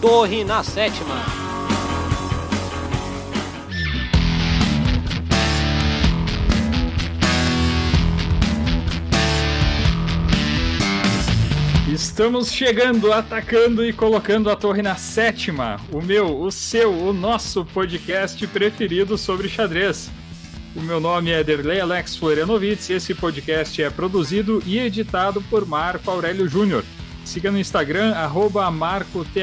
Torre na Sétima. Estamos chegando, atacando e colocando a torre na sétima. O meu, o seu, o nosso podcast preferido sobre xadrez. O meu nome é Derlei Alex Florianovitz e esse podcast é produzido e editado por Marco Aurélio Júnior. Siga no Instagram, arroba MarcoTHE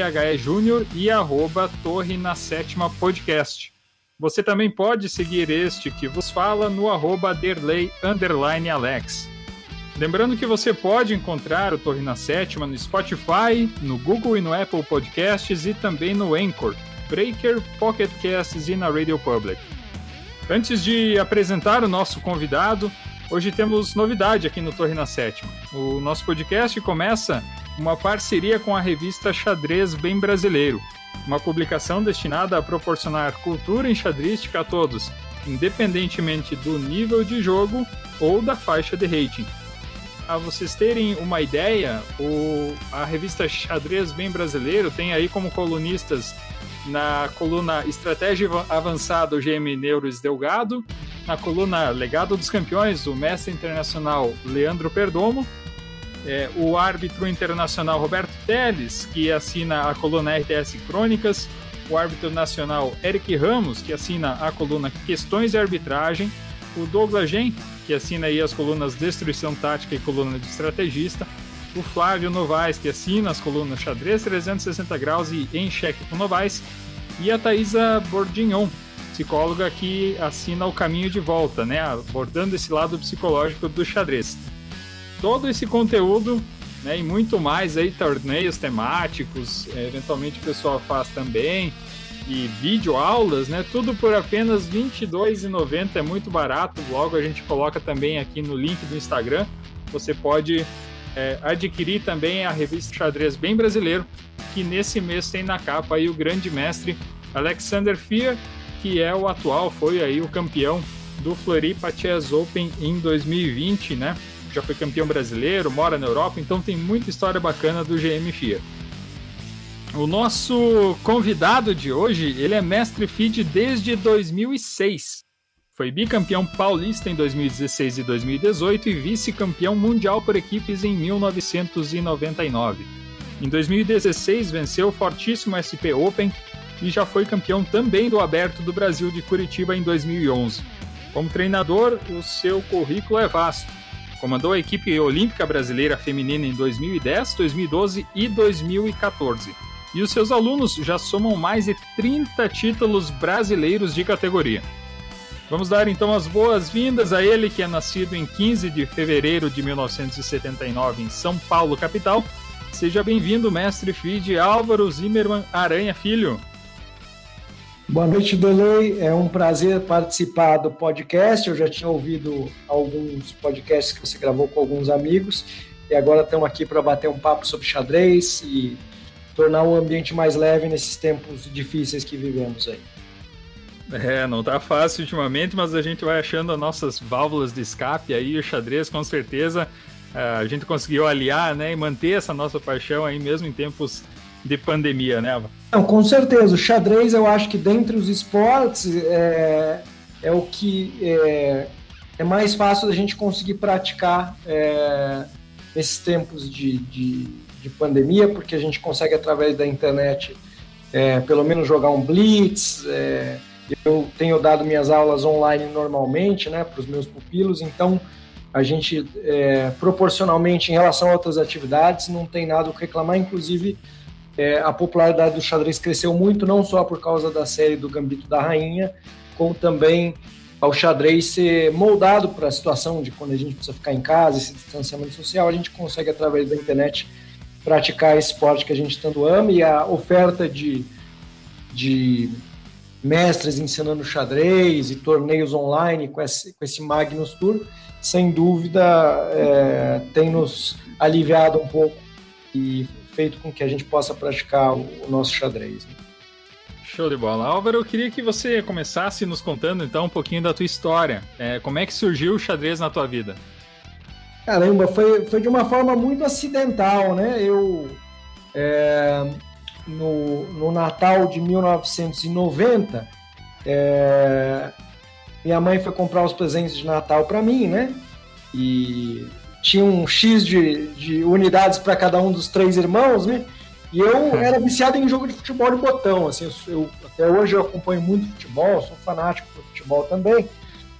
e arroba Torre na Sétima Podcast. Você também pode seguir este que vos fala no arroba Derlei Alex. Lembrando que você pode encontrar o Torre na Sétima no Spotify, no Google e no Apple Podcasts e também no Anchor, Breaker, Pocket Casts e na Radio Public. Antes de apresentar o nosso convidado, hoje temos novidade aqui no Torre na Sétima. O nosso podcast começa uma parceria com a revista Xadrez Bem Brasileiro, uma publicação destinada a proporcionar cultura enxadrística a todos, independentemente do nível de jogo ou da faixa de rating. A vocês terem uma ideia, o, a revista Xadrez Bem Brasileiro tem aí como colunistas na coluna Estratégia Avançada o GM Neuros Delgado, na coluna Legado dos Campeões o mestre internacional Leandro Perdomo, é, o árbitro internacional Roberto Teles, que assina a coluna RTS Crônicas, o árbitro nacional Eric Ramos, que assina a coluna Questões de Arbitragem, o Douglas Gen, que assina aí as colunas Destruição Tática e coluna de Estrategista, o Flávio Novaes, que assina as colunas Xadrez 360 Graus e Em Cheque com Novaes, e a Thaisa Bordignon, psicóloga que assina o Caminho de Volta, né, abordando esse lado psicológico do xadrez. Todo esse conteúdo né, e muito mais aí, torneios temáticos, eventualmente o pessoal faz também, e vídeo aulas, né? Tudo por apenas R$ 22,90, é muito barato. Logo a gente coloca também aqui no link do Instagram. Você pode é, adquirir também a revista Xadrez Bem Brasileiro, que nesse mês tem na capa aí o grande mestre Alexander Fia, que é o atual, foi aí o campeão do Floripa Chess Open em 2020, né? Já foi campeão brasileiro, mora na Europa, então tem muita história bacana do GM FIA. O nosso convidado de hoje, ele é mestre FIDE desde 2006. Foi bicampeão paulista em 2016 e 2018 e vice-campeão mundial por equipes em 1999. Em 2016 venceu o fortíssimo SP Open e já foi campeão também do Aberto do Brasil de Curitiba em 2011. Como treinador, o seu currículo é vasto. Comandou a equipe olímpica brasileira feminina em 2010, 2012 e 2014 e os seus alunos já somam mais de 30 títulos brasileiros de categoria. Vamos dar então as boas-vindas a ele, que é nascido em 15 de fevereiro de 1979 em São Paulo, capital. Seja bem-vindo, mestre FID Álvaro Zimmermann Aranha Filho. Boa noite, Delei. É um prazer participar do podcast. Eu já tinha ouvido alguns podcasts que você gravou com alguns amigos e agora estamos aqui para bater um papo sobre xadrez e tornar o ambiente mais leve nesses tempos difíceis que vivemos aí. É, não tá fácil ultimamente, mas a gente vai achando as nossas válvulas de escape aí, o xadrez com certeza é, a gente conseguiu aliar, né, e manter essa nossa paixão aí mesmo em tempos de pandemia, né, Ava? Não, com certeza, o xadrez eu acho que dentre os esportes é, é o que é, é mais fácil da gente conseguir praticar é, nesses tempos de, de de pandemia, porque a gente consegue, através da internet, é, pelo menos jogar um blitz. É, eu tenho dado minhas aulas online normalmente né, para os meus pupilos, então a gente, é, proporcionalmente, em relação a outras atividades, não tem nada o que reclamar, inclusive. É, a popularidade do xadrez cresceu muito, não só por causa da série do Gambito da Rainha, como também ao xadrez ser moldado para a situação de quando a gente precisa ficar em casa, esse distanciamento social, a gente consegue, através da internet, praticar esse esporte que a gente tanto ama e a oferta de, de mestres ensinando xadrez e torneios online com esse, com esse Magnus Tour, sem dúvida é, tem nos aliviado um pouco e feito com que a gente possa praticar o, nosso xadrez. Né? Show de bola. Álvaro, eu queria que você começasse nos contando então um pouquinho da tua história. É, como é que surgiu o xadrez na tua vida? Caramba, foi, foi de uma forma muito acidental, né? Eu, é, no, no Natal de 1990, é, minha mãe foi comprar os presentes de Natal para mim, né? E tinha um X de, de unidades para cada um dos três irmãos, né? E eu era viciado em jogo de futebol de botão, assim, eu, até hoje eu acompanho muito futebol, sou fanático por futebol também.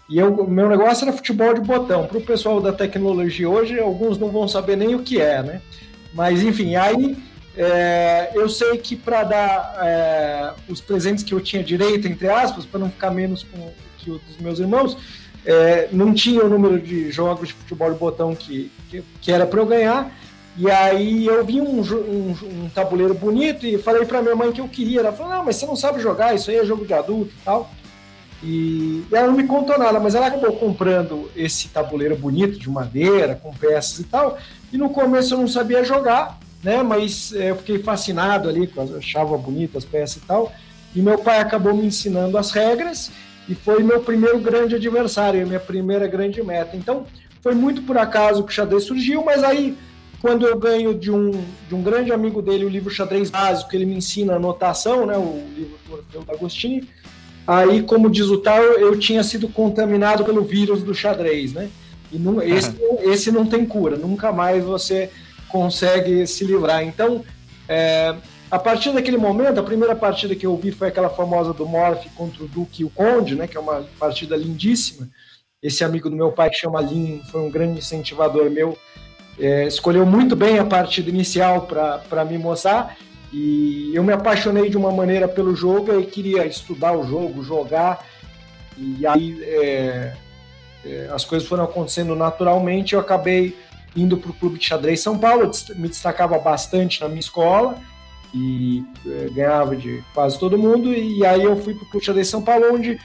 E o meu negócio era futebol de botão. Para o pessoal da tecnologia hoje, alguns não vão saber nem o que é, né? Mas enfim, aí é, eu sei que para dar é, os presentes que eu tinha direito, entre aspas, para não ficar menos com que o dos meus irmãos, é, não tinha o número de jogos de futebol de botão que, que, que era para eu ganhar. E aí eu vi um, um, um tabuleiro bonito e falei para minha mãe que eu queria. Ela falou: Não, mas você não sabe jogar, isso aí é jogo de adulto e tal. E ela não me contou nada, mas ela acabou comprando esse tabuleiro bonito de madeira, com peças e tal. E no começo eu não sabia jogar, né? Mas é, eu fiquei fascinado ali, achava bonitas as peças e tal. E meu pai acabou me ensinando as regras e foi meu primeiro grande adversário, minha primeira grande meta. Então foi muito por acaso que o xadrez surgiu, mas aí quando eu ganho de um, de um grande amigo dele o livro Xadrez Básico, que ele me ensina anotação, né, o livro do Agostini, aí, como diz o tal, eu tinha sido contaminado pelo vírus do xadrez, né? E não, esse, esse não tem cura, nunca mais você consegue se livrar. Então, é, a partir daquele momento, a primeira partida que eu vi foi aquela famosa do Morph contra o Duque e o Conde, né, que é uma partida lindíssima. Esse amigo do meu pai, que chama Lin, foi um grande incentivador meu, é, escolheu muito bem a partida inicial para me mostrar. E eu me apaixonei de uma maneira pelo jogo e queria estudar o jogo, jogar. E aí é, é, as coisas foram acontecendo naturalmente. Eu acabei indo para o Clube de Xadrez São Paulo, eu me destacava bastante na minha escola e é, ganhava de quase todo mundo. E aí eu fui para o Clube de São Paulo, onde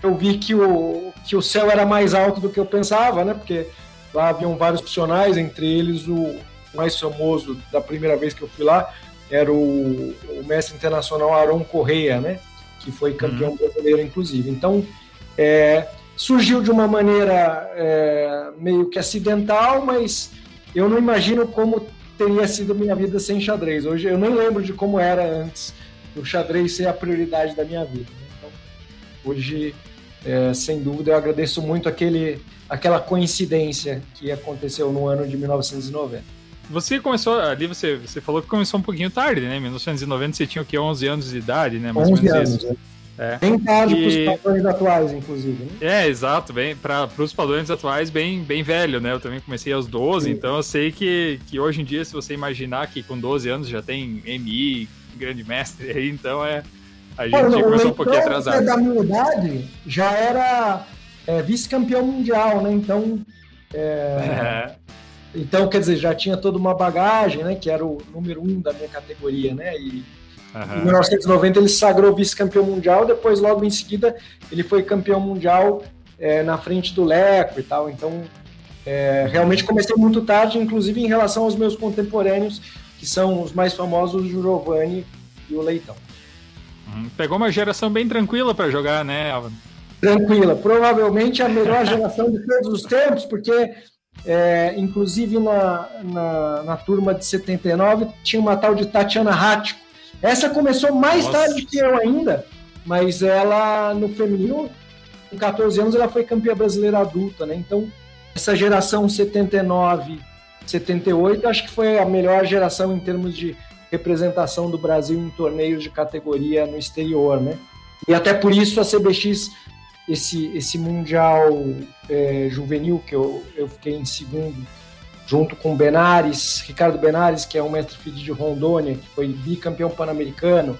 eu vi que o, que o céu era mais alto do que eu pensava, né? Porque lá haviam vários profissionais, entre eles o mais famoso da primeira vez que eu fui lá, era o, o mestre internacional Aaron Correia, né? Que foi campeão uhum. brasileiro, inclusive. Então, é, surgiu de uma maneira é, meio que acidental, mas eu não imagino como teria sido minha vida sem xadrez. Hoje eu nem lembro de como era antes o xadrez ser a prioridade da minha vida. Né? Então, hoje, é, sem dúvida, eu agradeço muito aquele, aquela coincidência que aconteceu no ano de 1990. Você começou ali, você, você falou que começou um pouquinho tarde, né? Em 1990 você tinha o que? 11 anos de idade, né? Mais 11 anos. Isso. É. Bem tarde e... para os padrões atuais, inclusive. Né? É, exato, bem para os padrões atuais, bem, bem velho, né? Eu também comecei aos 12, Sim. então eu sei que, que hoje em dia, se você imaginar que com 12 anos já tem MI, grande mestre aí, então é. A gente Pô, começou um pouquinho atrasado. da minha idade já era é, vice-campeão mundial, né? Então. É, é. Então, quer dizer, já tinha toda uma bagagem, né? Que era o número um da minha categoria, né? E uhum. em 1990 ele sagrou vice-campeão mundial, depois, logo em seguida, ele foi campeão mundial é, na frente do Leco e tal. Então, é, realmente comecei muito tarde, inclusive em relação aos meus contemporâneos, que são os mais famosos, o Giovanni e o Leitão. Uhum. Pegou uma geração bem tranquila para jogar, né, Alvan? Tranquila, provavelmente a melhor geração de todos os tempos, porque é, inclusive na, na, na, turma de 79 tinha uma tal de Tatiana Rático. Essa começou mais Nossa. tarde que eu ainda, mas ela no feminino, com 14 anos, ela foi campeã brasileira adulta, né? Então, essa geração 79, 78, acho que foi a melhor geração em termos de representação do Brasil em torneios de categoria no exterior, né? E até por isso a CBX esse, esse Mundial é, Juvenil, que eu, eu fiquei em segundo, junto com Benares, Ricardo Benares, que é um mestre filho de Rondônia, que foi bicampeão pan-americano,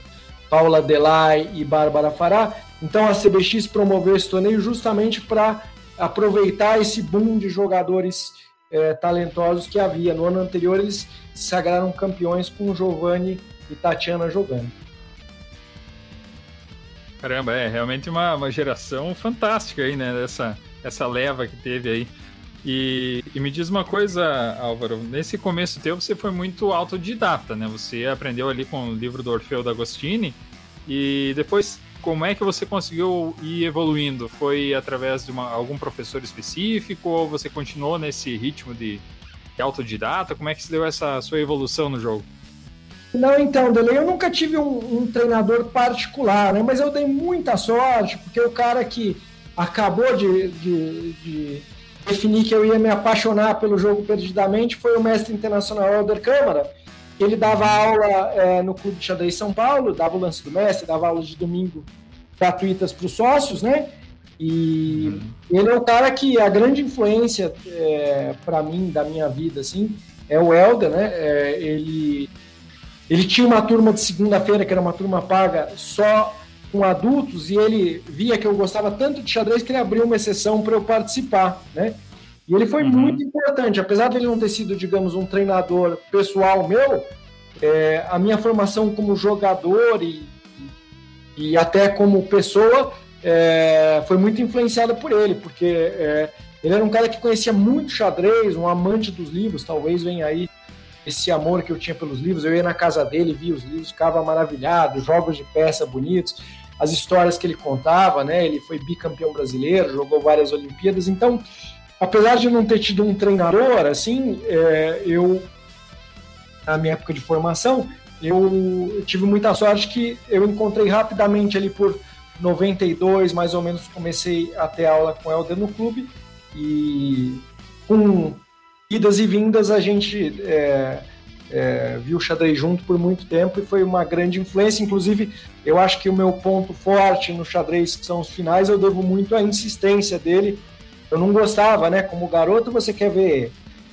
Paula Delay e Bárbara Fará. Então a CBX promoveu esse torneio justamente para aproveitar esse boom de jogadores é, talentosos que havia. No ano anterior eles se sagraram campeões com Giovanni e Tatiana jogando. Caramba, é realmente uma, uma geração fantástica aí, né? Essa, essa leva que teve aí. E, e, me diz uma coisa, Álvaro, nesse começo teu você foi muito autodidata, né? Você aprendeu ali com o livro do Orfeu da Agostini e depois como é que você conseguiu ir evoluindo? Foi através de uma, algum professor específico ou você continuou nesse ritmo de, de autodidata? Como é que se deu essa sua evolução no jogo? Não, então, Dele, eu nunca tive um, um, treinador particular, né? Mas eu dei muita sorte, porque o cara que acabou de, de, de definir que eu ia me apaixonar pelo jogo perdidamente foi o mestre internacional Helder Câmara. Ele dava aula é, no Clube de Xadrez São Paulo, dava o lance do mestre, dava aulas de domingo gratuitas para os sócios, né? E uhum. ele é o cara que a grande influência é, para mim da minha vida, assim, é o Helder, né? É, ele ele tinha uma turma de segunda-feira que era uma turma paga só com adultos e ele via que eu gostava tanto de xadrez que ele abriu uma exceção para eu participar, né? E ele foi uhum. muito importante, apesar de ele não ter sido, digamos, um treinador pessoal meu, é, a minha formação como jogador e, e até como pessoa é, foi muito influenciada por ele, porque é, ele era um cara que conhecia muito xadrez, um amante dos livros, talvez venha aí esse amor que eu tinha pelos livros. Eu ia na casa dele, via os livros, ficava maravilhado, jogos de peça bonitos, as histórias que ele contava, né? Ele foi bicampeão brasileiro, jogou várias Olimpíadas. Então, apesar de não ter tido um treinador, assim, é, eu, na minha época de formação, eu tive muita sorte que eu encontrei rapidamente ali por 92, mais ou menos, comecei a ter aula com o Helder no clube e com idas e vindas a gente é, é, viu o xadrez junto por muito tempo e foi uma grande influência. Inclusive, eu acho que o meu ponto forte no xadrez, que são os finais, eu devo muito à insistência dele. Eu não gostava, né? Como garoto, você quer ver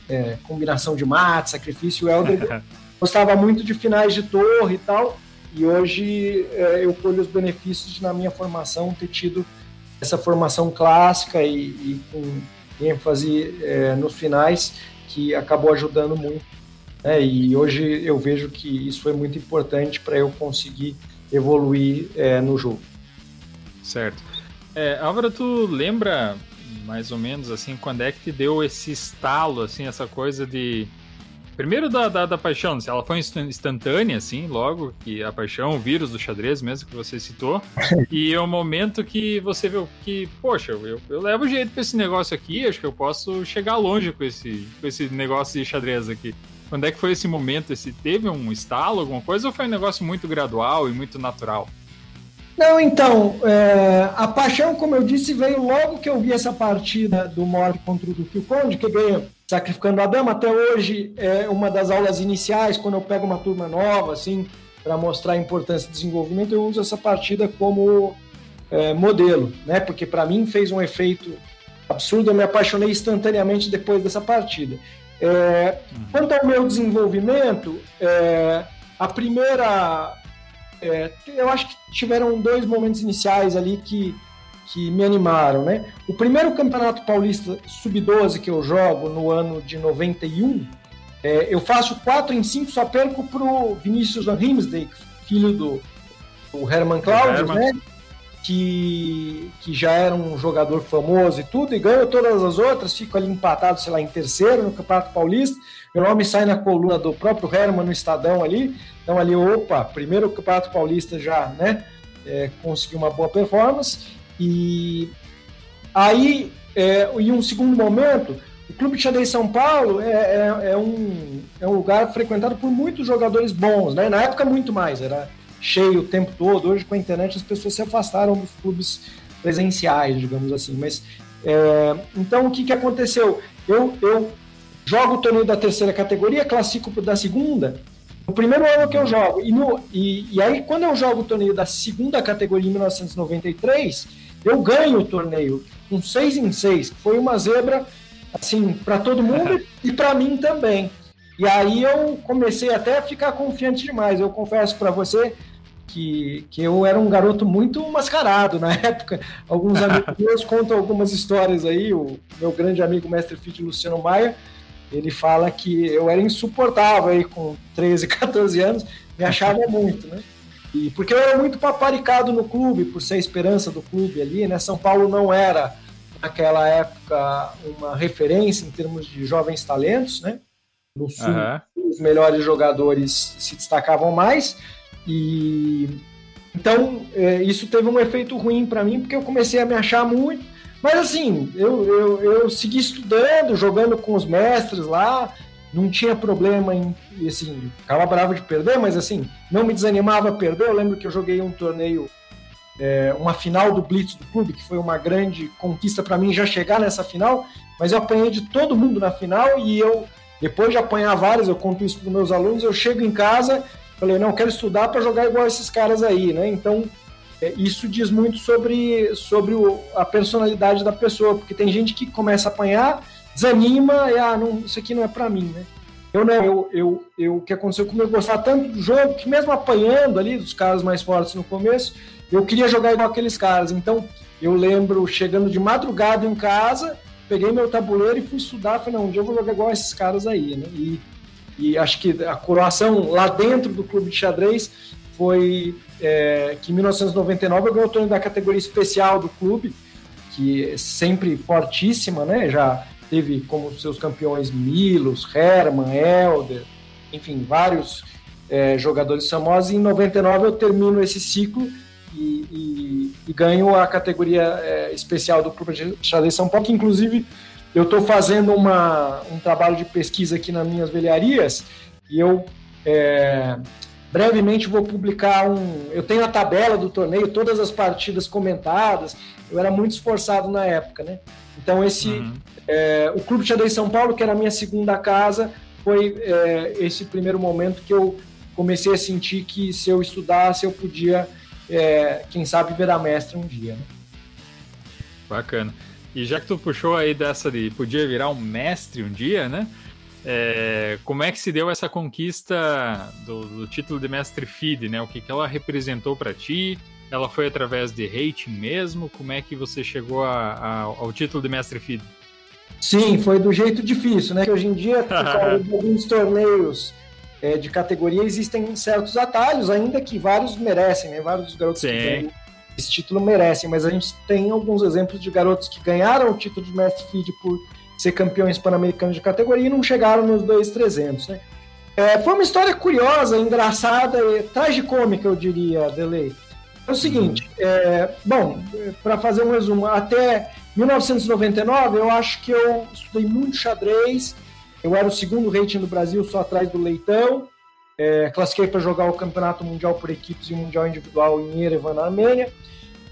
é, combinação de mate, sacrifício. O Helder gostava muito de finais de torre e tal. E hoje é, eu colho os benefícios de, na minha formação, ter tido essa formação clássica e, e com ênfase é, nos finais, que acabou ajudando muito. Né? E hoje eu vejo que isso foi muito importante para eu conseguir evoluir é, no jogo. Certo. É, Álvaro, tu lembra mais ou menos assim quando é que te deu esse estalo, assim, essa coisa de Primeiro da, da, da, paixão, se ela foi instantânea, assim, logo, que a paixão, o vírus do xadrez mesmo que você citou, e é o momento que você viu que, poxa, eu, eu levo jeito pra esse negócio aqui, acho que eu posso chegar longe com esse, com esse negócio de xadrez aqui. Quando é que foi esse momento? Esse, teve um estalo, alguma coisa, ou foi um negócio muito gradual e muito natural? Não, então, é, a paixão, como eu disse, veio logo que eu vi essa partida do Morte contra o Duque Conde, que ganha sacrificando a dama. Até hoje é uma das aulas iniciais, quando eu pego uma turma nova, assim, para mostrar a importância do desenvolvimento, eu uso essa partida como é, modelo, né? Porque para mim fez um efeito absurdo, eu me apaixonei instantaneamente depois dessa partida. É, quanto ao meu desenvolvimento, é, a primeira é, eu acho que tiveram dois momentos iniciais ali que, que me animaram, né? O primeiro campeonato paulista sub-12 que eu jogo no ano de 91, é, eu faço 4 em 5, só perco pro Vinícius Van Rimsdijk, filho do, do Herman Claudius, né? Que, que já era um jogador famoso e tudo, e ganho todas as outras, fico ali empatado, sei lá, em terceiro no Campeonato Paulista. Meu nome sai na coluna do próprio Herman no Estadão ali. Então ali, opa, primeiro Campeonato Paulista já, né? É, conseguiu uma boa performance. E aí, é, em um segundo momento, o Clube de Xadrez São Paulo é, é, é, um, é um lugar frequentado por muitos jogadores bons, né? Na época, muito mais, era cheio o tempo todo. Hoje, com a internet, as pessoas se afastaram dos clubes presenciais, digamos assim. Mas, é, então, o que, que aconteceu? Eu, eu jogo o torneio da terceira categoria, classifico da segunda. No primeiro ano que eu jogo. E, no, e, e aí, quando eu jogo o torneio da segunda categoria em 1993, eu ganho o torneio com 6 em 6. Foi uma zebra, assim, para todo mundo e para mim também. E aí eu comecei até a ficar confiante demais. Eu confesso para você que, que eu era um garoto muito mascarado na época. Alguns amigos meus contam algumas histórias aí. O meu grande amigo mestre Fit Luciano Maia ele fala que eu era insuportável aí com 13, 14 anos, me achava muito, né? E porque eu era muito paparicado no clube, por ser a esperança do clube ali, né? São Paulo não era, naquela época, uma referência em termos de jovens talentos, né? No sul, uhum. os melhores jogadores se destacavam mais. E então, é, isso teve um efeito ruim para mim, porque eu comecei a me achar muito mas assim, eu, eu, eu segui estudando, jogando com os mestres lá, não tinha problema em, assim, ficava bravo de perder, mas assim, não me desanimava a perder. Eu lembro que eu joguei um torneio, é, uma final do Blitz do clube, que foi uma grande conquista para mim já chegar nessa final, mas eu apanhei de todo mundo na final e eu, depois de apanhar várias, eu conto isso para meus alunos, eu chego em casa, falei, não, quero estudar para jogar igual esses caras aí, né? Então, isso diz muito sobre, sobre o, a personalidade da pessoa, porque tem gente que começa a apanhar desanima e, ah, não, isso aqui não é para mim, né? Eu não, eu, eu, eu, o que aconteceu comigo, eu gostava tanto do jogo, que mesmo apanhando ali dos caras mais fortes no começo, eu queria jogar igual aqueles caras. Então, eu lembro chegando de madrugada em casa, peguei meu tabuleiro e fui estudar, falei, não, um dia eu vou jogar igual esses caras aí, né? E, e acho que a coroação lá dentro do clube de xadrez foi é, que em 1999 eu ganhei o torneio da categoria especial do clube, que é sempre fortíssima, né? Já teve como seus campeões Milos, Herman, Helder, enfim, vários é, jogadores famosos. E em 99 eu termino esse ciclo e, e, e ganho a categoria é, especial do Clube de Xadrez São Paulo, que inclusive eu estou fazendo uma, um trabalho de pesquisa aqui nas minhas velharias e eu é, brevemente vou publicar um. Eu tenho a tabela do torneio, todas as partidas comentadas. Eu era muito esforçado na época, né? Então esse uhum. é, o Clube de Xadrez São Paulo, que era a minha segunda casa, foi é, esse primeiro momento que eu comecei a sentir que se eu estudasse eu podia, é, quem sabe, virar mestre um dia. Né? Bacana. E já que tu puxou aí dessa de podia virar um mestre um dia, né? É, como é que se deu essa conquista do, do título de mestre FIDE, né? O que, que ela representou para ti? Ela foi através de rating mesmo? Como é que você chegou a, a, ao título de mestre FIDE? Sim, foi do jeito difícil, né? Que hoje em dia, por alguns torneios é, de categoria, existem certos atalhos, ainda que vários merecem, né? Vários garotos Sim. que ganham esse título merecem, mas a gente tem alguns exemplos de garotos que ganharam o título de mestre FIDE por ser campeões pan-americanos de categoria e não chegaram nos 2.300, né? É, foi uma história curiosa, engraçada e tragicômica, eu diria, Delay. É o seguinte, é, bom, para fazer um resumo, até 1999 eu acho que eu estudei muito xadrez, eu era o segundo rating do Brasil, só atrás do Leitão, é, classifiquei para jogar o Campeonato Mundial por Equipes e o Mundial Individual em Yerevan, na Armênia.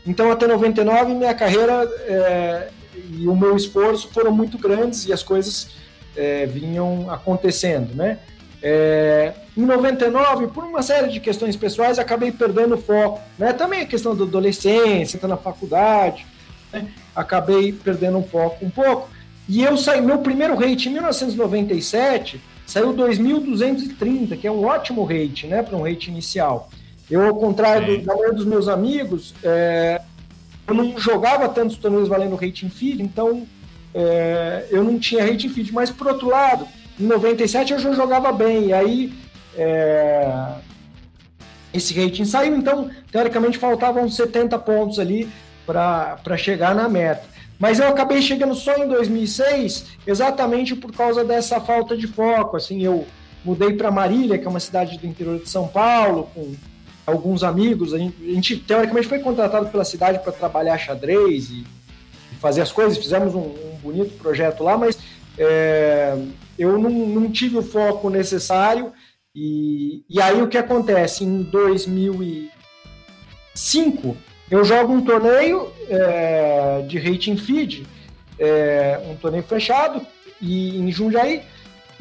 Então, até 99, minha carreira é, e o meu esforço foram muito grandes e as coisas é, vinham acontecendo, né? É, em 99, por uma série de questões pessoais, acabei perdendo o foco. Né? Também a questão da adolescência, tá na faculdade, né? acabei perdendo o foco um pouco. E eu saí, meu primeiro rate em 1997 saiu 2.230, que é um ótimo rate, né, para um rate inicial. Eu, ao contrário do, da maioria dos meus amigos, é, eu não jogava tantos torneios valendo rating feed, então é, eu não tinha rating feed. Mas, por outro lado, em 97 eu já jogava bem, e aí é, esse rating saiu, então teoricamente faltavam 70 pontos ali para chegar na meta. Mas eu acabei chegando só em 2006, exatamente por causa dessa falta de foco. Assim, eu mudei para Marília, que é uma cidade do interior de São Paulo, com alguns amigos. A gente, a gente teoricamente foi contratado pela cidade para trabalhar xadrez e, e, fazer as coisas. Fizemos um, um bonito projeto lá, mas é, eu não, não, tive o foco necessário. E, e aí o que acontece? Em 2005, eu jogo um torneio é, de rating feed, é, um torneio fechado, e em Jundiaí,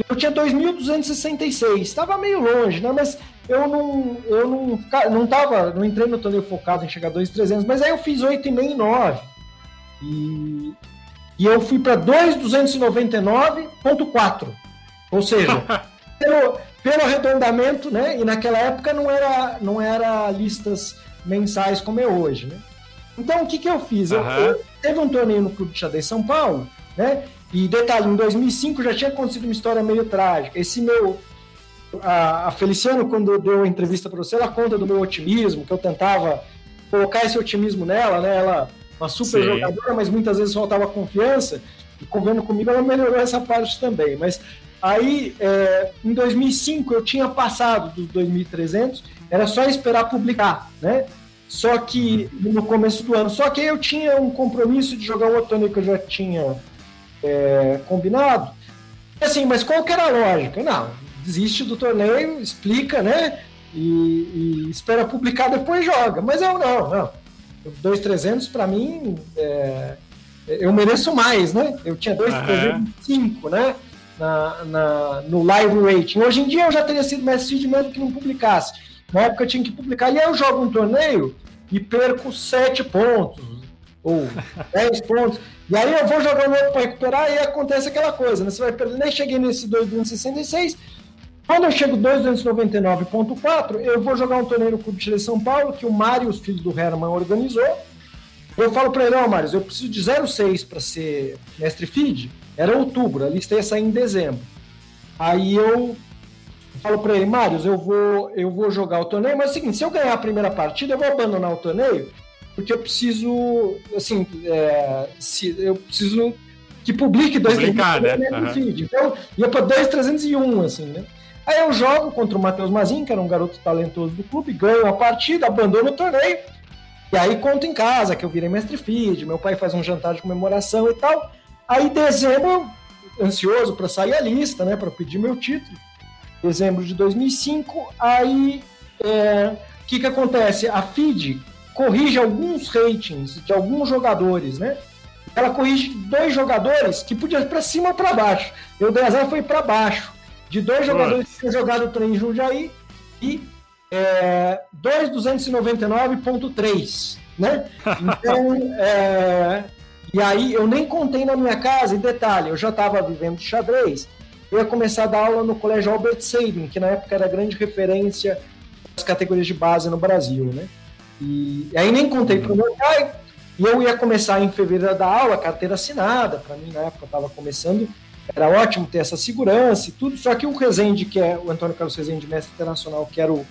eu tinha 2.266, estava meio longe, né? Mas eu não, eu não, não tava, não entrei no torneio focado em chegar a 2.300, mas aí eu fiz 8,5 e 9. E, e eu fui para 2.299.4. Ou seja, pelo, pelo arredondamento, né? E naquela época não era, não era listas mensais como é hoje, né? Então, o que, que eu fiz? Uhum. Eu, eu, teve um torneio no Clube de Xadrez São Paulo, né? E detalhe, em 2005 já tinha acontecido uma história meio trágica. Esse meu a, a Feliciano, quando deu a entrevista para você, ela conta do meu otimismo, que eu tentava colocar esse otimismo nela, né? Ela uma super Sim. jogadora, mas muitas vezes faltava confiança. E convendo comigo, ela melhorou essa parte também. Mas aí, é, em 2005, eu tinha passado dos 2.300, era só esperar publicar, né? Só que no começo do ano, só que eu tinha um compromisso de jogar outro torneio que eu já tinha é, combinado Assim, mas qual que era a lógica? Não, desiste do torneio, explica, né? E, e espera publicar, depois joga. Mas eu não, não. 2,300 para mim, é, eu mereço mais, né? Eu tinha 2,305, uhum. né? Na, na, no live rating. Hoje em dia eu já teria sido mais feed mesmo que não publicasse. Na época eu tinha que publicar. E aí eu jogo um torneio e perco 7 pontos, ou 10 pontos. E aí eu vou jogar um outro para recuperar e acontece aquela coisa, né? Você vai perder. Nem cheguei nesse 2,66 quando eu chego 299.4, eu vou jogar um torneio no Clube de São Paulo, que o Mário, os filhos do Herman, organizou. Eu falo para ele, ó, oh, Mário, eu preciso de 0,6 para ser mestre feed. Era outubro, a lista ia sair em dezembro. Aí eu falo para ele, Mário, eu vou, eu vou jogar o torneio, mas é o seguinte, se eu ganhar a primeira partida, eu vou abandonar o torneio, porque eu preciso, assim, é, se, eu preciso que publique dois Publicar, né? Uhum. feed. Então, ia para 2,301, assim, né? Aí eu jogo contra o Matheus Mazin, que era um garoto talentoso do clube, ganho a partida, abandono o torneio. E aí conto em casa que eu virei mestre feed, meu pai faz um jantar de comemoração e tal. Aí dezembro, ansioso para sair a lista, né, para pedir meu título. Dezembro de 2005, aí é, o que que acontece? A feed corrige alguns ratings de alguns jogadores, né? Ela corrige dois jogadores que podia para cima ou para baixo. Eu dei azar foi para baixo de dois jogadores que tinham jogado o trem em Jundiaí e é, 2.299.3, né? Então, é, e aí eu nem contei na minha casa, e detalhe, eu já estava vivendo xadrez, eu ia começar a dar aula no colégio Albert Sabin, que na época era grande referência das categorias de base no Brasil, né? E, e aí nem contei para o meu pai, e eu ia começar em fevereiro da aula, carteira assinada, para mim na época estava começando, era ótimo ter essa segurança e tudo, só que o Rezende, que é o Antônio Carlos Rezende, mestre internacional, que era o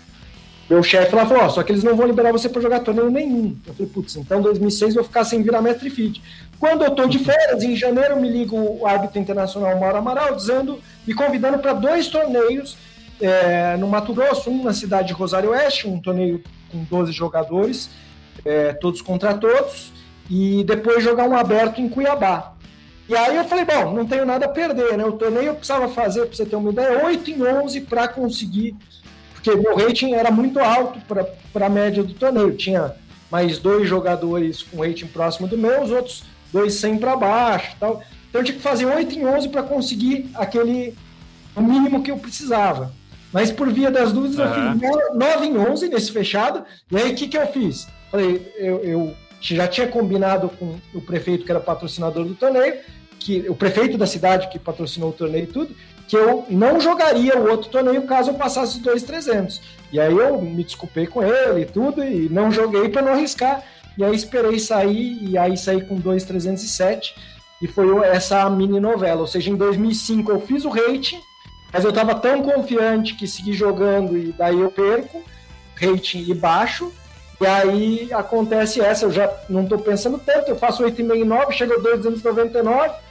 meu chefe, lá falou, ó, só que eles não vão liberar você para jogar torneio nenhum. Eu falei, putz, então 2006 eu vou ficar sem virar mestre feed. Quando eu tô de férias, em janeiro, me liga o árbitro internacional Mauro Amaral, dizendo, me convidando para dois torneios é, no Mato Grosso, um na cidade de Rosário Oeste, um torneio com 12 jogadores, é, todos contra todos, e depois jogar um aberto em Cuiabá. E aí eu falei, bom, não tenho nada a perder, né? O torneio eu precisava fazer, para você ter uma ideia, 8 em 11 para conseguir, porque meu rating era muito alto para a média do torneio. Tinha mais dois jogadores com rating próximo do meu, os outros dois 100 para baixo tal. Então eu tinha que fazer 8 em 11 para conseguir aquele o mínimo que eu precisava. Mas por via das dúvidas, uhum. eu fiz 9 em 11 nesse fechado. E aí o que, que eu fiz? Falei, eu, eu já tinha combinado com o prefeito, que era patrocinador do torneio, que o prefeito da cidade que patrocinou o torneio e tudo, que eu não jogaria o outro torneio caso eu passasse os 2,300. E aí eu me desculpei com ele e tudo, e não joguei para não arriscar. E aí esperei sair, e aí saí com 2,307. E foi essa mini novela. Ou seja, em 2005 eu fiz o rating, mas eu estava tão confiante que segui jogando e daí eu perco, rating e baixo. E aí acontece essa, eu já não estou pensando tanto, eu faço 8,5 9, chega a 299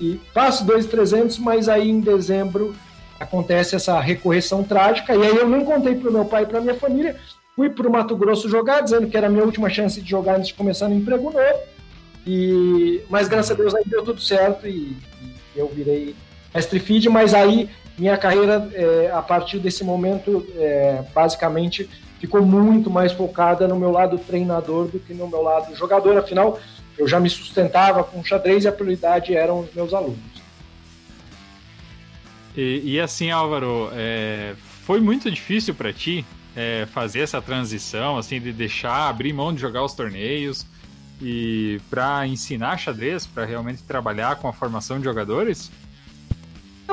e passo 2,300, mas aí em dezembro acontece essa recorreção trágica, e aí eu não contei para o meu pai e para minha família, fui para o Mato Grosso jogar, dizendo que era a minha última chance de jogar antes de começar no emprego novo, e, mas graças a Deus aí deu tudo certo e, e eu virei mestre feed, mas aí minha carreira, é, a partir desse momento, é, basicamente ficou muito mais focada no meu lado treinador do que no meu lado jogador, afinal eu já me sustentava com xadrez e a prioridade eram os meus alunos. E, e assim, Álvaro, é, foi muito difícil para ti é, fazer essa transição, assim, de deixar, abrir mão de jogar os torneios e para ensinar xadrez, para realmente trabalhar com a formação de jogadores?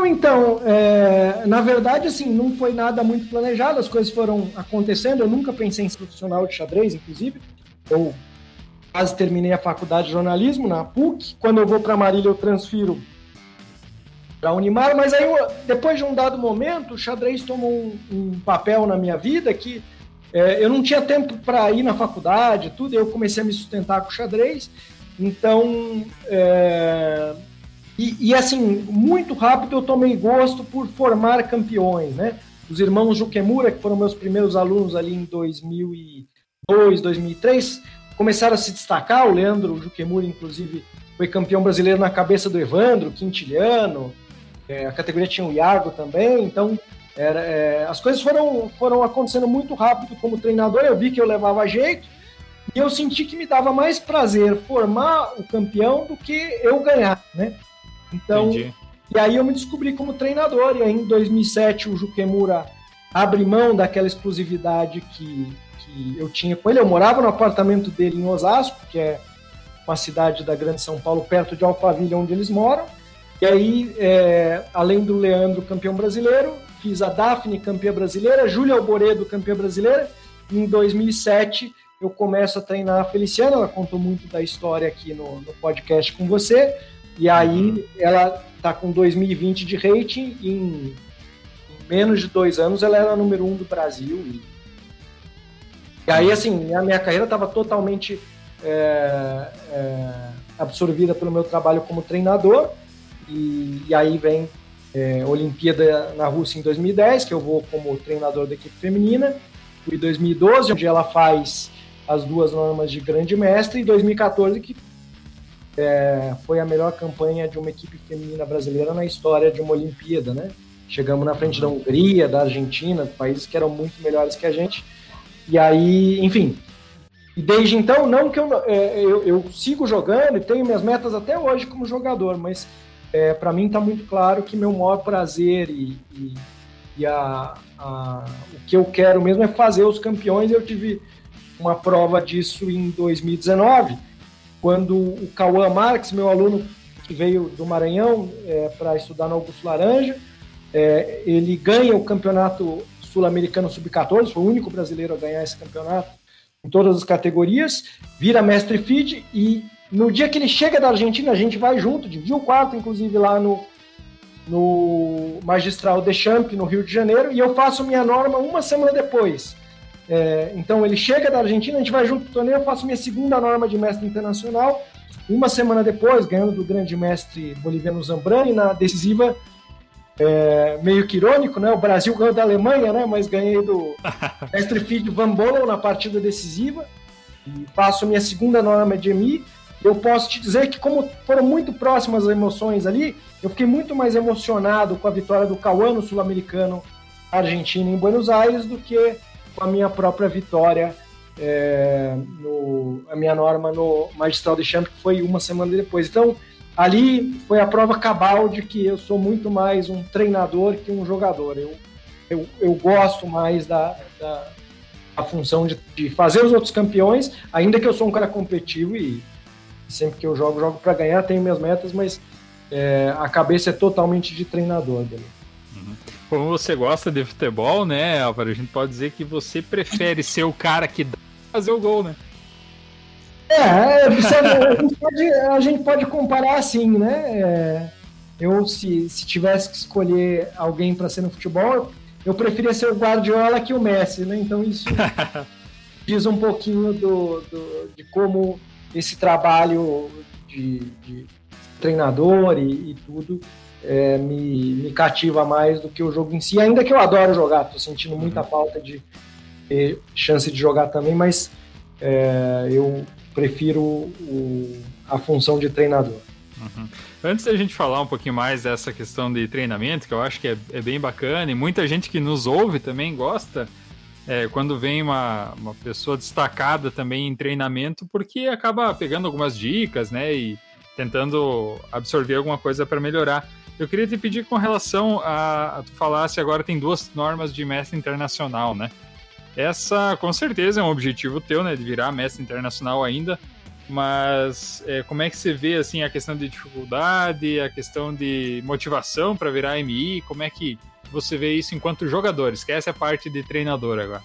Então, é, na verdade, assim, não foi nada muito planejado, as coisas foram acontecendo. Eu nunca pensei em ser profissional de xadrez, inclusive. Eu quase terminei a faculdade de jornalismo na PUC. Quando eu vou para Marília, eu transfiro para Unimar. Mas aí, depois de um dado momento, o xadrez tomou um, um papel na minha vida que é, eu não tinha tempo para ir na faculdade, tudo. Eu comecei a me sustentar com o xadrez. Então, é, e, e, assim, muito rápido eu tomei gosto por formar campeões, né? Os irmãos Juquemura, que foram meus primeiros alunos ali em 2002, 2003, começaram a se destacar. O Leandro Juquemura, inclusive, foi campeão brasileiro na cabeça do Evandro, Quintiliano. é, a categoria tinha o Iago também, então era, é, as coisas foram, foram acontecendo muito rápido como treinador, eu vi que eu levava jeito, e eu senti que me dava mais prazer formar o campeão do que eu ganhar, né? Então, Entendi. e aí eu me descobri como treinador, e aí em 2007 o Juquemura abre mão daquela exclusividade que, que eu tinha com ele. Eu morava no apartamento dele em Osasco, que é uma cidade da Grande São Paulo, perto de Alphaville, onde eles moram. E aí, é, além do Leandro, campeão brasileiro, fiz a Daphne, campeã brasileira, Júlia Alboredo, campeã brasileira. Em 2007, eu começo a treinar a Feliciana, ela contou muito da história aqui no, no podcast com você. E aí, ela está com 2020 de rating, em, menos de dois anos, ela era a número um do Brasil. E, e aí, assim, a minha carreira estava totalmente é, é, absorvida pelo meu trabalho como treinador. E, e aí vem é, Olimpíada na Rússia em 2010, que eu vou como treinador da equipe feminina. Fui 2012, onde ela faz as duas normas de grande mestre, e 2014, que é, foi a melhor campanha de uma equipe feminina brasileira na história de uma Olimpíada, né? Chegamos na frente da Hungria, da Argentina, países que eram muito melhores que a gente. E aí, enfim, e desde então, não que eu, é, eu, eu, sigo jogando e tenho minhas metas até hoje como jogador, mas é, para mim está muito claro que meu maior prazer e, e, e a, a, o que eu quero mesmo é fazer os campeões. Eu tive uma prova disso em 2019, quando o Cauã Marques, meu aluno que veio do Maranhão é, para estudar no Augusto Laranja, é, ele ganha o campeonato sul-americano sub-14, foi o único brasileiro a ganhar esse campeonato em todas as categorias, vira mestre feed e no dia que ele chega da Argentina, a gente vai junto, dividiu o quarto, inclusive lá no, no Magistral de Champ, no Rio de Janeiro, e eu faço minha norma uma semana depois. É, então ele chega da Argentina, a gente vai junto pro torneio, eu faço minha segunda norma de mestre internacional. Uma semana depois, ganhando do grande mestre boliviano Zambrani, na decisiva, é, meio que irônico, né? O Brasil ganhou da Alemanha, né? Mas ganhei do mestre Feed Van Bolen na partida decisiva. E faço minha segunda norma de EMI eu posso te dizer que, como foram muito próximas as emoções ali, eu fiquei muito mais emocionado com a vitória do Cauã no Sul-Americano Argentina em Buenos Aires do que com a minha própria vitória, é, no, a minha norma no Magistral de Champ, que foi uma semana depois. Então, ali foi a prova cabal de que eu sou muito mais um treinador que um jogador. Eu, eu, eu gosto mais da, da, da função de, de fazer os outros campeões, ainda que eu sou um cara competitivo e Sempre que eu jogo, jogo para ganhar, tenho minhas metas, mas é, a cabeça é totalmente de treinador dele. Uhum. Como você gosta de futebol, né, Álvaro? A gente pode dizer que você prefere ser o cara que dá fazer o gol, né? É, é a gente pode, a gente pode comparar assim, né? É, eu, se, se tivesse que escolher alguém para ser no futebol, eu preferia ser o Guardiola que o Messi, né? Então isso diz um pouquinho do, do de como esse trabalho de, de treinador e, e tudo é, me, me, cativa mais do que o jogo em si, ainda que eu adoro jogar, estou sentindo muita uhum. falta de chance de jogar também, mas é, eu prefiro o, a função de treinador. Uhum. Antes da gente falar um pouquinho mais dessa questão de treinamento, que eu acho que é, é bem bacana, e muita gente que nos ouve também gosta, é, quando vem uma, uma pessoa destacada também em treinamento, porque acaba pegando algumas dicas, né, e tentando absorver alguma coisa para melhorar. Eu queria te pedir com relação a, a tu falasse agora tem duas normas de mestre internacional, né? Essa com certeza é um objetivo teu, né, de virar mestre internacional ainda. Mas é, como é que você vê assim a questão de dificuldade, a questão de motivação para virar MI? Como é que você vê isso enquanto jogador? Esquece a parte de treinador agora.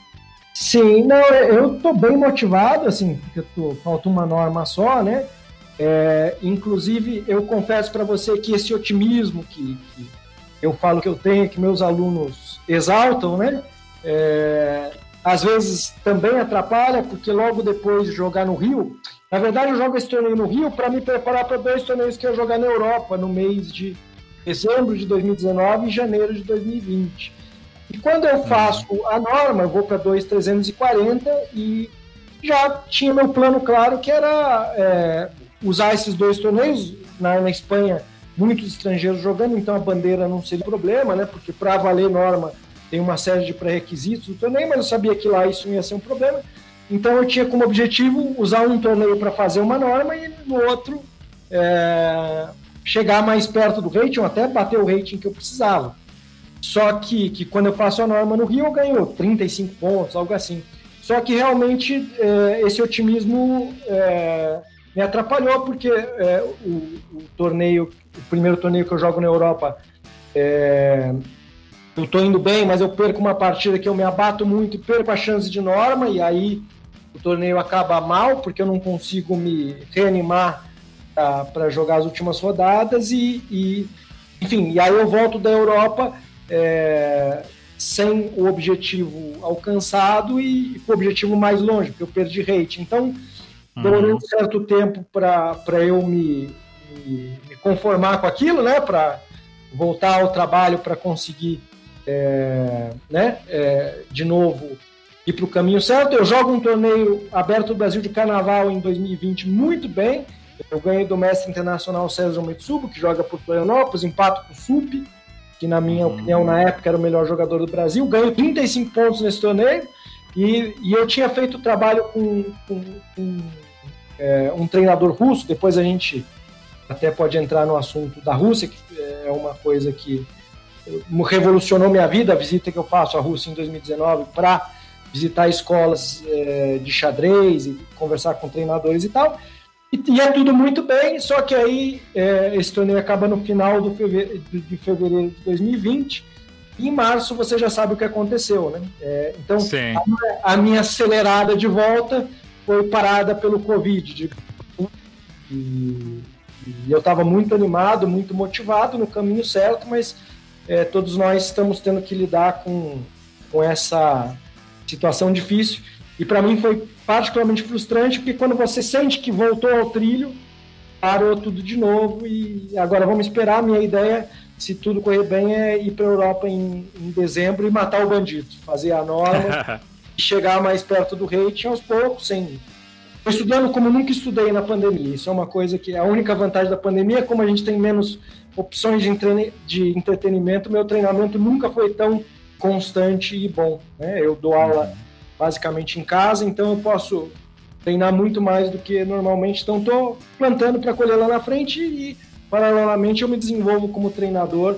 Sim, não, eu tô bem motivado, assim, porque tô, falta uma norma só, né? É, inclusive, eu confesso para você que esse otimismo que, que, eu falo que eu tenho, que meus alunos exaltam, né? É, às vezes também atrapalha, porque logo depois de jogar no Rio, na verdade eu jogo esse torneio no Rio para me preparar para dois torneios que eu jogar na Europa no mês de dezembro de 2019 e janeiro de 2020. E quando eu faço a norma, eu vou para 2,340 e já tinha meu plano claro que era é, usar esses dois torneios na, na Espanha muitos estrangeiros jogando, então a bandeira não seria problema, né? Porque para valer norma tem uma série de pré-requisitos do torneio, mas eu sabia que lá isso ia ser um problema. Então eu tinha como objetivo usar um torneio para fazer uma norma e no outro é, chegar mais perto do rating, até bater o rating que eu precisava. Só que, que quando eu faço a norma no Rio, eu ganho 35 pontos, algo assim. Só que realmente é, esse otimismo é, me atrapalhou, porque é, o, o, torneio, o primeiro torneio que eu jogo na Europa, é, eu estou indo bem, mas eu perco uma partida que eu me abato muito e perco a chance de norma, e aí o torneio acaba mal, porque eu não consigo me reanimar para jogar as últimas rodadas, e, e, enfim, e aí eu volto da Europa é, sem o objetivo alcançado e com o objetivo mais longe, porque eu perdi rate. Então, demorou uhum. um certo tempo para eu me, me, me, conformar com aquilo, né? Para voltar ao trabalho para conseguir, é, né? É, de novo ir para o caminho certo. Eu jogo um torneio aberto do Brasil de Carnaval em 2020 muito bem. Eu ganhei do mestre internacional César Metsubo, que joga por Florianópolis, empato com o SUP que na minha uhum. opinião na época era o melhor jogador do Brasil, ganho 35 pontos nesse torneio e, e eu tinha feito trabalho com, com, com é, um treinador russo, depois a gente até pode entrar no assunto da Rússia, que é uma coisa que revolucionou minha vida, a visita que eu faço à Rússia em 2019 para visitar escolas é, de xadrez e conversar com treinadores e tal. E ia tudo muito bem, só que aí é, esse torneio acaba no final do fevereiro, de fevereiro de 2020. E em março você já sabe o que aconteceu, né? É, então a, a, minha acelerada de volta foi parada pelo Covid. De, e, e, eu estava muito animado, muito motivado no caminho certo, mas é, todos nós estamos tendo que lidar com, com essa situação difícil. E para mim foi particularmente frustrante, porque quando você sente que voltou ao trilho, parou tudo de novo e agora vamos esperar. A minha ideia, se tudo correr bem, é ir para a Europa em, em, dezembro e matar o bandido, fazer a norma e chegar mais perto do rating aos poucos, sem. Estou estudando como nunca estudei na pandemia. Isso é uma coisa que a única vantagem da pandemia é como a gente tem menos opções de, entre... de entretenimento, meu treinamento nunca foi tão constante e bom. Né? Eu dou aula basicamente em casa, então eu posso treinar muito mais do que normalmente. Então estou plantando para colher lá na frente e paralelamente eu me desenvolvo como treinador,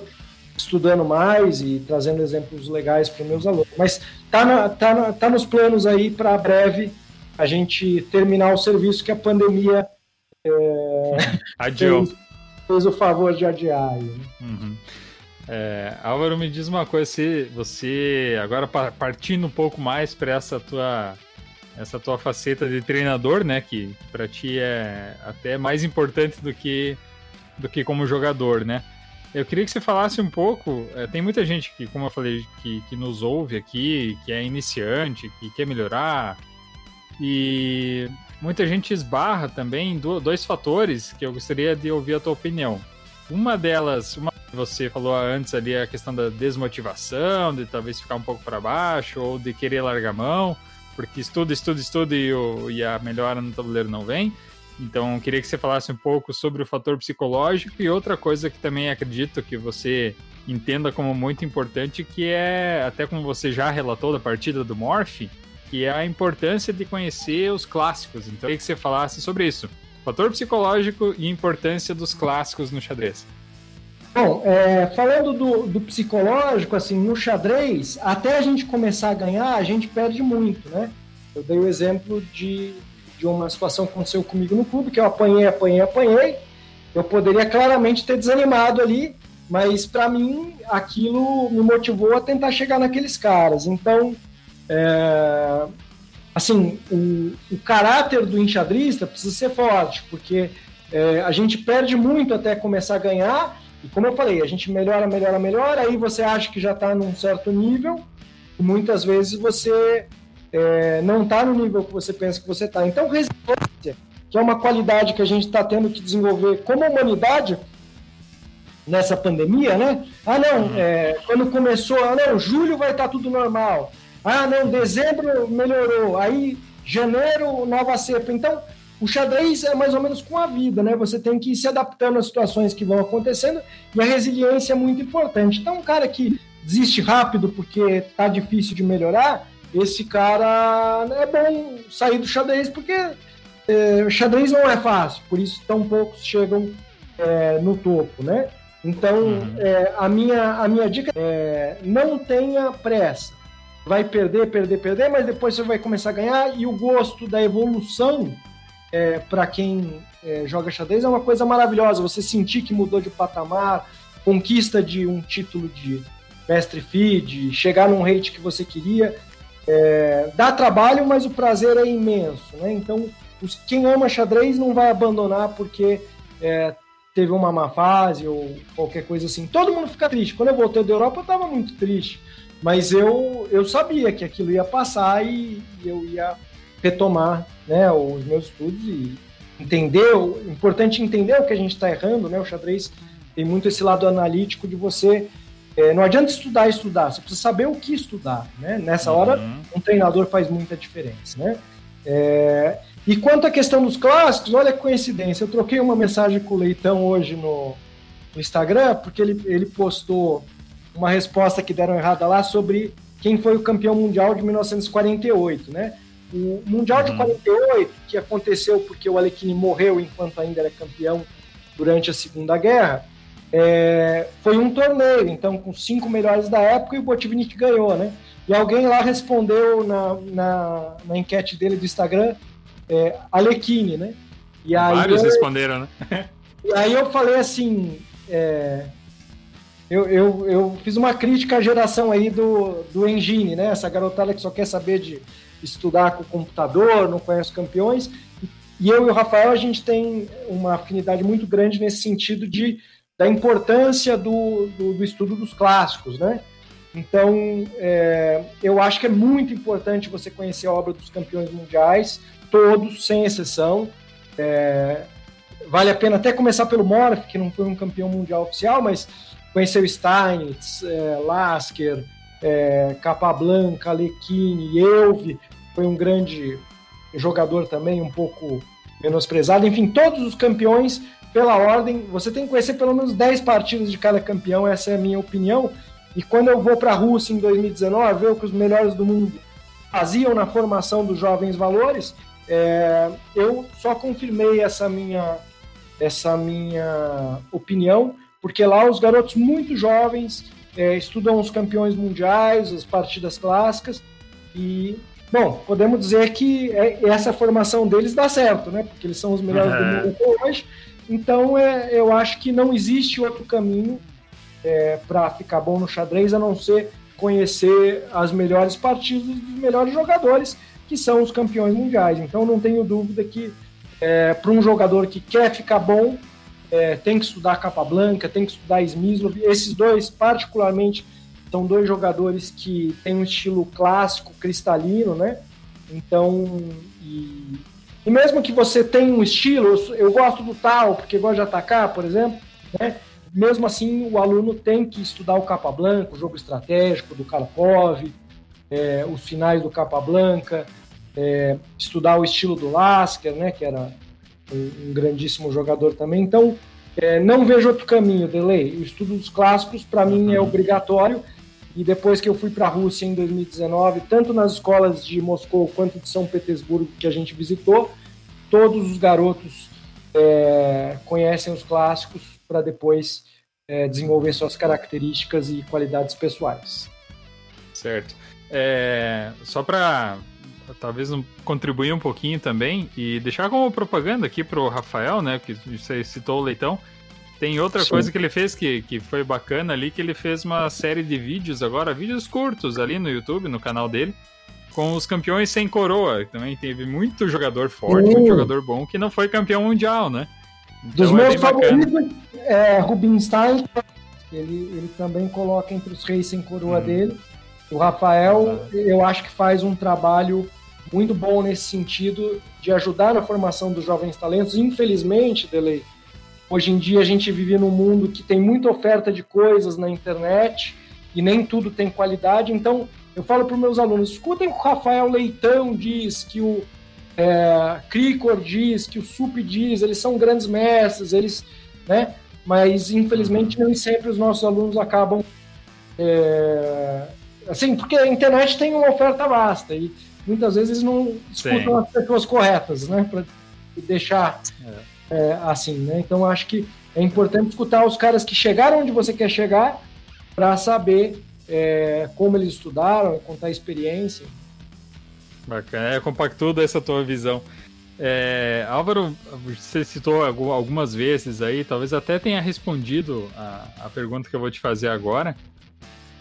estudando mais e trazendo exemplos legais para os meus alunos. Mas tá, na, tá, na, tá nos planos aí para breve a gente terminar o serviço que a pandemia é, Adiou. Fez, o favor de adiar. Uhum. É, Álvaro, me diz uma coisa, se você agora partindo um pouco mais para essa tua essa tua faceta de treinador, né, que para ti é até mais importante do que do que como jogador, né? Eu queria que você falasse um pouco. É, tem muita gente que, como eu falei, que, que nos ouve aqui, que é iniciante, que quer melhorar, e muita gente esbarra também em dois fatores que eu gostaria de ouvir a tua opinião. Uma delas, uma você falou antes ali a questão da desmotivação, de talvez ficar um pouco para baixo, ou de querer largar a mão, porque estuda, estuda, estuda e, o, e a melhora no tabuleiro não vem. Então, queria que você falasse um pouco sobre o fator psicológico e outra coisa que também acredito que você entenda como muito importante, que é, até como você já relatou da partida do Morph, que é a importância de conhecer os clássicos. Então, queria que você falasse sobre isso. Fator psicológico e importância dos clássicos no xadrez. Bom, é, falando do, do, psicológico, assim, no xadrez, até a gente começar a ganhar, a gente perde muito, né? Eu dei o exemplo de, de uma situação que aconteceu comigo no clube, que eu apanhei, apanhei, apanhei. Eu poderia claramente ter desanimado ali, mas para mim aquilo me motivou a tentar chegar naqueles caras. Então, é, assim, o, o, caráter do enxadrista precisa ser forte, porque é, a gente perde muito até começar a ganhar e como eu falei, a gente melhora, melhora, melhora, aí você acha que já está num certo nível, e muitas vezes você é, não está no nível que você pensa que você está. Então, resiliência, que é uma qualidade que a gente está tendo que desenvolver como humanidade nessa pandemia, né? Ah, não, uhum. é, quando começou, ah, não, julho vai estar tá tudo normal. Ah, não, dezembro melhorou. Aí, janeiro, nova cepa. Então, o xadrez é mais ou menos com a vida, né? Você tem que ir se adaptando às situações que vão acontecendo e a resiliência é muito importante. Então, um cara que desiste rápido porque tá difícil de melhorar, esse cara é bom sair do xadrez porque é, xadrez não é fácil, por isso tão poucos chegam é, no topo, né? Então, uhum. é, a, minha, a minha dica é não tenha pressa. Vai perder, perder, perder, mas depois você vai começar a ganhar e o gosto da evolução é, para quem é, joga xadrez é uma coisa maravilhosa. Você sentir que mudou de patamar, conquista de um título de mestre feed, chegar num rate que você queria. É, dá trabalho, mas o prazer é imenso. Né? Então, os, quem ama xadrez não vai abandonar porque é, teve uma má fase ou qualquer coisa assim. Todo mundo fica triste. Quando eu voltei da Europa, eu estava muito triste. Mas eu, eu sabia que aquilo ia passar e, e eu ia retomar né, os meus estudos e entender. O importante entender o que a gente está errando. Né? O xadrez tem muito esse lado analítico de você. É, não adianta estudar estudar, você precisa saber o que estudar. Né? Nessa hora, uhum. um treinador faz muita diferença. Né? É, e quanto à questão dos clássicos, olha que coincidência. Eu troquei uma mensagem com o Leitão hoje no, no Instagram, porque ele, ele postou uma resposta que deram errada lá sobre quem foi o campeão mundial de 1948, né? O Mundial de 48, uhum. que aconteceu porque o Alekhine morreu enquanto ainda era campeão durante a Segunda Guerra, é, foi um torneio, então com cinco melhores da época e o Botvinnik ganhou, né? E alguém lá respondeu na, na, na enquete dele do Instagram é, Alequine, né? E aí Vários eu, responderam, né? e aí eu falei assim, é, eu, eu, eu fiz uma crítica à geração aí do, do Engine, né? Essa garotada que só quer saber de estudar com o computador, não conhece campeões. E eu e o Rafael, a gente tem uma afinidade muito grande nesse sentido de, da importância do, do, do estudo dos clássicos, né? Então, é, eu acho que é muito importante você conhecer a obra dos campeões mundiais, todos, sem exceção. É, vale a pena até começar pelo Morph, que não foi um campeão mundial oficial, mas conheceu Steinitz, é, Lasker, é, Capablanca, Alekhine, Elve, foi um grande jogador também, um pouco menosprezado. Enfim, todos os campeões, pela ordem, você tem que conhecer pelo menos 10 partidas de cada campeão, essa é a minha opinião. E quando eu vou para a Rússia em 2019, ver o que os melhores do mundo faziam na formação dos jovens valores, é, eu só confirmei essa minha, essa minha opinião, porque lá os garotos muito jovens é, estudam os campeões mundiais, as partidas clássicas, e, bom, podemos dizer que é, essa formação deles dá certo, né? Porque eles são os melhores uhum. do mundo hoje. Então, é, eu acho que não existe outro caminho é, para ficar bom no xadrez a não ser conhecer as melhores partidas dos melhores jogadores que são os campeões mundiais. Então não tenho dúvida que é, para um jogador que quer ficar bom, é, tem que estudar Capa Blanca, tem que estudar Smyslov. Esses dois, particularmente, são dois jogadores que têm um estilo clássico, cristalino, né? Então, e, e mesmo que você tenha um estilo, eu, eu gosto do tal, porque gosto de atacar, por exemplo, né? Mesmo assim, o aluno tem que estudar o Capa Blanca, o jogo estratégico do Karpov, é, os finais do Capa Blanca, é, estudar o estilo do Lasker, né, que era um, um grandíssimo jogador também. Então, é, não vejo outro caminho, Delay. O estudo dos clássicos, para mim, é uhum. obrigatório. E depois que eu fui para a Rússia em 2019, tanto nas escolas de Moscou quanto de São Petersburgo que a gente visitou, todos os garotos é, conhecem os clássicos para depois é, desenvolver suas características e qualidades pessoais. Certo. É, só para talvez contribuir um pouquinho também e deixar como propaganda aqui pro Rafael, né? Que você citou o Leitão. Tem outra Sim. coisa que ele fez que, que foi bacana ali, que ele fez uma série de vídeos agora, vídeos curtos ali no YouTube, no canal dele, com os campeões sem coroa. Também teve muito jogador forte, uh. muito jogador bom que não foi campeão mundial, né? Então, Dos é meus favoritos é Rubinstein, ele, ele também coloca entre os reis sem coroa hum. dele. O Rafael, eu acho que faz um trabalho muito bom nesse sentido de ajudar na formação dos jovens talentos. Infelizmente, Delei, hoje em dia a gente vive num mundo que tem muita oferta de coisas na internet e nem tudo tem qualidade. Então, eu falo para os meus alunos: escutem o Rafael Leitão diz que o é, Krikor diz, que o Sup diz, eles são grandes mestres, eles, né? Mas infelizmente nem sempre os nossos alunos acabam é, assim, porque a internet tem uma oferta vasta e muitas vezes não escutam Sim. as pessoas corretas, né? Para deixar é. É, assim, né? Então acho que é importante escutar os caras que chegaram onde você quer chegar para saber é, como eles estudaram, contar a experiência. Bacana, é, compactudo essa tua visão. É, Álvaro, você citou algumas vezes aí, talvez até tenha respondido a, a pergunta que eu vou te fazer agora.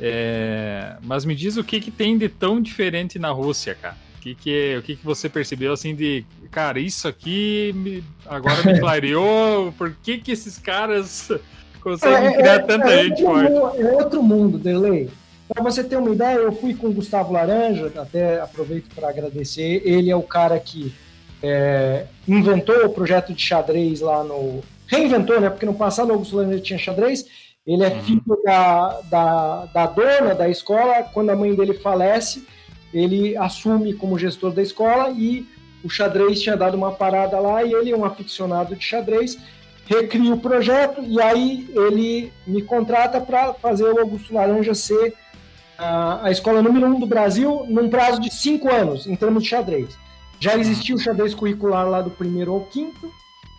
É, mas me diz o que, que tem de tão diferente na Rússia, cara. O que, que, o que, que você percebeu assim de, cara, isso aqui me, agora me clareou, por que, que esses caras conseguem é, criar é, tanta é gente forte? É outro mundo, Delay. Para você ter uma ideia, eu fui com o Gustavo Laranja, até aproveito para agradecer. Ele é o cara que é, inventou o projeto de xadrez lá no. Reinventou, né? Porque no passado o Augusto Laranja tinha xadrez. Ele é uhum. filho da, da, da dona da escola. Quando a mãe dele falece, ele assume como gestor da escola e o xadrez tinha dado uma parada lá e ele é um aficionado de xadrez recria o projeto e aí ele me contrata para fazer o Augusto Laranja ser a, a escola número um do Brasil num prazo de cinco anos, em termos de xadrez. Já existia o xadrez curricular lá do primeiro ao quinto,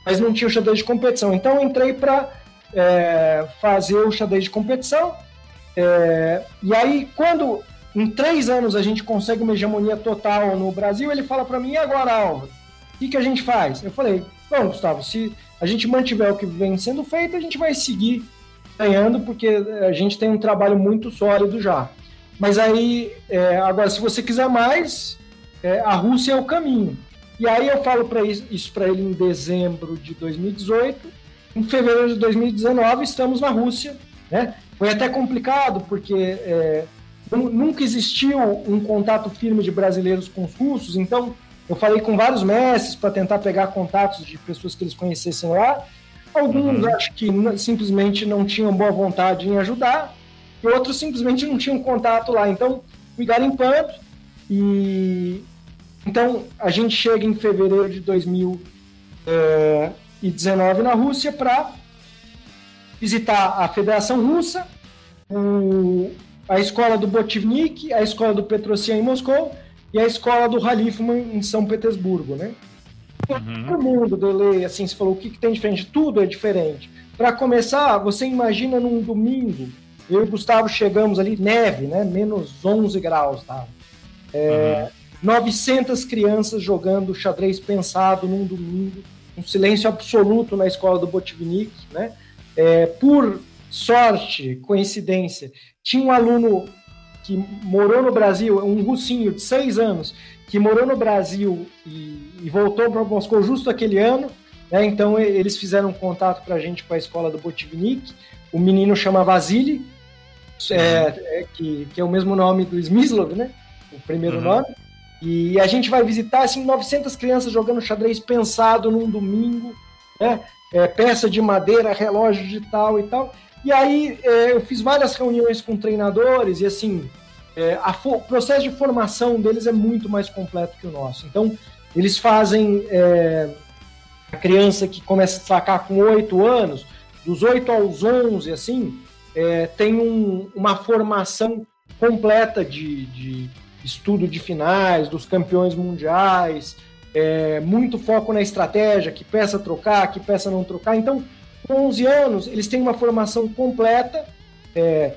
mas não tinha o xadrez de competição. Então eu entrei para é, fazer o xadrez de competição. É, e aí, quando em três anos a gente consegue uma hegemonia total no Brasil, ele fala para mim, e agora, Álvaro? O que, que a gente faz? Eu falei, bom, Gustavo, se a gente mantiver o que vem sendo feito, a gente vai seguir ganhando, porque a gente tem um trabalho muito sólido já. Mas aí, é, agora, se você quiser mais, é, a Rússia é o caminho. E aí eu falo para isso para ele em dezembro de 2018. Em fevereiro de 2019 estamos na Rússia. Né? Foi até complicado porque é, nunca existiu um contato firme de brasileiros com os russos. Então eu falei com vários mestres para tentar pegar contatos de pessoas que eles conhecessem lá. Alguns uhum. acho que simplesmente não tinham boa vontade em ajudar e outros simplesmente não tinham contato lá. Então, fui garimpando e então a gente chega em fevereiro de 2019 na Rússia para visitar a Federação Russa, o, a escola do Botivnik, a escola do Petrosian em Moscou e a escola do Halifman em São Petersburgo, né? Uhum. Todo mundo, Delay, assim, você falou o que, que tem diferente? Tudo é diferente. Para começar, você imagina num domingo eu e o Gustavo chegamos ali, neve, né? Menos 11 graus, tá? É, uhum. 900 crianças jogando xadrez pensado num domingo, um silêncio absoluto na escola do Botivnik, né? É, por sorte, coincidência, tinha um aluno que morou no Brasil, um russinho de seis anos, que morou no Brasil e, e voltou para Moscou justo aquele ano, né? Então eles fizeram um contato para a gente com a escola do Botivnik. O menino chama Vasily, é, é, que, que é o mesmo nome do Smyslov, né? O primeiro uhum. nome. E a gente vai visitar assim 900 crianças jogando xadrez pensado num domingo, né? É, peça de madeira, relógio digital e tal. E aí é, eu fiz várias reuniões com treinadores e assim é, o processo de formação deles é muito mais completo que o nosso. Então eles fazem é, a criança que começa a sacar com 8 anos, dos 8 aos 11, assim, é, tem um, uma formação completa de, de, estudo de finais, dos campeões mundiais, é, muito foco na estratégia, que peça trocar, que peça não trocar. Então, com 11 anos, eles têm uma formação completa, é,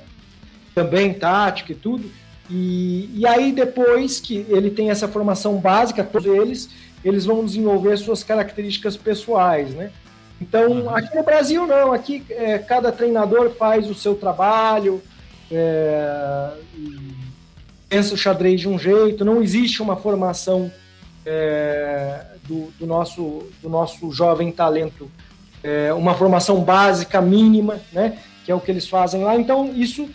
também tática e tudo. E, e aí, depois que ele tem essa formação básica, todos eles, eles vão desenvolver suas características pessoais, né? Então, uhum. aqui no Brasil, não. Aqui, é, cada treinador faz o seu trabalho, é, pensa o xadrez de um jeito, não existe uma formação é, do, do, nosso, do nosso jovem talento, é, uma formação básica, mínima, né? Que é o que eles fazem lá. Então, isso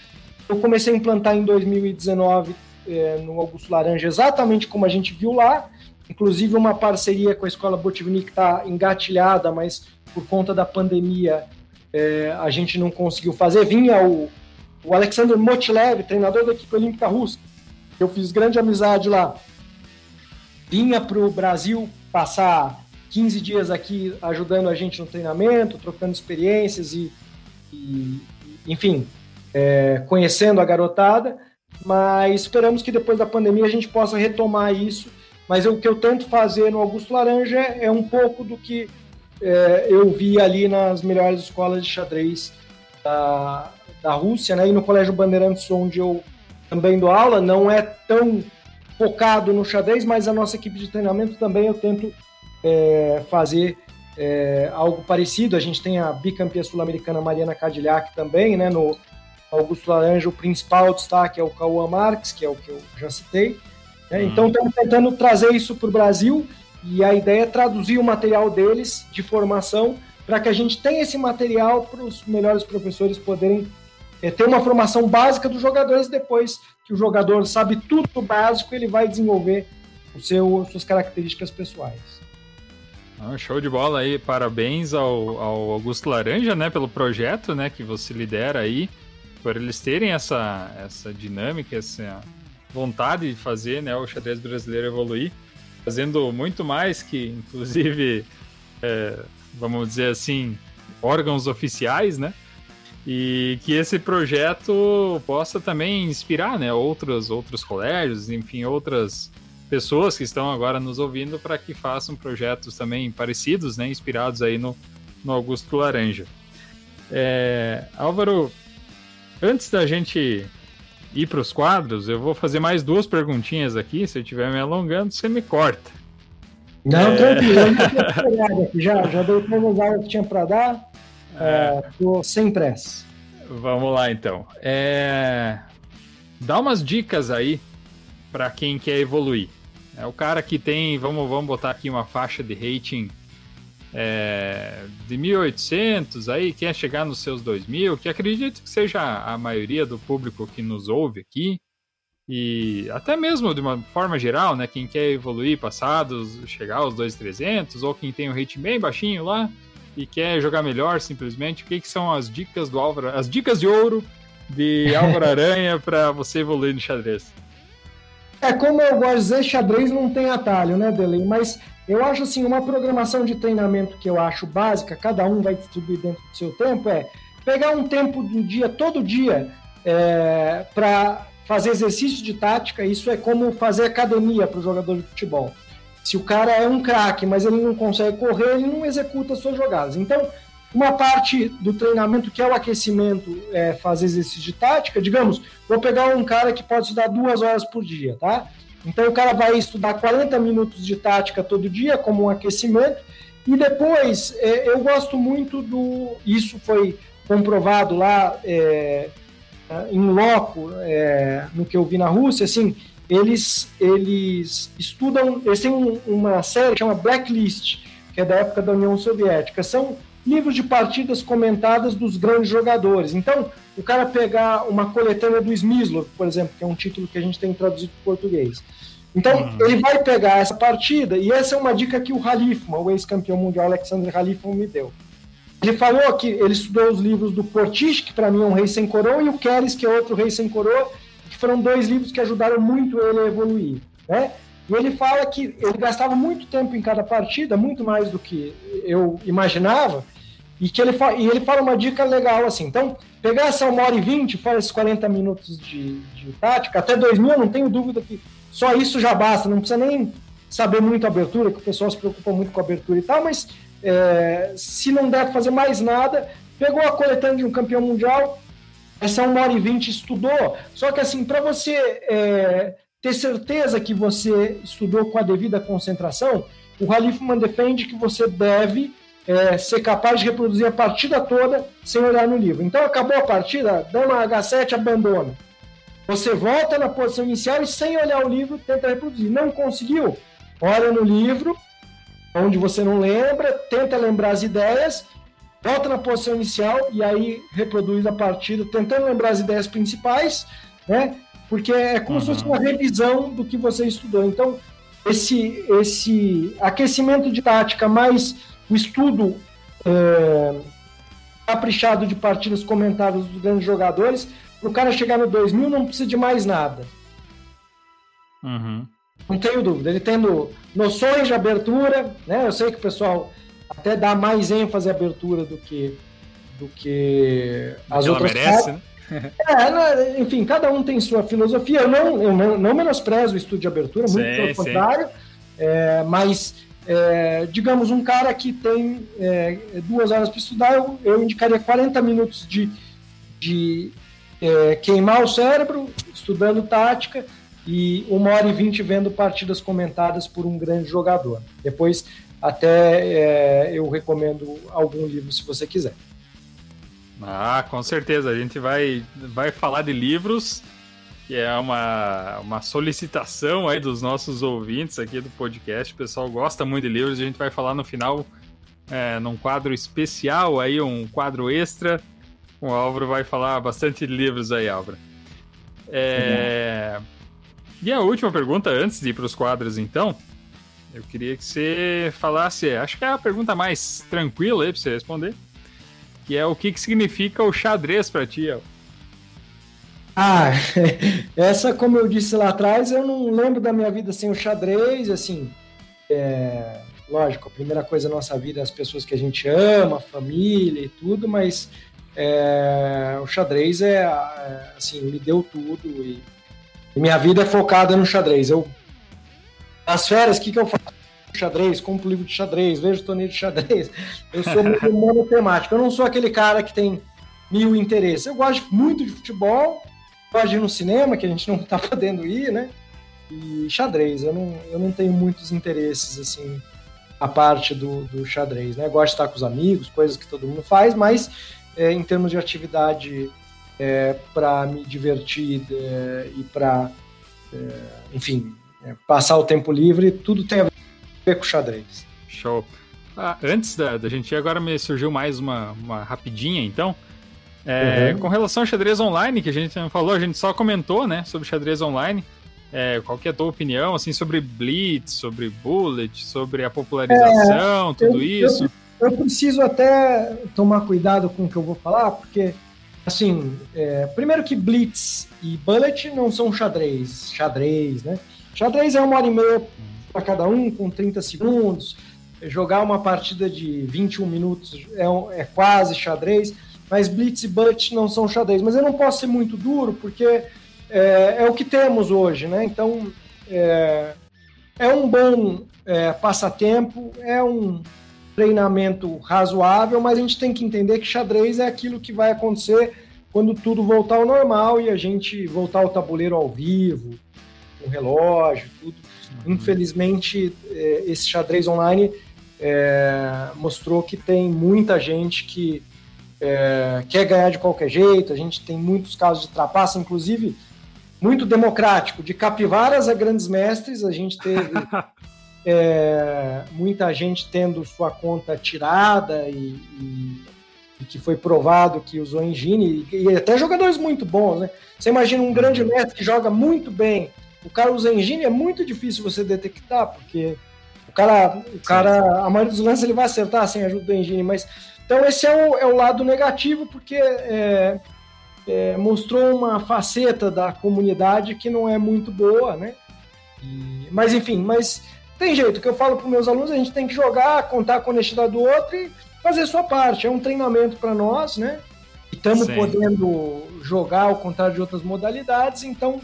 eu comecei a implantar em 2019 é, no Augusto Laranja, exatamente como a gente viu lá. Inclusive, uma parceria com a Escola Botivnik está engatilhada, mas por conta da pandemia, é, a gente não conseguiu fazer. Vinha o, o Alexander Motilev, treinador da equipe olímpica russa. Eu fiz grande amizade lá. vinha para o Brasil passar 15 dias aqui ajudando a gente no treinamento, trocando experiências e, e enfim, é, conhecendo a garotada. Mas esperamos que depois da pandemia a gente possa retomar isso. Mas o que eu tento fazer no Augusto Laranja é um pouco do que é, eu vi ali nas melhores escolas de xadrez da, da Rússia, né? E no Colégio Bandeirantes, onde eu também dou aula, não é tão focado no xadrez, mas a nossa equipe de treinamento também eu tento é, fazer é, algo parecido. A gente tem a bicampeã sul-americana Mariana Cadillac também, né? No Augusto Laranja, o principal destaque é o Cauã Marques, que é o que eu já citei. Né? Uhum. Então, estamos tentando trazer isso para o Brasil e a ideia é traduzir o material deles de formação para que a gente tenha esse material para os melhores professores poderem é, ter uma formação básica dos jogadores depois que o jogador sabe tudo do básico, ele vai desenvolver o seu, suas características pessoais. Ah, show de bola aí, parabéns ao, ao, Augusto Laranja, né, pelo projeto, né, que você lidera aí, por eles terem essa, essa dinâmica, essa vontade de fazer, né, o xadrez brasileiro evoluir, fazendo muito mais que, inclusive, é, vamos dizer assim, órgãos oficiais, né, e que esse projeto possa também inspirar, né, outros, outros colégios, enfim, outras pessoas que estão agora nos ouvindo para que façam projetos também parecidos, né, inspirados aí no, no Augusto Laranja. É, Álvaro, antes da gente ir para os quadros, eu vou fazer mais duas perguntinhas aqui. Se eu estiver me alongando, você me corta. Não, é... tranquilo, já, já dei todas as aulas que tinha para dar, estou é... sem pressa. Vamos lá então. É... Dá umas dicas aí para quem quer evoluir. É o cara que tem, vamos, vamos botar aqui uma faixa de rating é, de 1800, aí quer chegar nos seus 2000, que acredito que seja a maioria do público que nos ouve aqui, e até mesmo de uma forma geral, né, quem quer evoluir passados, chegar aos 2300, ou quem tem um rating bem baixinho lá e quer jogar melhor simplesmente, o que, que são as dicas do Álvaro, as dicas de ouro de Álvaro Aranha para você evoluir no xadrez? É, como eu gosto de dizer, xadrez não tem atalho, né, Delay? Mas eu acho assim, uma programação de treinamento que eu acho básica, cada um vai distribuir dentro do seu tempo, é pegar um tempo do dia, todo dia, é, para fazer exercício de tática. Isso é como fazer academia para o jogador de futebol. Se o cara é um craque, mas ele não consegue correr, ele não executa as suas jogadas. Então, uma parte do treinamento que é o aquecimento, é fazer exercício de tática, digamos, vou pegar um cara que pode estudar duas horas por dia, tá? Então o cara vai estudar 40 minutos de tática todo dia como um aquecimento e depois é, eu gosto muito do isso foi comprovado lá é, em loco é, no que eu vi na Rússia assim eles eles estudam eles têm uma série que chama Blacklist que é da época da União Soviética são livros de partidas comentadas dos grandes jogadores. Então, o cara pegar uma coletânea do Smyslov, por exemplo, que é um título que a gente tem traduzido para português. Então, uhum. ele vai pegar essa partida, e essa é uma dica que o Halifman, o ex-campeão mundial Alexander Halifman, me deu. Ele falou que ele estudou os livros do Portisch, que para mim é um rei sem coroa, e o Keres, que é outro rei sem coroa, foram dois livros que ajudaram muito ele a evoluir. Né? E ele fala que ele gastava muito tempo em cada partida, muito mais do que eu imaginava, e que ele, e ele fala uma dica legal assim. Então, pegar essa 1 hora e 20, faz esses 40 minutos de, de tática, até 2000, não tenho dúvida que só isso já basta, não precisa nem saber muito a abertura, que o pessoal se preocupa muito com a abertura e tal, mas é, se não der para fazer mais nada, pegou a coletânea de um campeão mundial, essa 1 hora e 20 estudou, só que assim, para você é, ter certeza que você estudou com a devida concentração, o Halifman defende que você deve é, ser capaz de reproduzir a partida toda sem olhar no livro. Então acabou a partida, dama H7 abandona. Você volta na posição inicial e sem olhar o livro tenta reproduzir. Não conseguiu? Olha no livro, onde você não lembra, tenta lembrar as ideias, volta na posição inicial e aí reproduz a partida, tentando lembrar as ideias principais, né? porque é como uhum. se fosse uma revisão do que você estudou. Então, esse, esse aquecimento de tática mais o estudo é, caprichado de partidas comentadas dos grandes jogadores, para o cara chegar no 2000 não precisa de mais nada. Uhum. Não tenho dúvida. Ele tendo noções de abertura, né? Eu sei que o pessoal até dá mais ênfase à abertura do que do que as Ela outras merece, né? É, enfim, cada um tem sua filosofia. Eu não, eu não, não menosprezo o estudo de abertura, muito sim, pelo contrário. É, mas, é, digamos, um cara que tem é, duas horas para estudar, eu, eu, indicaria 40 minutos de, de é, queimar o cérebro, estudando tática, e uma hora e vinte vendo partidas comentadas por um grande jogador. Depois, até é, eu recomendo algum livro se você quiser. Ah, com certeza. A gente vai, vai falar de livros, que é uma, uma solicitação aí dos nossos ouvintes aqui do podcast. O pessoal gosta muito de livros. A gente vai falar no final, é, num quadro especial aí, um quadro extra. O Álvaro vai falar bastante de livros aí, Álvaro. É... E a última pergunta, antes de ir para os quadros, então, eu queria que você falasse, acho que é a pergunta mais tranquila aí para você responder que é o que, que significa o xadrez para ti, El? Ah, essa, como eu disse lá atrás, eu não lembro da minha vida sem o xadrez, assim, é, lógico, a primeira coisa da nossa vida é as pessoas que a gente ama, a família e tudo, mas é, o xadrez é, é, assim, me deu tudo e, e, minha vida é focada no xadrez. Eu, nas férias, o que, que eu faço? xadrez, compro livro de xadrez, vejo torneio de xadrez. Eu sou muito monotemático. Eu não sou aquele cara que tem mil interesses. Eu gosto muito de futebol, gosto de ir no cinema, que a gente não está podendo ir, né? E xadrez. Eu não, eu não tenho muitos interesses, assim, a parte do, do xadrez, né? Eu gosto de estar com os amigos, coisas que todo mundo faz, mas é, em termos de atividade é, para me divertir é, e para, é, enfim, é, passar o tempo livre, tudo tem a ver com xadrez. Show. Ah, antes da, da, gente ir, agora me surgiu mais uma, uma rapidinha, então. É, uhum. Com relação ao xadrez online, que a gente não falou, a gente só comentou, né, sobre xadrez online. É, qual que é a tua opinião, assim, sobre Blitz, sobre Bullet, sobre a popularização, é, tudo eu, isso? Eu, eu, preciso até tomar cuidado com o que eu vou falar, porque, assim, é, primeiro que Blitz e Bullet não são xadrez, xadrez, né? Xadrez é uma hora e meia para cada um, com 30 segundos. Jogar uma partida de 21 minutos é, é quase xadrez, mas Blitz e Bullet não são xadrez. Mas eu não posso ser muito duro, porque é, é o que temos hoje, né? Então, é, é um bom é, passatempo, é um treinamento razoável, mas a gente tem que entender que xadrez é aquilo que vai acontecer quando tudo voltar ao normal e a gente voltar ao tabuleiro ao vivo, com relógio, tudo. Infelizmente, é, esse xadrez online é, mostrou que tem muita gente que é, quer ganhar de qualquer jeito. A gente tem muitos casos de trapaça, inclusive muito democrático, de capivaras a grandes mestres. A gente teve é, muita gente tendo sua conta tirada e, e, e, que foi provado que usou engine, e, e até jogadores muito bons. Né? Você imagina um grande mestre que joga muito bem o cara usa engine, é muito difícil você detectar, porque o cara, o cara a maioria dos lances ele vai acertar sem a ajuda do engine, mas então esse é o, é o lado negativo, porque é, é, mostrou uma faceta da comunidade que não é muito boa, né? E, mas enfim, mas tem jeito, o que eu falo para meus alunos, a gente tem que jogar, contar com a honestidade do outro e fazer sua parte. É um treinamento para nós, né? Estamos podendo jogar ao contrário de outras modalidades, então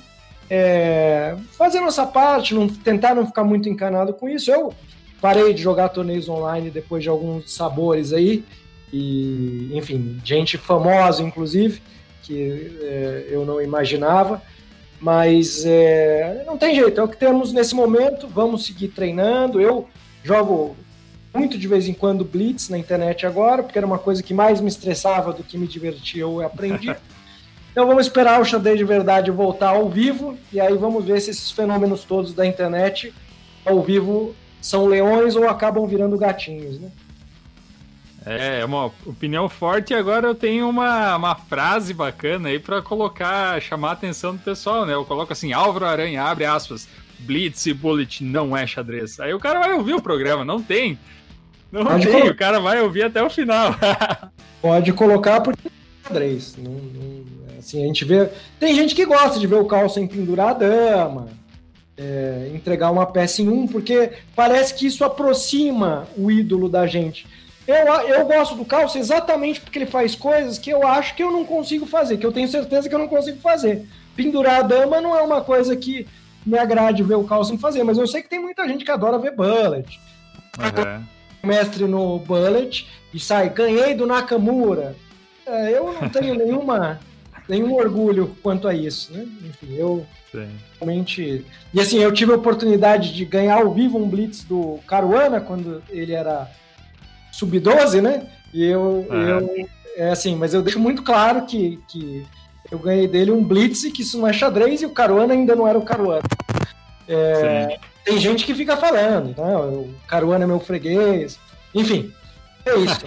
é, fazer nossa parte, não, tentar não ficar muito encanado com isso. Eu parei de jogar torneios online depois de alguns sabores aí, e enfim, gente famosa, inclusive, que é, eu não imaginava. Mas é, não tem jeito, é o que temos nesse momento. Vamos seguir treinando. Eu jogo muito de vez em quando Blitz na internet agora, porque era uma coisa que mais me estressava do que me divertia, eu aprendi. Então vamos esperar o xadrez de verdade voltar ao vivo e aí vamos ver se esses fenômenos todos da internet ao vivo são leões ou acabam virando gatinhos, né? É, é uma opinião forte e agora eu tenho uma, uma frase bacana aí para colocar, chamar a atenção do pessoal, né? Eu coloco assim, Álvaro Aranha, abre aspas, Blitz e Bullet não é xadrez. Aí o cara vai ouvir o programa, não tem. Não Pode tem, colocar. o cara vai ouvir até o final. Pode colocar porque é xadrez. Não, não, Assim, a gente vê. Tem gente que gosta de ver o Carlsen pendurar a dama. é, entregar uma peça em um, porque parece que isso aproxima o ídolo da gente. Eu, eu gosto do Calço exatamente porque ele faz coisas que eu acho que eu não consigo fazer, que eu tenho certeza que eu não consigo fazer. Pendurar a dama não é uma coisa que me agrade ver o Carlson fazer, mas eu sei que tem muita gente que adora ver Bullet. Uhum. Mestre no Bullet e sai, ganhei do Nakamura. É, eu não tenho nenhuma, nenhum orgulho quanto a isso, né? Enfim, eu Sim. realmente. E assim, eu tive a oportunidade de ganhar ao vivo um Blitz do Caruana quando ele era sub-12, né? E eu, é. eu. É assim, mas eu deixo muito claro que, que eu ganhei dele um Blitz, que isso não é xadrez, e o Caruana ainda não era o Caruana. É, tem gente que fica falando, né? O Caruana é meu freguês. Enfim, é isso.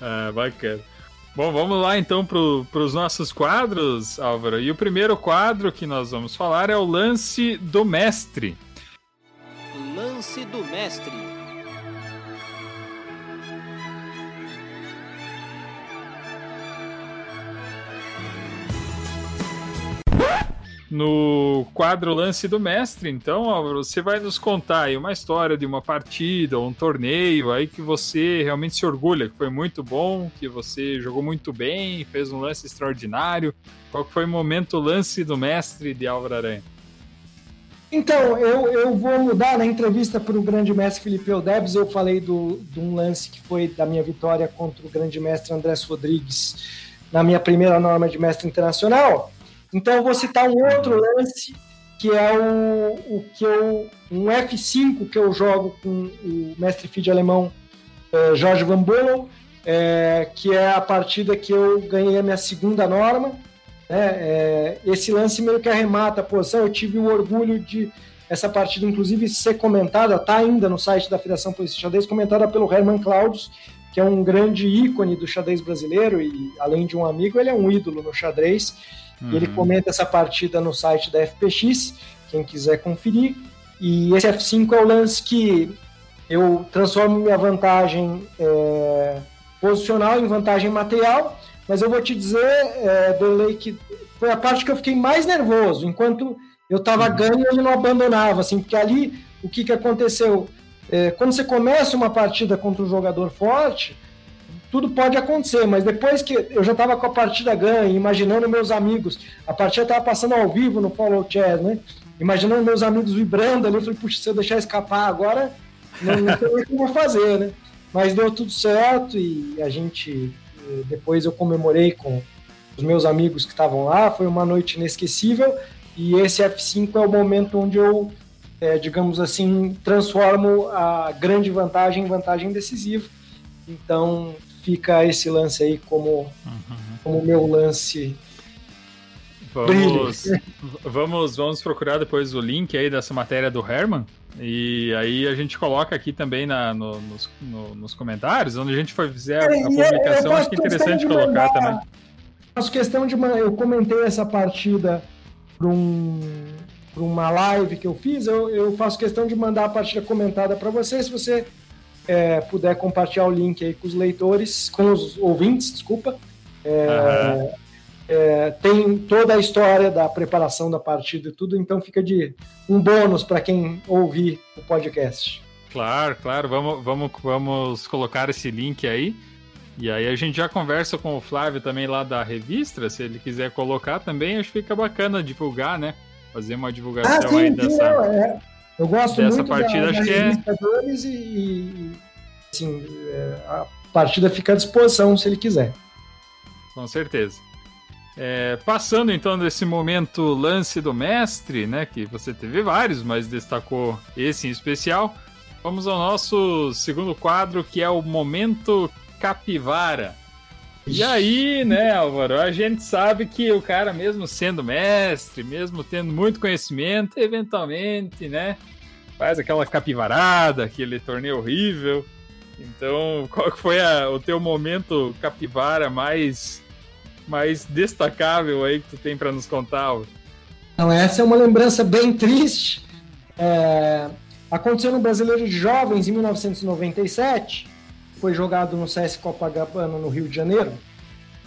ah, bacana. Bom, vamos lá então para os nossos quadros, Álvaro. E o primeiro quadro que nós vamos falar é o lance do mestre. Lance do mestre. No quadro Lance do Mestre, então, Álvaro, você vai nos contar aí uma história de uma partida, um torneio aí que você realmente se orgulha, que foi muito bom, que você jogou muito bem, fez um lance extraordinário. Qual foi o momento Lance do Mestre de Álvaro Aranha? Então, eu, eu vou mudar na entrevista para o grande mestre Felipe Eudebs. Eu falei do, de um lance que foi da minha vitória contra o grande mestre Andrés Rodrigues na minha primeira norma de mestre internacional. Então eu vou citar um outro lance que é o, o que eu um F5 que eu jogo com o mestre feed alemão é, Jorge Van Bollow, é, que é a partida que eu ganhei a minha segunda norma. Né? É, esse lance meio que arremata a posição. Eu tive o orgulho de essa partida, inclusive, ser comentada, está ainda no site da Federação Polícia Xadrez, comentada pelo Herman Claudius, que é um grande ícone do xadrez brasileiro e, além de um amigo, ele é um ídolo no xadrez. Uhum. Ele comenta essa partida no site da FPX, quem quiser conferir. E esse F5 é o lance que eu transformo minha vantagem é, posicional em vantagem material, mas eu vou te dizer, é, Dorley, que foi a parte que eu fiquei mais nervoso. Enquanto eu estava uhum. ganhando, ele não abandonava, assim, porque ali o que, que aconteceu? É, quando você começa uma partida contra um jogador forte, tudo pode acontecer, mas depois que eu já estava com a partida ganha, imaginando meus amigos, a partida estava passando ao vivo no Follow Chess, né? Imaginando meus amigos vibrando ali, eu falei, puxa, se eu deixar escapar agora, não, não sei o que eu vou fazer, né? Mas deu tudo certo e a gente, eh, depois eu comemorei com os meus amigos que estavam lá, foi uma noite inesquecível e esse F5 é o momento onde eu, é, digamos assim, transformo a grande vantagem em vantagem decisiva. Então, fica esse lance aí como uhum. como meu lance Vamos, vamos, vamos procurar depois o link aí dessa matéria do Herman. E aí a gente coloca aqui também na, no, nos, no, nos comentários, onde a gente for fizer a, a é, publicação, acho que é interessante colocar mandar, também. Faço questão de eu comentei essa partida para um, uma live que eu fiz, eu, eu faço questão de mandar a partida comentada para você. Se você é, puder compartilhar o link aí com os leitores, com os ouvintes, desculpa. É, uhum. é, tem toda a história da preparação da partida e tudo, então fica de um bônus para quem ouvir o podcast. Claro, claro, vamos, vamos, vamos colocar esse link aí. E aí a gente já conversa com o Flávio também lá da revista, se ele quiser colocar também, acho que fica bacana divulgar, né? Fazer uma divulgação ah, sim, aí dessa. É, eu gosto dessa muito partida, da, acho que é. E, e assim, é, a partida fica à disposição se ele quiser. Com certeza. É, passando então desse momento lance do mestre, né? Que você teve vários, mas destacou esse em especial. Vamos ao nosso segundo quadro, que é o momento capivara. E aí, né, Álvaro, a gente sabe que o cara, mesmo sendo mestre, mesmo tendo muito conhecimento, eventualmente, né, faz aquela capivarada, aquele torneio horrível. Então, qual foi a, o teu momento capivara mais, mais destacável aí que tu tem para nos contar? Álvaro? Não, essa é uma lembrança bem triste. É, aconteceu no Brasileiro de Jovens em 1997 foi jogado no CS Copacabana, no Rio de Janeiro.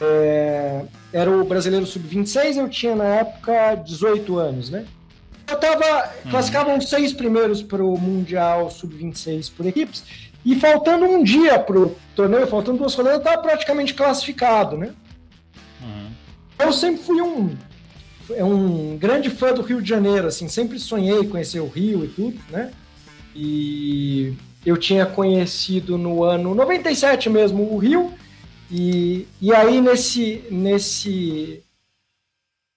É, era o brasileiro sub-26, eu tinha na época 18 anos, né? eu tava. Uhum. Classificavam seis primeiros para o Mundial Sub-26 por equipes. E faltando um dia para o torneio, faltando duas rodadas, eu estava praticamente classificado, né? Uhum. Eu sempre fui um, um grande fã do Rio de Janeiro, assim, sempre sonhei conhecer o Rio e tudo, né? E eu tinha conhecido no ano 97 mesmo o Rio, e, e aí nesse, nesse,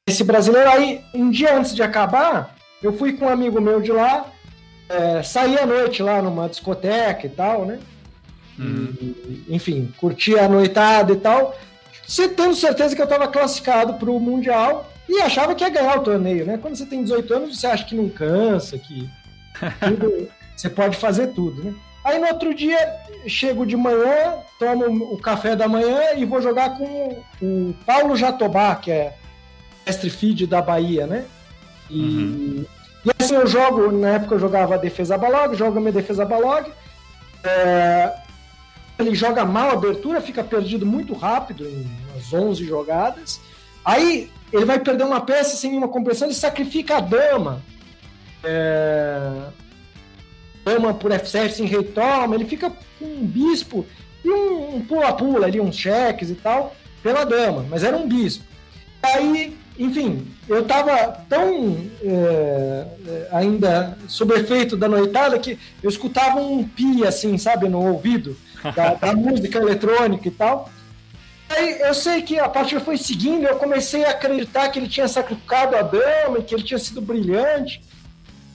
nesse brasileiro, aí um dia antes de acabar, eu fui com um amigo meu de lá, é, saí à noite lá numa discoteca e tal, né? Uhum. E, enfim, curti a noitada e tal, tendo certeza que eu estava classificado para o Mundial e achava que ia ganhar o torneio, né? Quando você tem 18 anos, você acha que não cansa, que tudo, você pode fazer tudo, né? Aí no outro dia, chego de manhã, tomo o café da manhã e vou jogar com o Paulo Jatobá, que é mestre feed da Bahia, né? E, uhum. e assim eu jogo, na época eu jogava defesa balog, jogo minha defesa balog. É, ele joga mal a abertura, fica perdido muito rápido, em umas 11 jogadas. Aí ele vai perder uma peça sem nenhuma compressão, ele sacrifica a dama. É, dama por F7 sem rei toma, ele fica com um bispo e um pula-pula ali, uns cheques e tal, pela dama, mas era um bispo. Aí enfim, eu estava tão é, ainda sob efeito da noitada que eu escutava um pi, assim, sabe, no ouvido da, da música eletrônica e tal. Aí eu sei que a partida foi seguindo, eu comecei a acreditar que ele tinha sacrificado a dama, que ele tinha sido brilhante.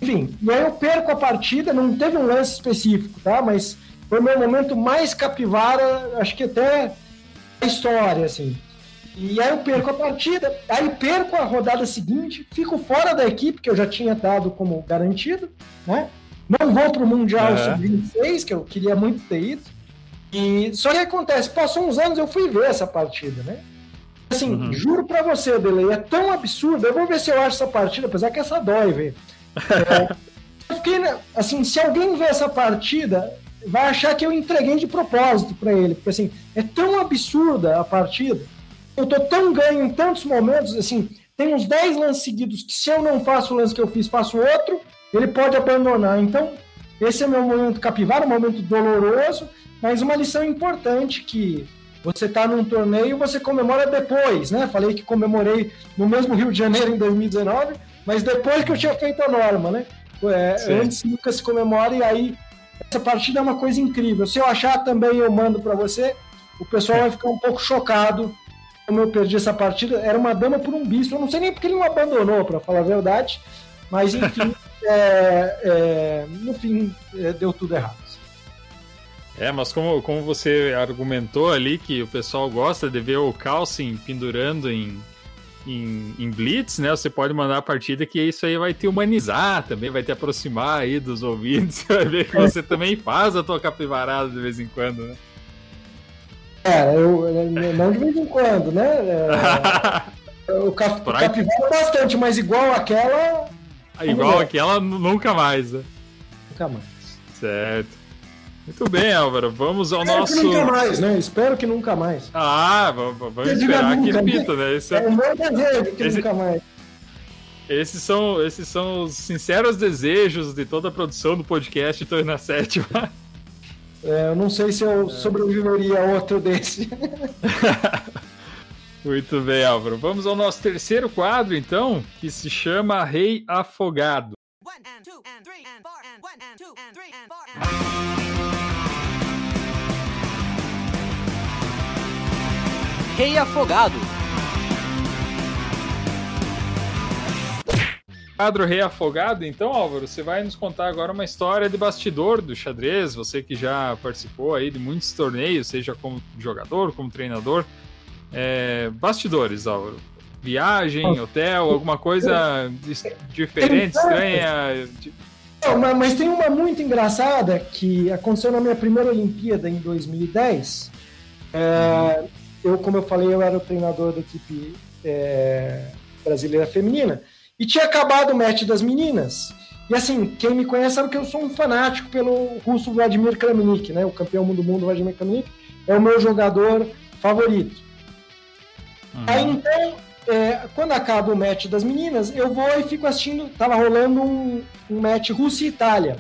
Enfim, e aí eu perco a partida, não teve um lance específico, tá? Mas foi o meu momento mais capivara, acho que até a história, assim. E aí eu perco a partida, aí perco a rodada seguinte, fico fora da equipe que eu já tinha dado como garantido, né? Não vou para o Mundial uhum. Sub-26, que eu queria muito ter ido. E só que acontece, passou uns anos eu fui ver essa partida, né? Assim, uhum. juro para você, Delay, é tão absurdo. Eu vou ver se eu acho essa partida, apesar que essa dói, velho. É, fiquei, né, assim, se alguém ver essa partida, vai achar que eu entreguei de propósito para ele, porque assim, é tão absurda a partida eu tô tão ganho em tantos momentos, assim, tem uns 10 lances seguidos que se eu não faço o lance que eu fiz, faço outro, ele pode abandonar. Então, esse é meu momento capivara, um momento doloroso, mas uma lição importante que você está num torneio, você comemora depois, né? Falei que comemorei no mesmo Rio de Janeiro em 2019, mas depois que eu tinha feito a norma, né? É, antes nunca se comemora e aí essa partida é uma coisa incrível. Se eu achar também eu mando para você, o pessoal vai ficar um pouco chocado como eu perdi essa partida, era uma dama por um bispo. Eu não sei nem porque ele não abandonou, para falar a verdade. Mas, enfim, é, é, no fim, é, deu tudo errado. É, mas como, como você argumentou ali que o pessoal gosta de ver o Calcin pendurando em, em, em, Blitz, né? Você pode mandar a partida que isso aí vai te humanizar também, vai te aproximar aí dos ouvintes. Você vai ver que você também faz a tua capivarada de vez em quando, né? É, eu, não de vez em quando, né? É, o cap, capivara bastante, mas igual aquela. Igual aquela, nunca mais, né? Nunca mais. Certo. Muito bem, Álvaro. Vamos ao Espero nosso. Que nunca mais, né? Espero que nunca mais. Ah, vamos, esperar que repita, né? Esse é, é o meu desejo que Esse... nunca mais. Esses são, esses são os sinceros desejos de toda a produção do podcast Tô na Sétima. É, eu não sei se eu sobreviveria a outro desse. Muito bem, Álvaro. Vamos ao nosso terceiro quadro, então, que se chama Rei Afogado. Rei Afogado. quadro reafogado, então, Álvaro, você vai nos contar agora uma história de bastidor do xadrez, você que já participou aí de muitos torneios, seja como jogador, como treinador. É, bastidores, Álvaro. Viagem, hotel, alguma coisa diferente, estranha. Não, mas tem uma muito engraçada que aconteceu na minha primeira Olimpíada em 2010. É, eu, como eu falei, eu era o treinador da equipe é, brasileira feminina. E tinha acabado o match das meninas. E assim, quem me conhece sabe que eu sou um fanático pelo russo Vladimir Kramnik, né? O campeão do mundo Vladimir Kramnik é o meu jogador favorito. Uhum. Aí então é, quando acaba o match das meninas, eu vou e fico assistindo. Tava rolando um, um match Rússia e Itália.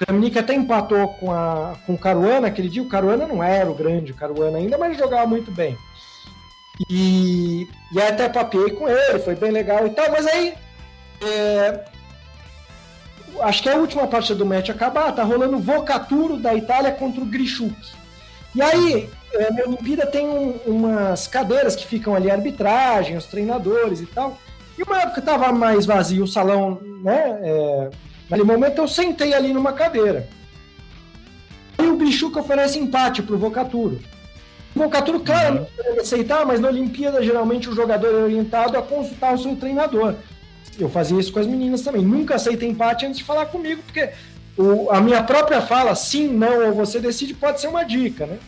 O Kramnik até empatou com, a, com o Caruana aquele dia. O Caruana não era o grande Caruana ainda, mas jogava muito bem. E, e até papiei com ele, foi bem legal e tal. Mas aí, é, acho que é a última parte do match acabar, tá rolando o Vocaturo da Itália contra o Grishuk. E aí, é, na Olimpíada tem um, umas cadeiras que ficam ali, arbitragem, os treinadores e tal. E uma época tava mais vazio o salão, né? É, naquele momento eu sentei ali numa cadeira. E o Grishuk oferece empate pro Vocaturo. O Vocaturo, claro, uhum. não pode aceitar, mas na Olimpíada geralmente o jogador é orientado a consultar o seu treinador. Eu fazia isso com as meninas também. Nunca aceita empate antes de falar comigo, porque o, a minha própria fala, sim, não, ou você decide, pode ser uma dica, né?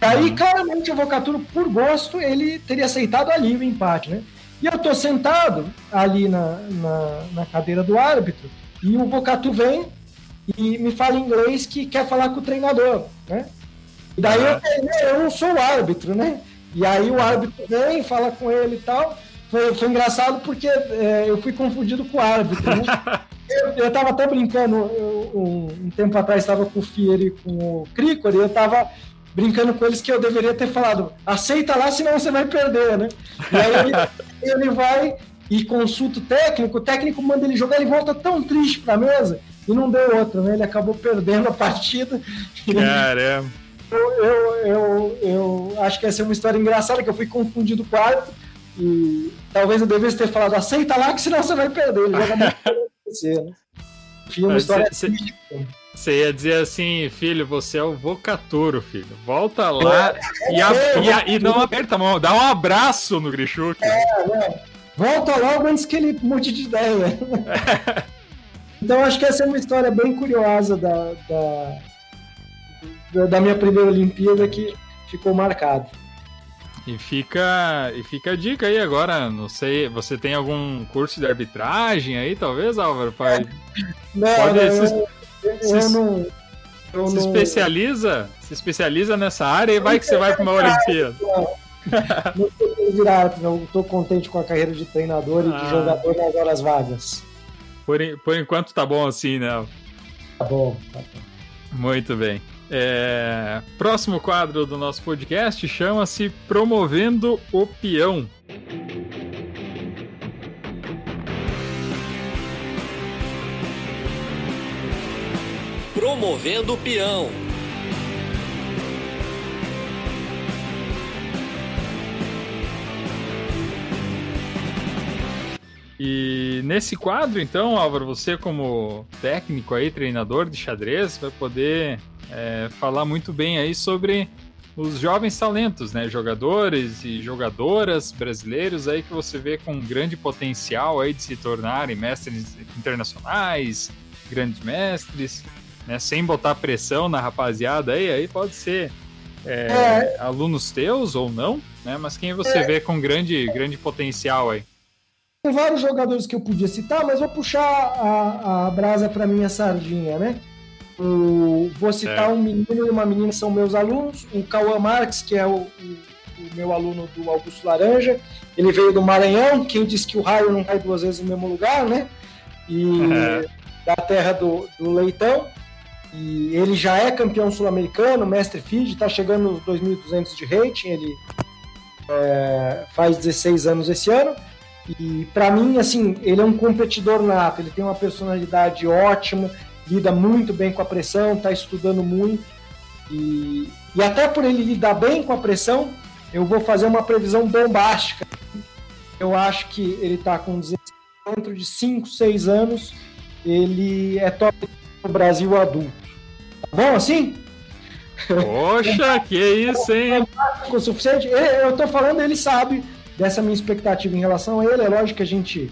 Aí, uhum. claramente, o Vocaturo, por gosto, ele teria aceitado ali o empate, né? E eu tô sentado ali na, na, na cadeira do árbitro, e o Vocaturo vem e me fala em inglês que quer falar com o treinador, né? E daí eu, eu não sou o árbitro, né? E aí o árbitro vem, fala com ele e tal. Foi, foi engraçado porque é, eu fui confundido com o árbitro. Né? eu, eu tava até brincando, eu, um, um, tempo atrás estava com o Fieri e com o Cricor, e eu tava brincando com eles que eu deveria ter falado, aceita lá, senão você vai perder, né? E aí ele, ele vai e consulta o técnico, o técnico manda ele jogar, ele volta tão triste pra mesa, e não deu outra, né? Ele acabou perdendo a partida. Caramba! Eu, eu, eu, eu acho que essa é uma história engraçada, que eu fui confundido com o árbitro, e talvez eu devesse ter falado, aceita lá, que senão você vai perder. Ele joga muito você, né? Enfim, uma história cê, Você ia dizer assim, filho, você é o vocaturo, filho. Volta lá é, e, a, é, e, a, e, não aperta a mão, dá um abraço no Grishuk. É, né? Volta logo antes que ele mude de ideia. então acho que essa é uma história bem curiosa da, da, da minha primeira Olimpíada que ficou marcada. E fica, e fica a dica aí agora, não sei, você tem algum curso de arbitragem aí, talvez, Álvaro? Pai? Não, Pode, não, se, eu, se, eu não, eu se não... especializa, se especializa nessa área e vai que você vai para uma Olimpíada. Não estou virar, não estou contente com a carreira de treinador e ah. de jogador nas horas vagas. Por, por enquanto tá bom assim, né? Tá bom, tá bom. Muito bem. É... Próximo quadro do nosso podcast chama-se Promovendo o Peão. Promovendo o Peão. Nesse quadro, então, Álvaro, você como técnico aí, treinador de xadrez, vai poder é, falar muito bem aí sobre os jovens talentos, né? Jogadores e jogadoras brasileiros aí que você vê com grande potencial aí de se tornarem mestres internacionais, grandes mestres, né? Sem botar pressão na rapaziada aí, aí pode ser é, é. alunos teus ou não, né? Mas quem você é. vê com grande, grande potencial aí? Tem vários jogadores que eu podia citar, mas vou puxar a, a brasa para minha sardinha, né? O, vou citar é. um menino e uma menina são meus alunos. O Cauã Marques, que é o, o, meu aluno do Augusto Laranja, ele veio do Maranhão. Quem disse que o raio não cai duas vezes no mesmo lugar, né? E é. da terra do, do Leitão. E ele já é campeão sul-americano, mestre feed, está chegando nos 2.200 de rating. Ele é, faz 16 anos esse ano. E para mim, assim, ele é um competidor nato. Ele tem uma personalidade ótima lida muito bem com a pressão, está estudando muito. E, e até por ele lidar bem com a pressão, eu vou fazer uma previsão bombástica. Eu acho que ele está com dentro de 5, 6 anos, ele é top no Brasil adulto. Tá bom assim? Poxa, que isso, hein? O suficiente. Eu estou falando, ele sabe dessa minha expectativa em relação a ele. É lógico que a gente.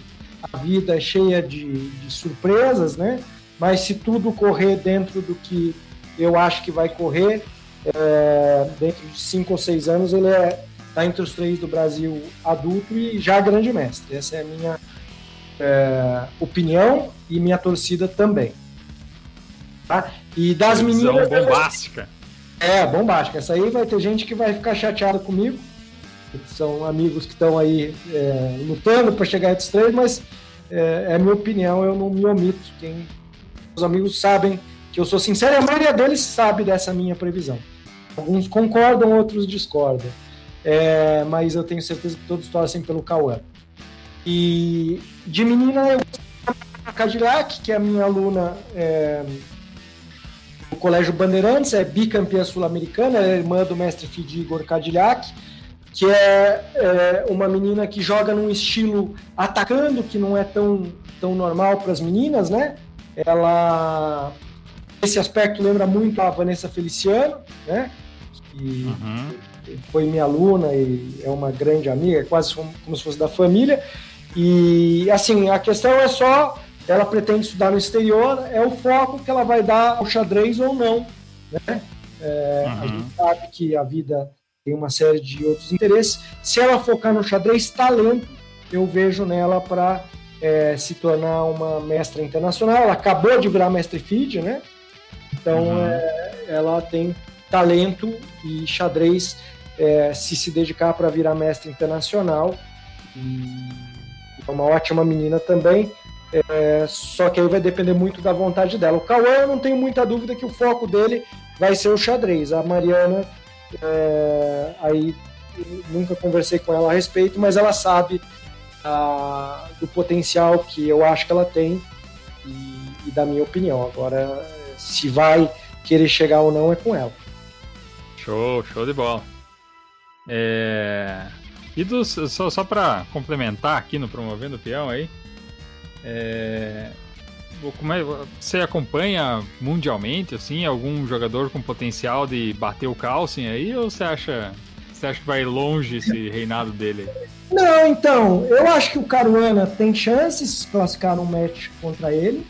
A vida é cheia de, de surpresas, né? mas se tudo correr dentro do que eu acho que vai correr, é, dentro de cinco ou seis anos, ele está é, tá entre os três do Brasil adulto e já grande mestre. Essa é a minha é, opinião e minha torcida também. Tá? E das meninas. bombástica. É, bombástica. Essa aí vai ter gente que vai ficar chateada comigo. São amigos que estão aí é, lutando para chegar entre os três, mas é, é, a minha opinião, eu não me omito. Quem, os amigos sabem que eu sou sincero, e a maioria deles sabe dessa minha previsão. Alguns concordam, outros discordam. É, mas eu tenho certeza que todos torcem pelo Cauã. E de menina eu a Cadillac, que é a minha aluna é, do Colégio Bandeirantes, é bicampeã sul-americana, é irmã do mestre Fidi Igor Cadillac, que é, é, uma menina que joga num estilo atacando, que não é tão, tão normal para as meninas, né? Ela, esse aspecto lembra muito a Vanessa Feliciano, né? Que uhum. foi minha aluna e é uma grande amiga, quase como, se fosse da família. E assim, a questão é só ela pretende estudar no exterior, é o foco que ela vai dar ao xadrez ou não. Né? É, uhum. A gente sabe que a vida tem uma série de outros interesses. Se ela focar no xadrez talento, eu vejo nela para é, se tornar uma mestra internacional. Ela acabou de virar mestre FIDE, né? Então uhum. é, ela tem talento e xadrez é, se se dedicar para virar mestre internacional. E é uma ótima menina também. É, só que aí vai depender muito da vontade dela. O Cauã, eu não tenho muita dúvida que o foco dele vai ser o xadrez. A Mariana, é, aí nunca conversei com ela a respeito, mas ela sabe a, do potencial que eu acho que ela tem e, e, da minha opinião. Agora, se vai querer chegar ou não é com ela. Show, show de bola. É... E dos, só, só para complementar aqui no Promovendo o Peão aí, é... É, você acompanha mundialmente assim algum jogador com potencial de bater o Carlsen aí ou você acha você acha que vai longe esse reinado dele? Não, então eu acho que o Caruana tem chances de se classificar num match contra ele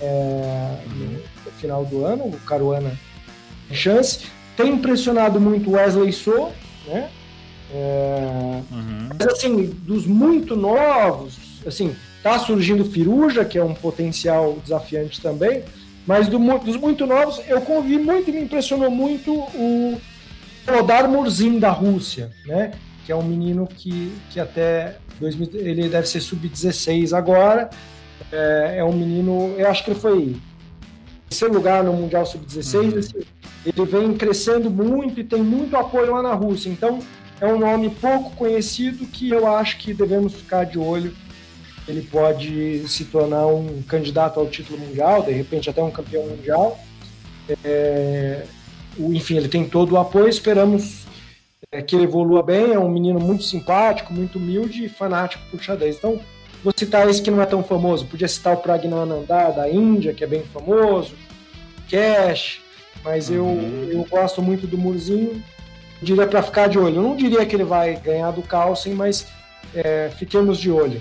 é, uhum. no final do ano. O Caruana tem chance. Tem impressionado muito o Wesley So, né? É, uhum. Mas assim, dos muito novos, assim, Tá surgindo Firuja, que é um potencial desafiante também. Mas do, dos muito novos, eu convi muito e me impressionou muito o Rodar Murzin da Rússia, né? Que é um menino que, que até 2000, ele deve ser sub-16 agora. É, é, um menino, eu acho que ele foi terceiro lugar no Mundial Sub-16. Uhum. Assim, ele vem crescendo muito e tem muito apoio lá na Rússia. Então, é um nome pouco conhecido que eu acho que devemos ficar de olho ele pode se tornar um candidato ao título mundial, de repente até um campeão mundial. É, enfim, ele tem todo o apoio, esperamos é, que ele evolua bem, é um menino muito simpático, muito humilde e fanático por xadrez. Então, vou citar esse que não é tão famoso, podia citar o Pragnanandar da Índia, que é bem famoso, Cash, mas uhum. eu, eu gosto muito do Murzinho, diria para ficar de olho. Eu não diria que ele vai ganhar do Carlsen, mas é, fiquemos de olho.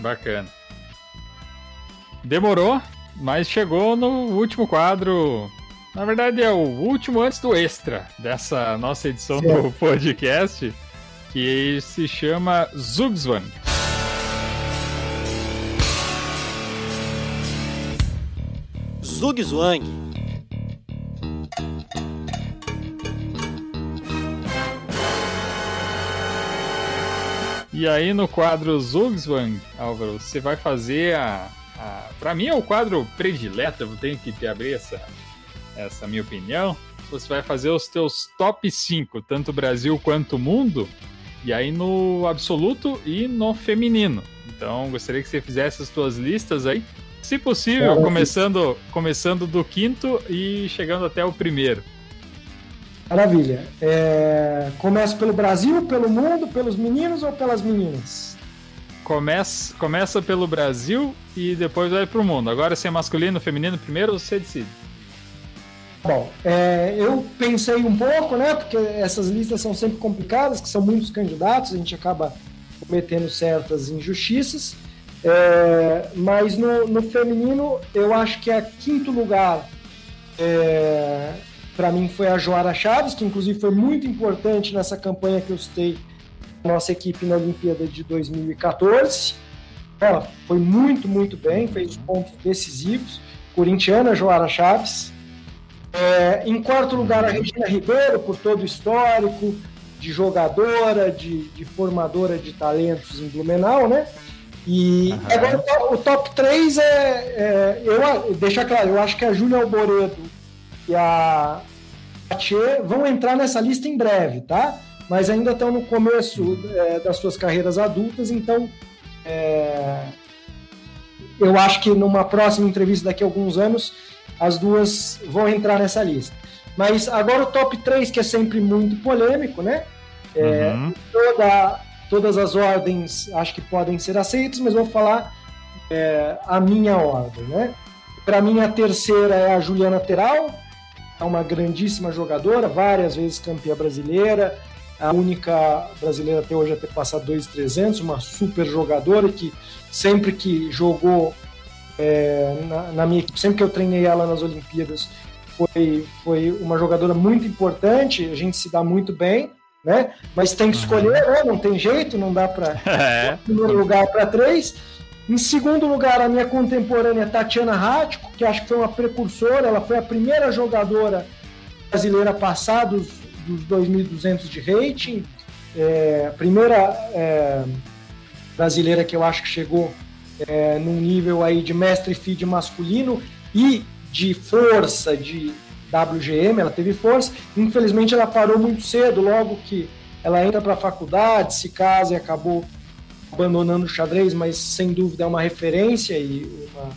Bacana. Demorou, mas chegou no último quadro. Na verdade, é o último antes do extra dessa nossa edição do podcast, que se chama Zugzwang. Zugzwang E aí no quadro Zugzwang, Álvaro, você vai fazer a, a. Pra mim é o quadro predileto, eu tenho que te abrir essa, essa minha opinião. Você vai fazer os teus top 5, tanto Brasil quanto mundo, e aí no absoluto e no feminino. Então gostaria que você fizesse as tuas listas aí. Se possível, começando, começando do quinto e chegando até o primeiro. Maravilha. É... Começa pelo Brasil, pelo mundo, pelos meninos ou pelas meninas? Começa, começa pelo Brasil e depois vai para o mundo. Agora, se é masculino, feminino primeiro, você decide. Bom, é, eu pensei um pouco, né? Porque essas listas são sempre complicadas, que são muitos candidatos, a gente acaba cometendo certas injustiças. É, mas no, no, feminino, eu acho que é quinto lugar é, para mim foi a Joara Chaves, que inclusive foi muito importante nessa campanha que eu citei nossa equipe na Olimpíada de 2014. Ela foi muito, muito bem, fez os pontos decisivos. Corintiana, Joara Chaves. É, em quarto lugar, a Regina Ribeiro, por todo o histórico. de jogadora, de, de, formadora de talentos em Blumenau, né? E uhum. agora o top 3 é, é, eu deixa claro, eu acho que a Júlia Alboredo e a Tchê vão entrar nessa lista em breve, tá? Mas ainda estão no começo é, das suas carreiras adultas, então é, eu acho que numa próxima entrevista daqui a alguns anos as duas vão entrar nessa lista. Mas agora o top 3, que é sempre muito polêmico, né? É, uhum. toda, todas as ordens acho que podem ser aceitas, mas vou falar é, a minha ordem, né? Para mim, a terceira é a Juliana Teral, é uma grandíssima jogadora, várias vezes campeã brasileira, a única brasileira até hoje a ter passado 2,300, uma super jogadora que sempre que jogou é, na, na, minha equipe, sempre que eu treinei ela nas Olimpíadas, foi, foi uma jogadora muito importante, a gente se dá muito bem, né? Mas tem que uhum. escolher, né? Não tem jeito, não dá para é. primeiro lugar para três. Em segundo lugar, a minha contemporânea Tatiana Rático, que acho que foi uma precursora, ela foi a primeira jogadora brasileira a passar dos, dos 2.200 de rating, é, primeira é, brasileira que eu acho que chegou é, num nível aí de mestre feed masculino e de força, de WGM, ela teve força. Infelizmente, ela parou muito cedo, logo que ela entra para a faculdade, se casa e acabou abandonando o xadrez, mas sem dúvida é uma referência e uma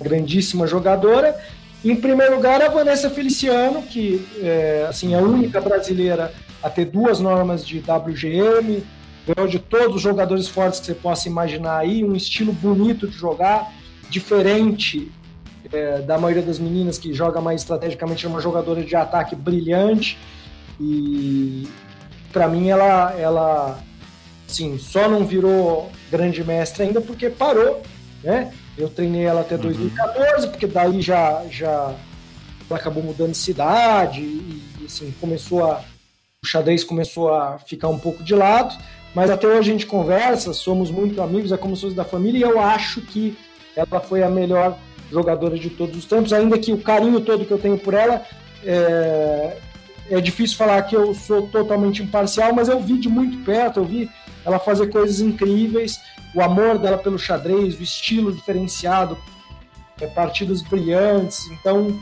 grandíssima jogadora. Em primeiro lugar, a Vanessa Feliciano, que é assim, é a única brasileira a ter duas normas de WGM, ganhou de todos os jogadores fortes que você possa imaginar aí, um estilo bonito de jogar, diferente é, da maioria das meninas que joga mais estrategicamente, é uma jogadora de ataque brilhante e para mim ela, ela sim, só não virou grande mestre ainda porque parou, né? Eu treinei ela até 2014, uhum. porque daí já, já ela acabou mudando de cidade e, assim, começou a, o xadrez começou a ficar um pouco de lado, mas até hoje a gente conversa, somos muito amigos, é como se fosse da família, e eu acho que ela foi a melhor jogadora de todos os tempos, ainda que o carinho todo que eu tenho por ela é, é difícil falar que eu sou totalmente imparcial, mas eu vi de muito perto, eu vi ela fazer coisas incríveis, o amor dela pelo xadrez, o estilo diferenciado, é, partidas brilhantes, então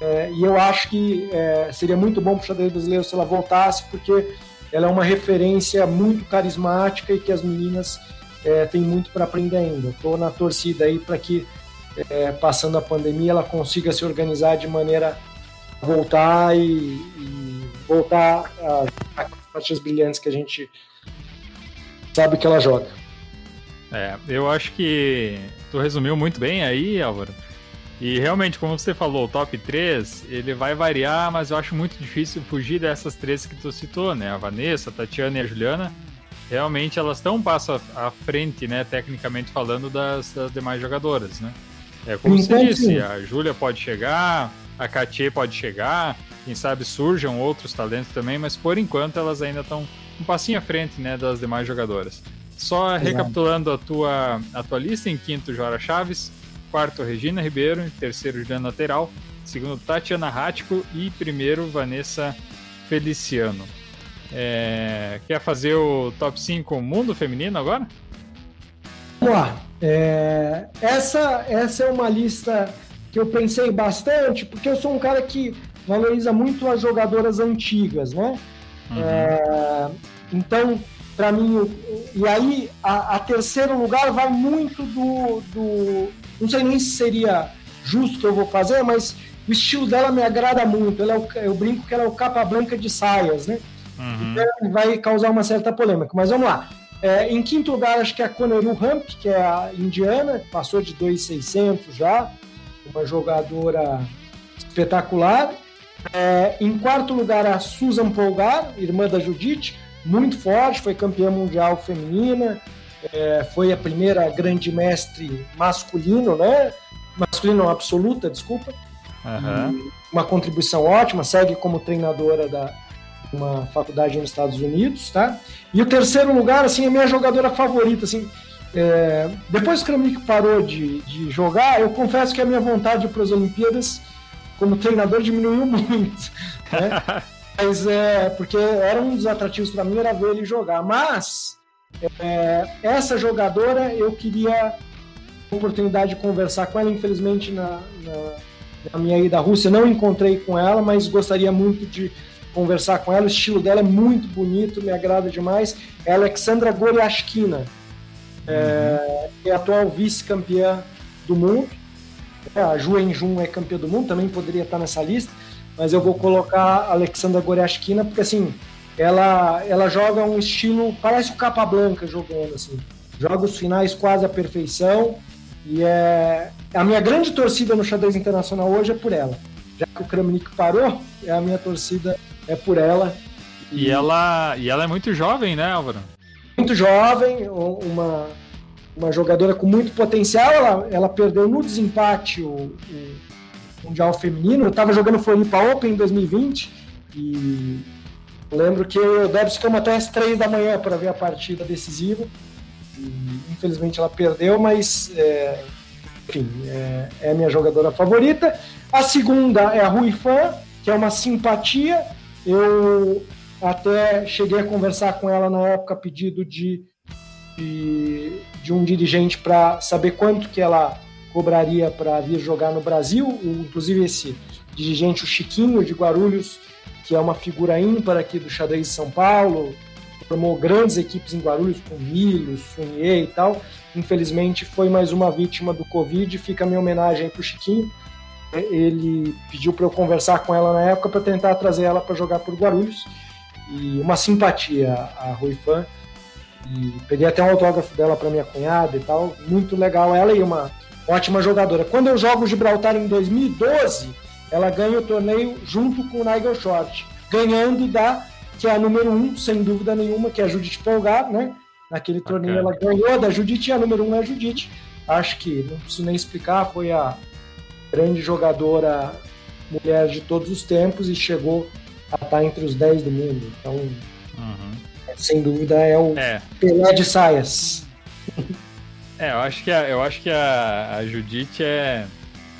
é, e eu acho que é, seria muito bom para o xadrez brasileiro se ela voltasse, porque ela é uma referência muito carismática e que as meninas é, têm muito para aprender ainda. Estou na torcida aí para que, é, passando a pandemia, ela consiga se organizar de maneira a voltar e, e voltar a, partidas brilhantes que a gente sabe que ela joga. É, eu acho que tu resumiu muito bem aí, Álvaro. E realmente, como você falou, o top 3, ele vai variar, mas eu acho muito difícil fugir dessas três que tu citou, né? A Vanessa, a Tatiana e a Juliana. Realmente elas estão um passo à frente, né, tecnicamente falando, das, das demais jogadoras, né? É como você disse, a Júlia pode chegar, a Katia pode chegar, quem sabe surjam outros talentos também, mas por enquanto elas ainda estão um passinho à frente, né, das demais jogadoras. Só Exato. recapitulando a tua, a tua lista, em quinto, Jora Chaves, quarto, Regina Ribeiro, em terceiro, Juliana Lateral, segundo, Tatiana Rático e primeiro, Vanessa Feliciano. É... Quer fazer o top 5 mundo feminino agora? Vamos lá. É... Essa, essa é uma lista que eu pensei bastante, porque eu sou um cara que valoriza muito as jogadoras antigas, né? Uhum. É... Então, para mim, e aí a, a, terceiro lugar vai muito do, do, não sei nem se seria justo que eu vou fazer, mas o estilo dela me agrada muito. Ela é o, eu brinco que ela é o capa branca de saias, né? Uhum. Então vai causar uma certa polêmica. Mas vamos lá. É, em quinto lugar, acho que é a Coneru Ramp, que é a indiana, passou de 2,600 já, uma jogadora espetacular. É, em quarto lugar, a Susan Polgar, irmã da Judite, muito forte, foi campeã mundial feminina, é, foi a primeira grande mestre masculino, né? Masculino absoluta, desculpa. Uhum. Uma contribuição ótima, segue como treinadora da uma faculdade nos Estados Unidos, tá? E o terceiro lugar, assim, a minha jogadora favorita, assim, é, depois que o Kramnik parou de, de jogar, eu confesso que a minha vontade para as Olimpíadas como treinador diminuiu muito. Né? Mas é, porque era um dos atrativos para mim era ver ele jogar. Mas é, essa jogadora eu queria a oportunidade de conversar com ela, infelizmente na, na, na minha ida à Rússia não encontrei com ela, mas gostaria muito de conversar com ela. O estilo dela é muito bonito, me agrada demais. É Alexandra Goriashkina, é, é atual vice-campeã do mundo. É, a Ju Enjun é campeã do mundo, também poderia estar nessa lista, mas eu vou colocar a Alexandra Goriashkina porque assim ela, ela joga um estilo parece o Capa Blanca jogando assim, joga os finais quase à perfeição e é a minha grande torcida no xadrez internacional hoje é por ela. Já que o Kramnik parou, é a minha torcida é por ela. E, e ela e ela é muito jovem, né, Álvaro? Muito jovem, uma uma jogadora com muito potencial. Ela, ela perdeu no desempate o, o Mundial Feminino. Eu estava jogando Floripa Open em 2020 e lembro que eu deve ficamos até as três da manhã para ver a partida decisiva. E, infelizmente ela perdeu, mas é, enfim, é, é, a minha jogadora favorita. A segunda é a Rui Fan, que é uma simpatia. Eu até cheguei a conversar com ela na época pedido de de, de um dirigente para saber quanto que ela cobraria para vir jogar no Brasil, inclusive esse dirigente, o Chiquinho de Guarulhos, que é uma figura ímpar aqui do xadrez de São Paulo, formou grandes equipes em Guarulhos, com Milho, Sunier e tal. Infelizmente foi mais uma vítima do Covid, fica a minha homenagem para o Chiquinho. Ele pediu para eu conversar com ela na época para tentar trazer ela para jogar por Guarulhos. E uma simpatia a Rui Fan. E peguei até um autógrafo dela para minha cunhada e tal. Muito legal ela e uma ótima jogadora. Quando eu jogo Gibraltar em 2012, ela ganha o torneio junto com o Nigel Short, ganhando da que é a número um, sem dúvida nenhuma, que é a Judith Polgar, né? Naquele torneio ela ganhou da Judith e a número um é a Judith. Acho que não preciso nem explicar, foi a grande jogadora mulher de todos os tempos e chegou a estar entre os 10 do mundo. Então, uhum sem dúvida, é o é. Pelé de saias. É, eu acho que a, eu acho que a, a Judite é,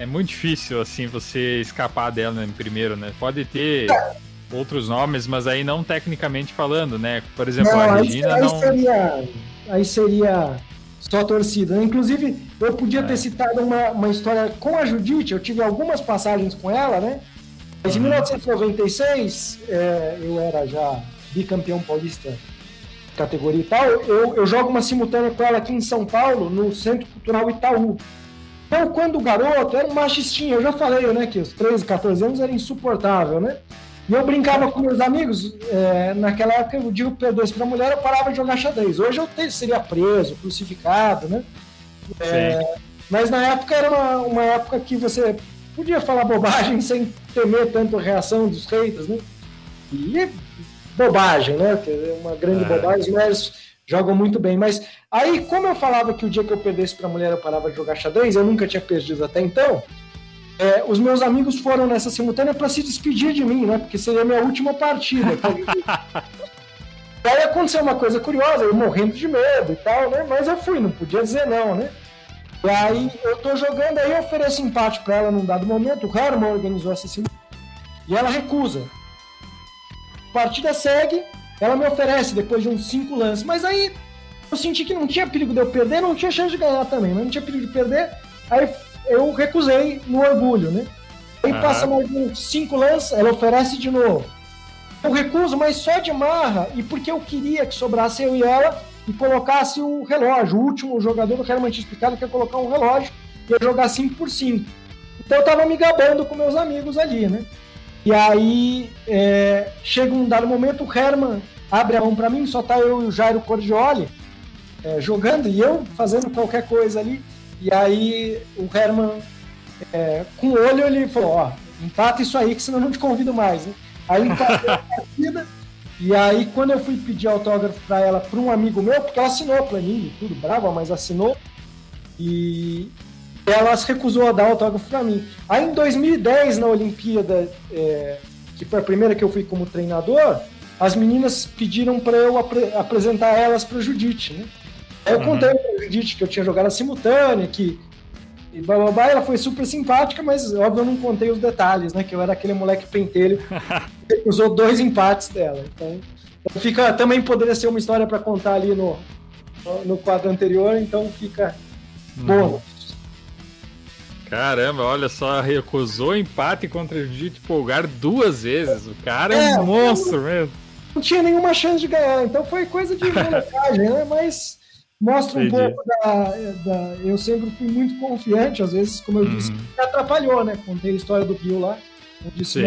é muito difícil, assim, você escapar dela né, primeiro, né? Pode ter outros nomes, mas aí não tecnicamente falando, né? Por exemplo, não, a Regina aí, aí não... Seria, aí seria só torcida. Inclusive, eu podia é. ter citado uma, uma história com a Judite, eu tive algumas passagens com ela, né? Mas em 1996, uhum. é, eu era já bicampeão paulista categoria e tal, eu, eu jogo uma simultânea com ela aqui em São Paulo, no Centro Cultural Itaú. Então, quando o garoto era um machistinho, eu já falei, né, que os 13, 14 anos era insuportável, né? E eu brincava com meus amigos, é, naquela época eu digo P2 para mulher, eu parava de jogar xadrez. Hoje eu te, seria preso, crucificado, né? É, mas na época era uma, uma época que você podia falar bobagem sem temer tanto a reação dos haters, né? E bobagem, né? Uma grande é. bobagem, mas jogam muito bem. Mas aí, como eu falava que o dia que eu perdesse para a mulher eu parava de jogar xadrez, eu nunca tinha perdido até então. É, os meus amigos foram nessa simultânea para se despedir de mim, né? Porque seria a minha última partida. aí aconteceu uma coisa curiosa, eu morrendo de medo e tal, né? Mas eu fui, não podia dizer não, né? E aí eu tô jogando, aí eu ofereço empate para ela num dado momento, o Herman organizou essa simultânea, e ela recusa partida segue, ela me oferece depois de uns cinco lances, mas aí eu senti que não tinha perigo de eu perder, não tinha chance de ganhar também, mas não tinha perigo de perder, aí eu recusei no orgulho, né? Aí uhum. passa mais uns cinco lances, ela oferece de novo. Eu recuso, mas só de marra, e porque eu queria que sobrasse eu e ela e colocasse o relógio. O último jogador, eu quero mais te explicar, que é colocar um relógio e eu jogar 5 por 5. Então eu tava me gabando com meus amigos ali, né? E aí é, chega um dado momento, o Herman abre a mão para mim, só tá eu e o Jairo Cordioli é, jogando e eu fazendo qualquer coisa ali. E aí o Herman, é, com o olho, ele falou: Ó, empata isso aí, que senão eu não te convido mais. Né? Aí empatou a partida. E aí, quando eu fui pedir autógrafo para ela, para um amigo meu, porque ela assinou a planilha tudo, brava, mas assinou. E, ela se recusou a dar autógrafo para mim. Aí em 2010, na Olimpíada, é, que foi a primeira que eu fui como treinador, as meninas pediram para eu apre apresentar elas para Judite, né? Aí eu uhum. contei para Judite que eu tinha jogado a simultânea, que e bababá, ela foi super simpática, mas óbvio eu não contei os detalhes, né? Que eu era aquele moleque pentelho que usou dois empates dela. Então, então fica, também poderia ser uma história para contar ali no, no quadro anterior, então fica hum. bom. Caramba, olha só, recusou empate contra o Jujitsu Polgar duas vezes. O cara é, é um monstro mesmo. Não tinha nenhuma chance de ganhar, então foi coisa de molecagem, né? Mas mostra um Entendi. pouco da, da, Eu sempre fui muito confiante, às vezes, como eu uhum. disse, me atrapalhou, né? Contei a história do Rio lá. Eu disse,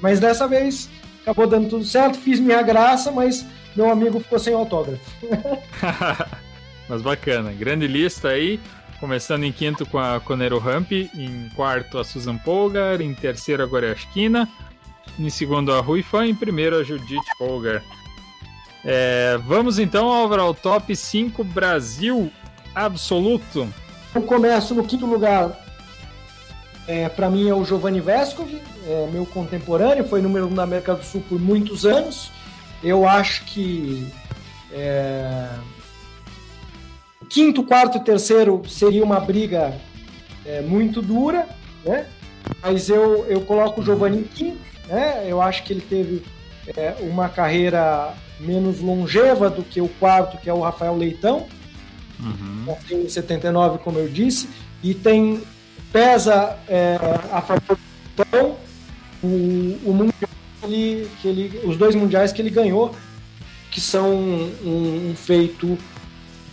mas dessa vez acabou dando tudo certo, fiz minha graça, mas meu amigo ficou sem autógrafo. mas bacana, grande lista aí. Começando em quinto com a Conero Ramp, em quarto a Susan Polgar, em terceiro a Goreashkina, em segundo a Rui Fan, em primeiro a Judith Polgar. É, vamos então, Álvaro, ao top 5 Brasil absoluto. Eu começo no quinto lugar. É, Para mim é o Giovanni Vescov, é meu contemporâneo, foi número 1 um da América do Sul por muitos anos. Eu acho que é, quinto, quarto e terceiro seria uma briga é, muito dura, né? Mas eu, eu coloco o Giovanni em quinto, né? Eu acho que ele teve é, uma carreira menos longeva do que o quarto, que é o Rafael Leitão. Uhum. Em 79, como eu disse, e tem pesa é, a favor do Leitão o, o mundial que ele, que ele, os dois mundiais que ele ganhou, que são um, um feito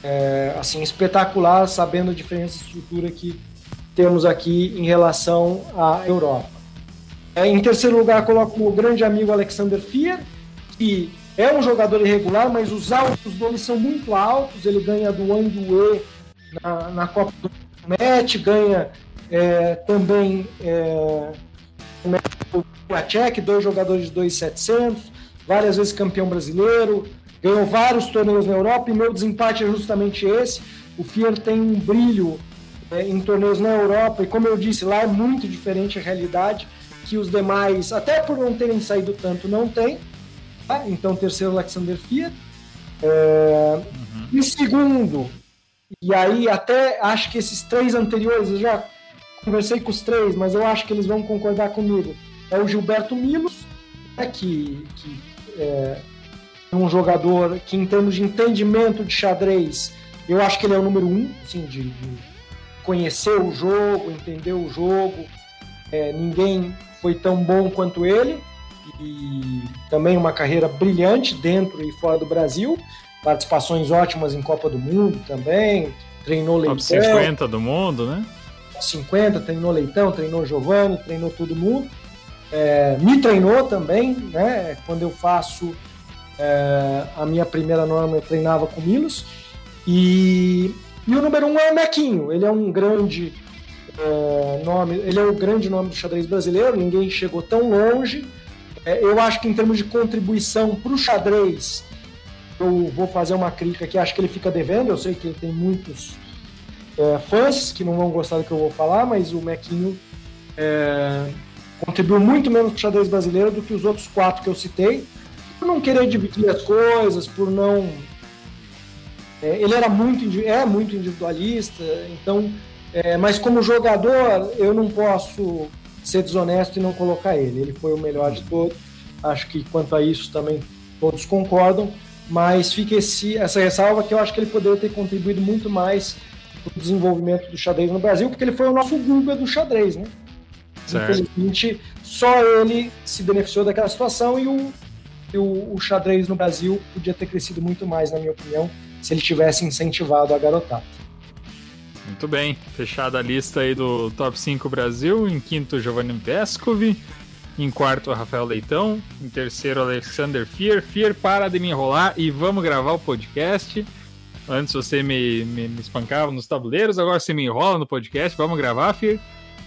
é, assim espetacular, sabendo a diferença de estrutura que temos aqui em relação à Europa. É, em terceiro lugar, coloco o grande amigo Alexander Fier, que é um jogador irregular, mas os altos dele são muito altos. Ele ganha do Wang na, na Copa do Met, ganha é, também é, o Piatek, dois jogadores de 2,700, várias vezes campeão brasileiro, ganhou vários torneios na Europa e meu desempate é justamente esse. O Fier tem um brilho é, em torneios na Europa e, como eu disse, lá é muito diferente a realidade que os demais, até por não terem saído tanto, não tem. Tá? Então, terceiro, Alexander Fiat. É... Uhum. Em segundo, e aí até acho que esses três anteriores, eu já conversei com os três, mas eu acho que eles vão concordar comigo. É o Gilberto Milos, né, que, que é um jogador que, em termos de entendimento de xadrez, eu acho que ele é o número um, assim, de, de conhecer o jogo, entender o jogo. É, ninguém foi tão bom quanto ele e também uma carreira brilhante dentro e fora do Brasil, participações ótimas em Copa do Mundo também, treinou Leitão. Top 50 do mundo, né? 50, treinou Leitão, treinou Giovanni, treinou todo mundo. É, me treinou também, né? Quando eu faço é, a minha primeira norma, eu treinava com Milos. E, e o número um é o Mequinho, ele é um grande é, nome, ele é o grande nome do xadrez brasileiro, ninguém chegou tão longe. É, eu acho que em termos de contribuição para o xadrez, eu vou fazer uma crítica que acho que ele fica devendo. Eu sei que ele tem muitos é, fãs que não vão gostar do que eu vou falar, mas o Mequinho é, contribuiu muito menos para o xadrez brasileiro do que os outros quatro que eu citei, por não querer dividir as coisas, por não. É, ele era muito, é muito individualista, então. É, mas como jogador, eu não posso ser desonesto e não colocar ele. Ele foi o melhor de todos. Acho que quanto a isso também todos concordam, mas fica esse, essa ressalva que eu acho que ele poderia ter contribuído muito mais para o desenvolvimento do xadrez no Brasil, porque ele foi o nosso Guga do xadrez, né? Certo. Infelizmente, só ele se beneficiou daquela situação e o, e o, o xadrez no Brasil podia ter crescido muito mais, na minha opinião, se ele tivesse incentivado a garotada. Muito bem, fechada a lista aí do Top 5 Brasil. Em quinto, Giovanni Pescovi. Em quarto, Rafael Leitão. Em terceiro, Alexander Fier. Fier, para de me enrolar e vamos gravar o podcast. Antes você me, me, me espancava nos tabuleiros, agora você me enrola no podcast. Vamos gravar, Fier.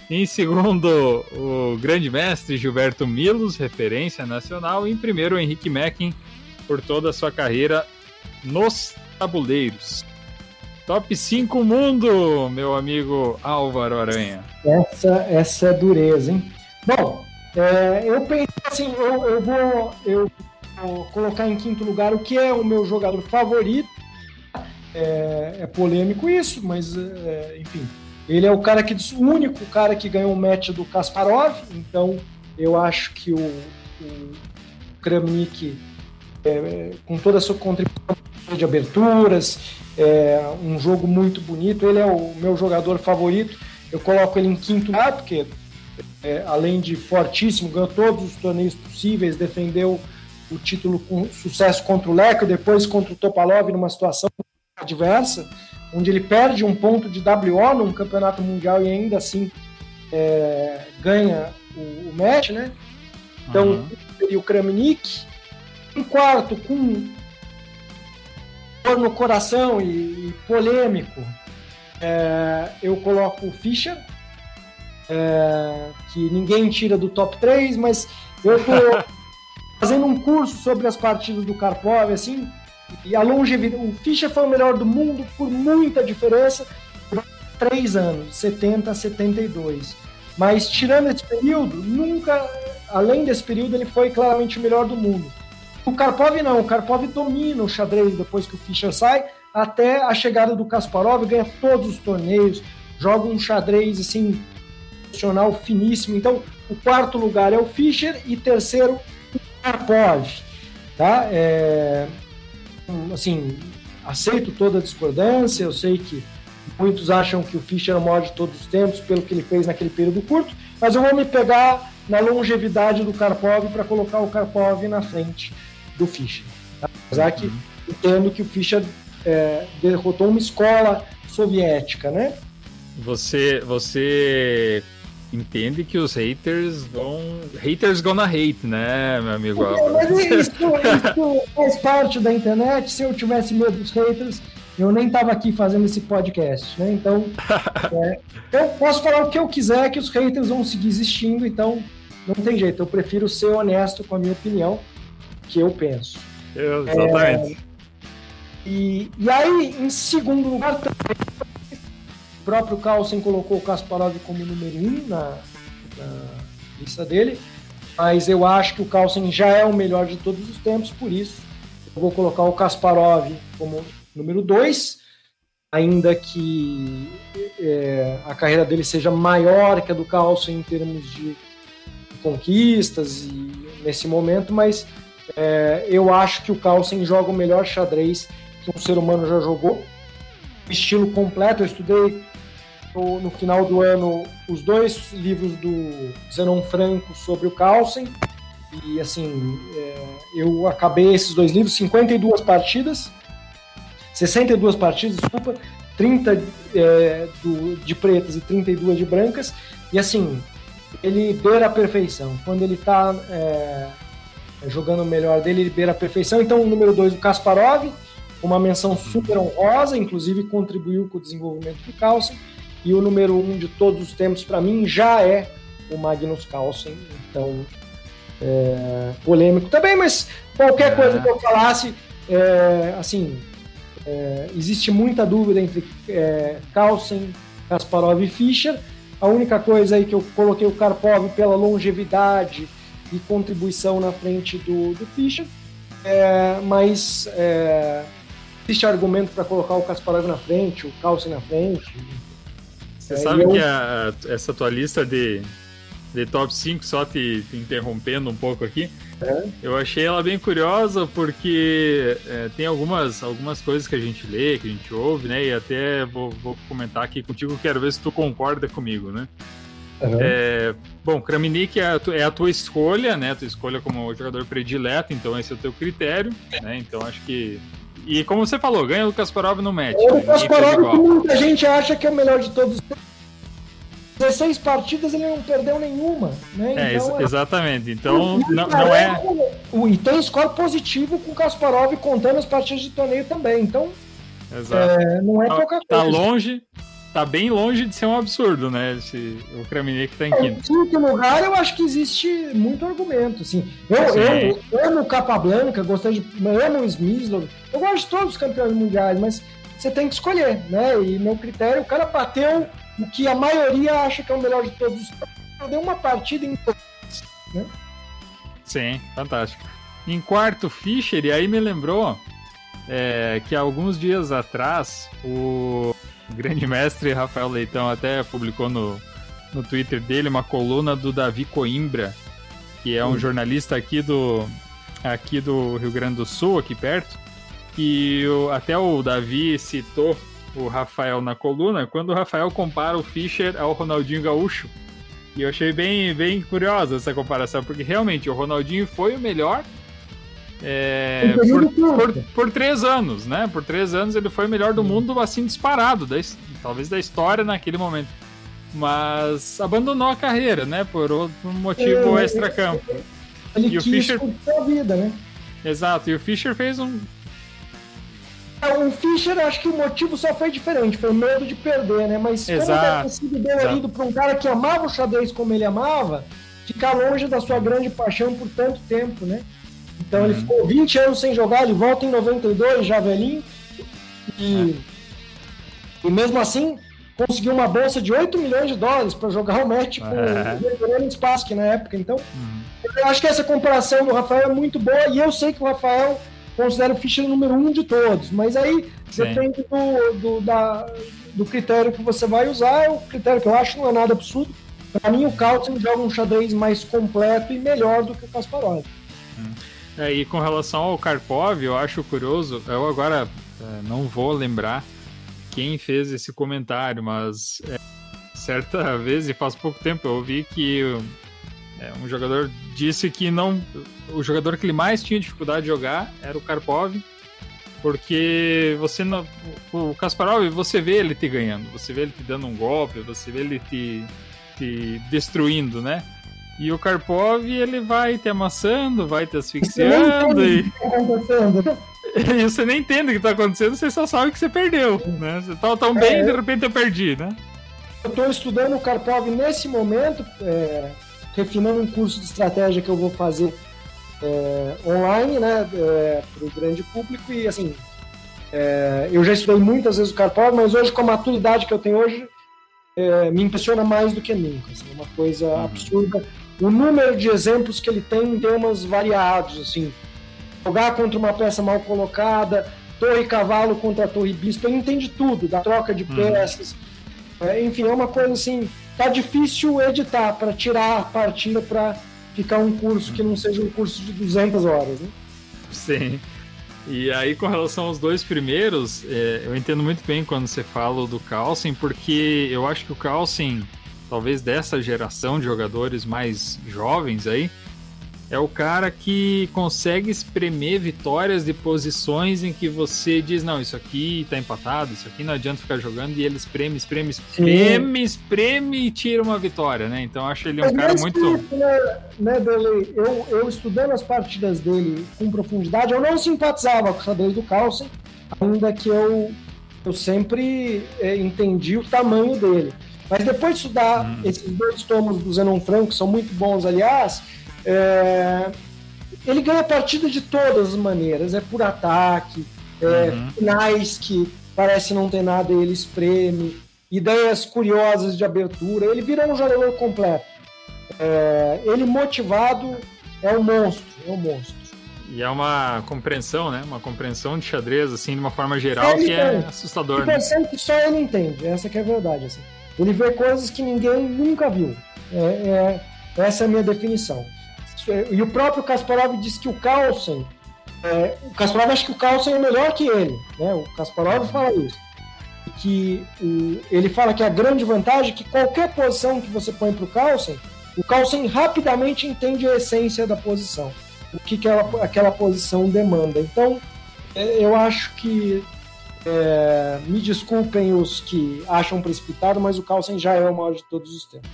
Em segundo, o grande mestre Gilberto Milos, referência nacional. E em primeiro, Henrique Mackin, por toda a sua carreira nos tabuleiros. Top 5 mundo, meu amigo Álvaro Aranha. Essa, essa é dureza, hein? Bom, é, eu pensei assim, eu, eu, vou, eu vou colocar em quinto lugar o que é o meu jogador favorito. É, é polêmico isso, mas é, enfim, Ele é o cara que o único cara que ganhou o match do Kasparov, então eu acho que o, o Kramnik, é, com toda a sua contribuição de aberturas, é um jogo muito bonito. Ele é o meu jogador favorito. Eu coloco ele em quinto lugar, porque é, além de fortíssimo, ganhou todos os torneios possíveis, defendeu o título com sucesso contra o Leco, depois contra o Topalov numa situação adversa, onde ele perde um ponto de WO num campeonato mundial e ainda assim é, ganha o, o, match, né? Então, uhum. seria o Kramnik. Em quarto, com dor no coração e, e polêmico, é, eu coloco o Fischer, é, que ninguém tira do top 3, mas eu tô fazendo um curso sobre as partidas do Karpov, assim, e a longevidade. O Fischer foi o melhor do mundo por muita diferença por três anos, 70 a 72. Mas tirando esse período, nunca, além desse período, ele foi claramente o melhor do mundo. O Karpov não, o Karpov domina o xadrez depois que o Fischer sai, até a chegada do Kasparov, ganha todos os torneios, joga um xadrez assim profissional finíssimo. Então, o quarto lugar é o Fischer e terceiro o Karpov, tá? É, assim, aceito toda a discordância, eu sei que muitos acham que o Fischer é o maior de todos os tempos pelo que ele fez naquele período curto, mas eu vou me pegar na longevidade do Karpov para colocar o Karpov na frente do Fischer. Tá? Apesar que uhum. entendo que o Fischer é, derrotou uma escola soviética, né? Você, você entende que os haters vão. Haters gonna hate, né, meu amigo? É, mas isso, isso faz parte da internet. Se eu tivesse medo dos haters, eu nem tava aqui fazendo esse podcast, né? Então, é, eu posso falar o que eu quiser, que os haters vão seguir existindo, então não tem jeito. Eu prefiro ser honesto com a minha opinião, que eu penso. Exatamente. É, e, e aí, em segundo lugar, o próprio Carlsen colocou o Kasparov como número um na, na lista dele, mas eu acho que o Carlsen já é o melhor de todos os tempos, por isso eu vou colocar o Kasparov como número dois, ainda que é, a carreira dele seja maior que a do Carlsen em termos de conquistas e nesse momento, mas é, eu acho que o Carlsen joga o melhor xadrez que um ser humano já jogou. Estilo completo, eu estudei no, no, final do ano os dois livros do Zenon Franco sobre o Carlsen. E assim, é, eu acabei esses dois livros, 52 partidas, 62 partidas, desculpa, 30 é, do, de pretas e 32 de brancas. E assim, ele beira a perfeição. Quando ele está é, jogando o melhor dele, ele beira a perfeição. Então, o número 2, o Kasparov, uma menção super honrosa, inclusive contribuiu com o desenvolvimento do Carlsen. E o número um de todos os tempos, para mim, já é o Magnus Carlsen. Então, é, polêmico também, mas qualquer é. coisa que eu falasse, é, assim, é, existe muita dúvida entre é, Carlsen, Kasparov e Fischer. A única coisa aí que eu coloquei o Karpov pela longevidade e contribuição na frente do, do Fischer, é, mas é, existe argumento para colocar o Kasparov na frente, o Carlsen na frente, você é, sabe eu... que a, essa tua lista de, de top 5, só te, te interrompendo um pouco aqui, é? eu achei ela bem curiosa porque é, tem algumas, algumas coisas que a gente lê, que a gente ouve, né? E até vou, vou comentar aqui contigo, quero ver se tu concorda comigo, né? Uhum. É, bom, Kramnik é a, tu, é a, tua escolha, né? tua escolha como jogador predileto, então esse é o teu critério, né? Então acho que e como você falou, ganha o Kasparov no match. O Kasparov, que muita gente acha que é o melhor de todos. 16 partidas ele não perdeu nenhuma. Né? É, então, é, exatamente. Então, não, não é. O, e tem score positivo com o Kasparov contando as partidas de torneio também. Então, é, não é tá, pouca tá coisa. Tá longe, tá bem longe de ser um absurdo, né? Esse, o Kramnik tá em é, quinto. Em quinto lugar, eu acho que existe muito argumento. Assim. Eu, eu, eu amo Capablanca, gostei de. amo o Smyslov. Eu gosto de todos os campeões mundiais, mas você tem que escolher, né? E meu critério, o cara bateu o que a maioria acha que é o melhor de todos os tempos. Deu uma partida em. Né? Sim, fantástico. Em quarto, Fischer, e aí me lembrou é, que alguns dias atrás o grande mestre Rafael Leitão até publicou no, no Twitter dele uma coluna do Davi Coimbra, que é um jornalista aqui do, aqui do Rio Grande do Sul, aqui perto, que o, até o Davi citou o Rafael na coluna, quando o Rafael compara o Fischer ao Ronaldinho Gaúcho. E eu achei bem, bem curiosa essa comparação, porque realmente o Ronaldinho foi o melhor é, por, por, por, três anos, né? Por três anos ele foi o melhor do mundo, assim, disparado, da, talvez da história naquele momento. Mas abandonou a carreira, né? Por outro motivo é, extra-campo. Ele e o Fischer a vida, né? Exato, e o Fischer fez um. É, o Fischer, acho que o motivo só foi diferente, foi o medo de perder, né? Mas Exato. como sido dolorido para um cara que amava o xadrez como ele amava, ficar longe da sua grande paixão por tanto tempo, né? Então uhum. ele ficou 20 anos sem jogar, ele volta em 92, já velhinho. E, é. e mesmo assim, conseguiu uma bolsa de 8 milhões de dólares para jogar o match com é. o Spassky na época. Então, uhum. eu acho que essa comparação do Rafael é muito boa e eu sei que o Rafael considera o Fischer o número um de todos, mas aí Sim. depende do, do, da, do critério que você vai usar. O critério que eu acho não é nada absurdo. Para mim, o Carlsen joga um xadrez mais completo e melhor do que o Kasparov. Hum. É, e com relação ao Karpov, eu acho curioso, eu agora é, não vou lembrar quem fez esse comentário, mas é, certa vez, e faz pouco tempo, eu ouvi que é, um jogador disse que não. O jogador que ele mais tinha dificuldade de jogar era o Karpov, porque você não. O Kasparov, você vê ele te ganhando, você vê ele te dando um golpe, você vê ele te, te destruindo, né? E o Karpov, ele vai te amassando, vai te asfixiando e... Tá e você nem entende o que está acontecendo, você só sabe que você perdeu, né? Você tá tão bem é, e de repente eu perdi, né? Eu estou estudando o Karpov nesse momento, é, refinando um curso de estratégia que eu vou fazer é, online, né, é, para o grande público e assim, é, eu já estudei muitas vezes o Karpov, mas hoje com a maturidade que eu tenho hoje, é, me impressiona mais do que nunca, assim, é uma coisa uhum. absurda o número de exemplos que ele tem em temas variados, assim, jogar contra uma peça mal colocada, torre cavalo contra torre bispo, ele entende tudo, da troca de uhum. peças, é, enfim, é uma coisa assim, tá difícil editar para tirar a partida para ficar um curso que não seja um curso de 200 horas, né? Sim. E aí, com relação aos dois primeiros, é, eu entendo muito bem quando você fala do Carlsen, porque eu acho que o Carlsen talvez dessa geração de jogadores mais jovens aí, é o cara que consegue espremer vitórias de posições em que você diz, não, isso aqui tá empatado, isso aqui não adianta ficar jogando, e ele espreme, espreme, espreme, Sim. espreme e tira uma vitória, né? Então acho ele um Mas cara muito. né, né? Eu, eu estudando as partidas dele com profundidade, eu não simpatizava com o xadrez do Carlsen, ainda que eu, eu sempre é, entendi o tamanho dele. Mas depois de estudar hum. esses dois tomos do Zenon Franco, que são muito bons, aliás, é... ele ganha partida de todas as maneiras. É por ataque, é... Uhum. finais que parece não ter nada e ele espreme, ideias curiosas de abertura. Ele vira um jogador completo. É... Ele motivado é um monstro, é um monstro. E é uma compreensão, né? Uma compreensão de xadrez, assim, de uma forma geral, que é assustador. Né? que só ele entende, essa que é a verdade, assim. Ele vê coisas que ninguém nunca viu. É, é, essa é a minha definição. E o próprio Kasparov disse que o Carlsen, é, o Kasparov acha que o Carlsen é melhor que ele, né? O Kasparov fala isso. Que o, ele fala que a grande vantagem é que qualquer posição que você põe para o Carlsen, o Carlsen rapidamente entende a essência da posição, o que, que ela, aquela posição demanda. Então, é, eu acho que é, me desculpem os que acham precipitado, mas o Carlsen já é o maior de todos os tempos.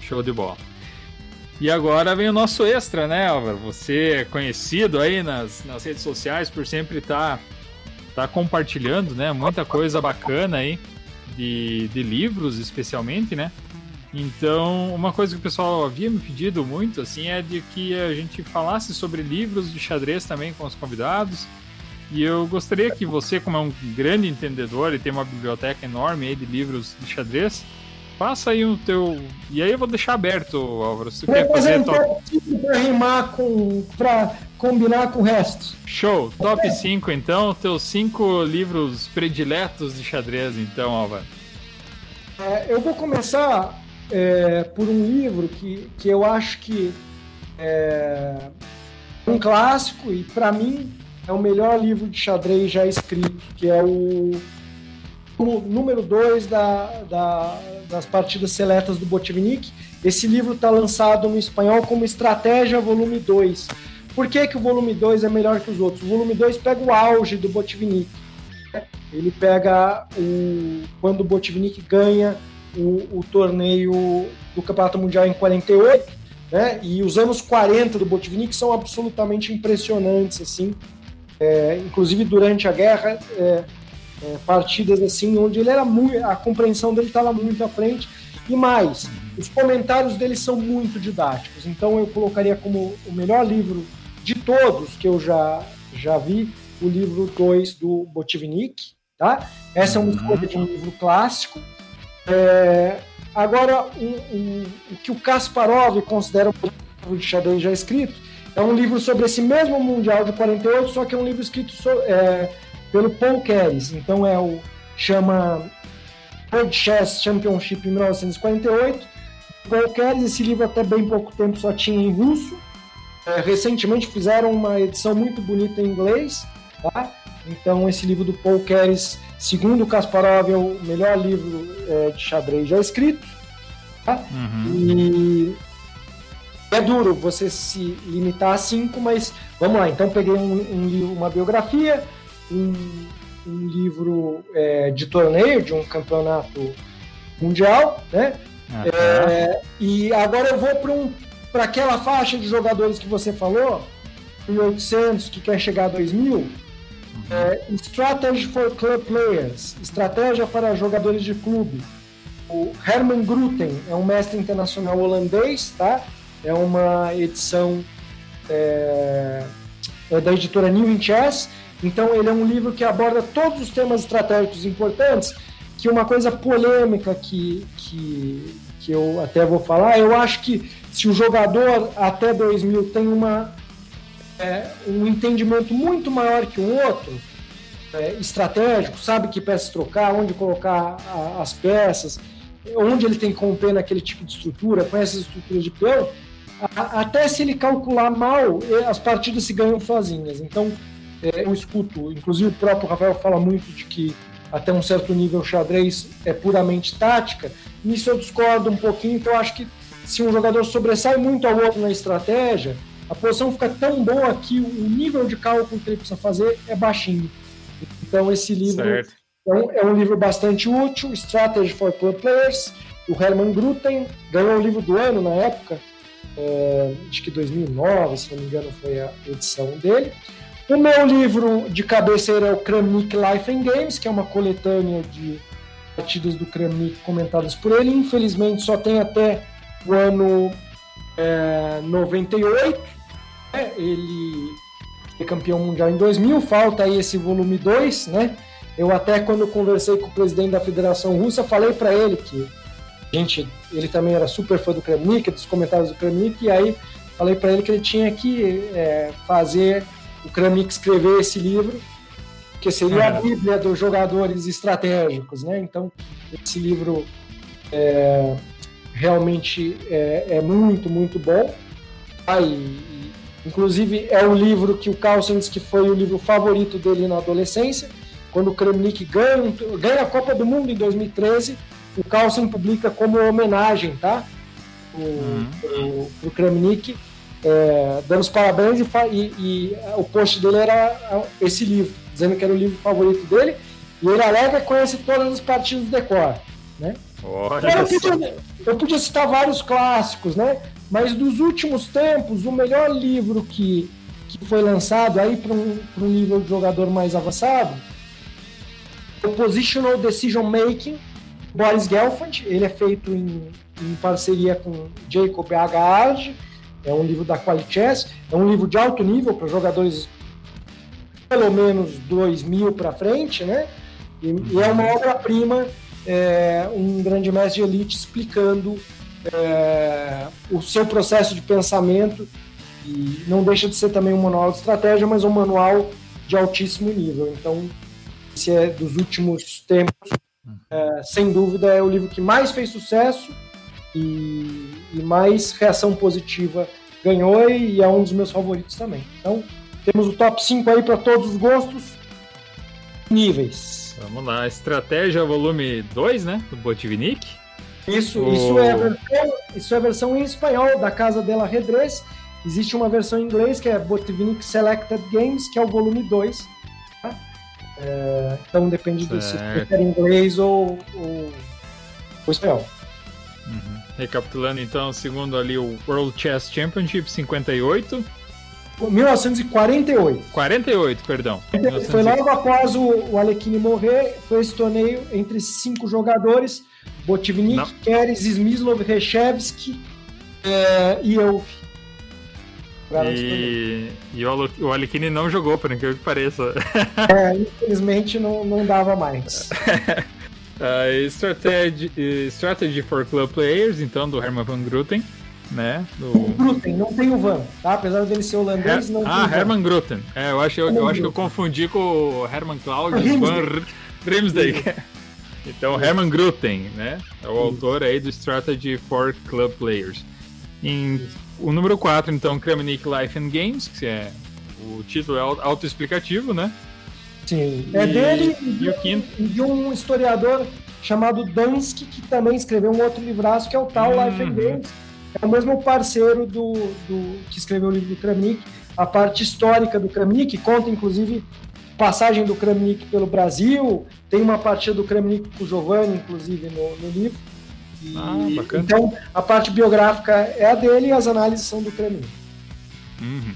Show de bola. E agora vem o nosso extra, né, Álvaro? Você é conhecido aí nas, nas redes sociais por sempre estar tá, tá compartilhando, né? Muita coisa bacana aí, de, de livros especialmente, né? Então, uma coisa que o pessoal havia me pedido muito, assim, é de que a gente falasse sobre livros de xadrez também com os convidados. E eu gostaria que você, como é um grande entendedor e tem uma biblioteca enorme aí de livros de xadrez, faça aí o teu. E aí eu vou deixar aberto, Álvaro, se tu quer fazer. Tua... pra rimar com. pra combinar com o resto. Show! Top 5 então, teus 5 livros prediletos de xadrez, então, Alva. É, eu vou começar é, por um livro que, que eu acho que é um clássico e, para mim, é o melhor livro de xadrez já escrito, que é o, o número 2 da, da, das partidas seletas do Botvinnik. Esse livro está lançado no espanhol como Estratégia Volume 2. Por que, que o volume 2 é melhor que os outros? O volume 2 pega o auge do Botvinnik. Ele pega o, quando o Botvinnik ganha o, o torneio do Campeonato Mundial em 48, né? E os anos 40 do Botvinnik são absolutamente impressionantes, assim. É, inclusive durante a guerra, é, é, partidas assim onde ele era muito, a compreensão dele estava muito à frente. E mais, os comentários dele são muito didáticos. Então eu colocaria como o melhor livro de todos que eu já já vi o livro 2 do Botvinnik, tá? Essa é uma escolha de um livro clássico. É, agora, um, um, o que o Kasparov considera um livro de xadrez já escrito é um livro sobre esse mesmo Mundial de 48, só que é um livro escrito so, é, pelo Paul Keres. Então é o chama World Chess Championship em 1948. Paul Keres, esse livro até bem pouco tempo só tinha em russo. É, recentemente fizeram uma edição muito bonita em inglês, tá? Então esse livro do Paul Keres, segundo o Kasparov, é o melhor livro é, de xadrez já escrito. Tá? Uhum. E é duro você se limitar a cinco, mas vamos lá. Então peguei um, um livro, uma biografia, um, um livro é, de torneio de um campeonato mundial, né? Uhum. É, e agora eu vou para um, aquela faixa de jogadores que você falou, 1800 que quer chegar a 2000. Uhum. É, Strategy for Club Players, estratégia para jogadores de clube. O Herman Gruten é um mestre internacional holandês, tá? É uma edição é, é da editora New in Chess. Então ele é um livro que aborda todos os temas estratégicos importantes, que uma coisa polêmica que, que, que eu até vou falar, eu acho que se o jogador até 2000 tem uma, é, um entendimento muito maior que o outro, é, estratégico, sabe que peças trocar, onde colocar a, as peças, onde ele tem que romper naquele tipo de estrutura, conhece as estruturas de peão, até se ele calcular mal, as partidas se ganham sozinhas. Então, é, eu escuto, inclusive o próprio Rafael fala muito de que até um certo nível o xadrez é puramente tática. Nisso eu discordo um pouquinho, então eu acho que se um jogador sobressai muito ao outro na estratégia, a posição fica tão boa que o nível de cálculo que ele precisa fazer é baixinho. Então esse livro é um, é um, livro bastante útil, Strategy for Club Players, o Herman Gruten ganhou o livro do ano na época, é, acho que 2009, se não me engano, foi a edição dele. O meu livro de cabeceira é o Kramnik Life and Games, que é uma coletânea de partidas do Kramnik comentadas por ele. Infelizmente, só tem até o ano é, 98. Né? Ele é campeão mundial em 2000. Falta aí esse volume 2, né? Eu até quando conversei com o presidente da Federação Russa, falei para ele que gente, ele também era super fã do Kramnik, dos comentários do Kramnik, e aí falei para ele que ele tinha que é, fazer o Kramnik escrever esse livro, que seria a Bíblia dos jogadores estratégicos, né? Então, esse livro é, realmente é, é, muito, muito bom. Ah, e, inclusive, é um livro que o Carlsen disse que foi o livro favorito dele na adolescência. Quando o Kramnik ganha, ganha a Copa do Mundo em 2013, o Carlsen publica como homenagem, tá? O, uhum. o, o Kramnik, é, dando os parabéns e, e, e, o post dele era esse livro, dizendo que era o livro favorito dele, e ele alega que conhece todas as partidas do decor, né? Eu podia, eu podia citar vários clássicos, né? Mas dos últimos tempos, o melhor livro que, que foi lançado aí para um, um nível de jogador mais avançado, o Positional Decision Making, Boris Gelfand, ele é feito em, em parceria com Jacob Agard, é um livro da Qualichess, é um livro de alto nível para jogadores pelo menos 2000 para frente, né? E, e, é uma obra-prima, é, um grande mestre de elite explicando é, o seu processo de pensamento E não deixa de ser também um manual de estratégia, mas um manual de altíssimo nível. Então, esse é dos últimos tempos, é, sem dúvida, é o livro que mais fez sucesso e, e mais reação positiva ganhou e é um dos meus favoritos também. Então, temos o top 5 aí para todos os gostos, níveis. Vamos lá, Estratégia volume 2, né? Do Botivnik. Isso, o... isso, é versão, isso é a versão em espanhol da Casa dela Redrez. Existe uma versão em inglês que é Botivnik Selected Games, que é o volume 2. É, então depende certo. de se prefere inglês ou, ou, ou espanhol. Uhum. Recapitulando então, segundo ali o World Chess Championship 58. 1948. 48, perdão. Foi logo após o, o Alekhine morrer, foi esse torneio entre cinco jogadores, Botvinnik, Keres, Smyslov, Rechevsky é, e E, e o, o Alekhine não jogou, por incrível que pareça. É, infelizmente não, não dava mais. uh, strategy, strategy for Club Players, então, do Herman van Gruten né? Do... Gruten, não tem o Van, tá? Apesar dele ser holandês, não Ah, Herman Gruten. É, eu acho, eu, eu acho que eu confundi com o Herman Claudius Van Rimsdijk. Então, Herman Gruten, né? É o autor aí do Strategy for Club Players. Em, o número 4, então, Kramnik Life and Games, que é o título é autoexplicativo, né? Sim. É dele e, e, de um historiador chamado Dansky, que também escreveu um outro livraço, que é o tal uhum. Life and Games é o mesmo parceiro do, do que escreveu o livro do Kramnik, a parte histórica do Kramnik, conta inclusive passagem do Kramnik pelo Brasil, tem uma partida do Kramnik com o Giovanni, inclusive, no, no livro. E, ah. Então, a parte biográfica é a dele e as análises são do Kramnik. Uhum.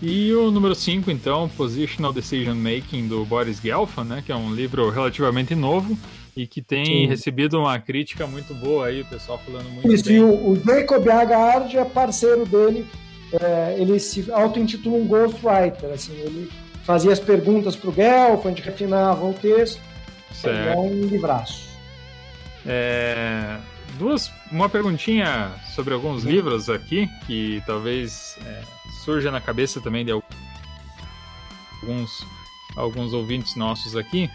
E o número 5, então, Positional Decision Making, do Boris Gelfand, né, que é um livro relativamente novo, e que tem Sim. recebido uma crítica muito boa aí, o pessoal falando muito Isso, bem. e o, o Jacob Agard é parceiro dele, é, ele se auto-intitula um ghostwriter, assim, ele fazia as perguntas para o Gelfand, refinava o texto, certo. é um livraço. É, duas, uma perguntinha sobre alguns Sim. livros aqui, que talvez é, surja na cabeça também de alguns, alguns ouvintes nossos aqui.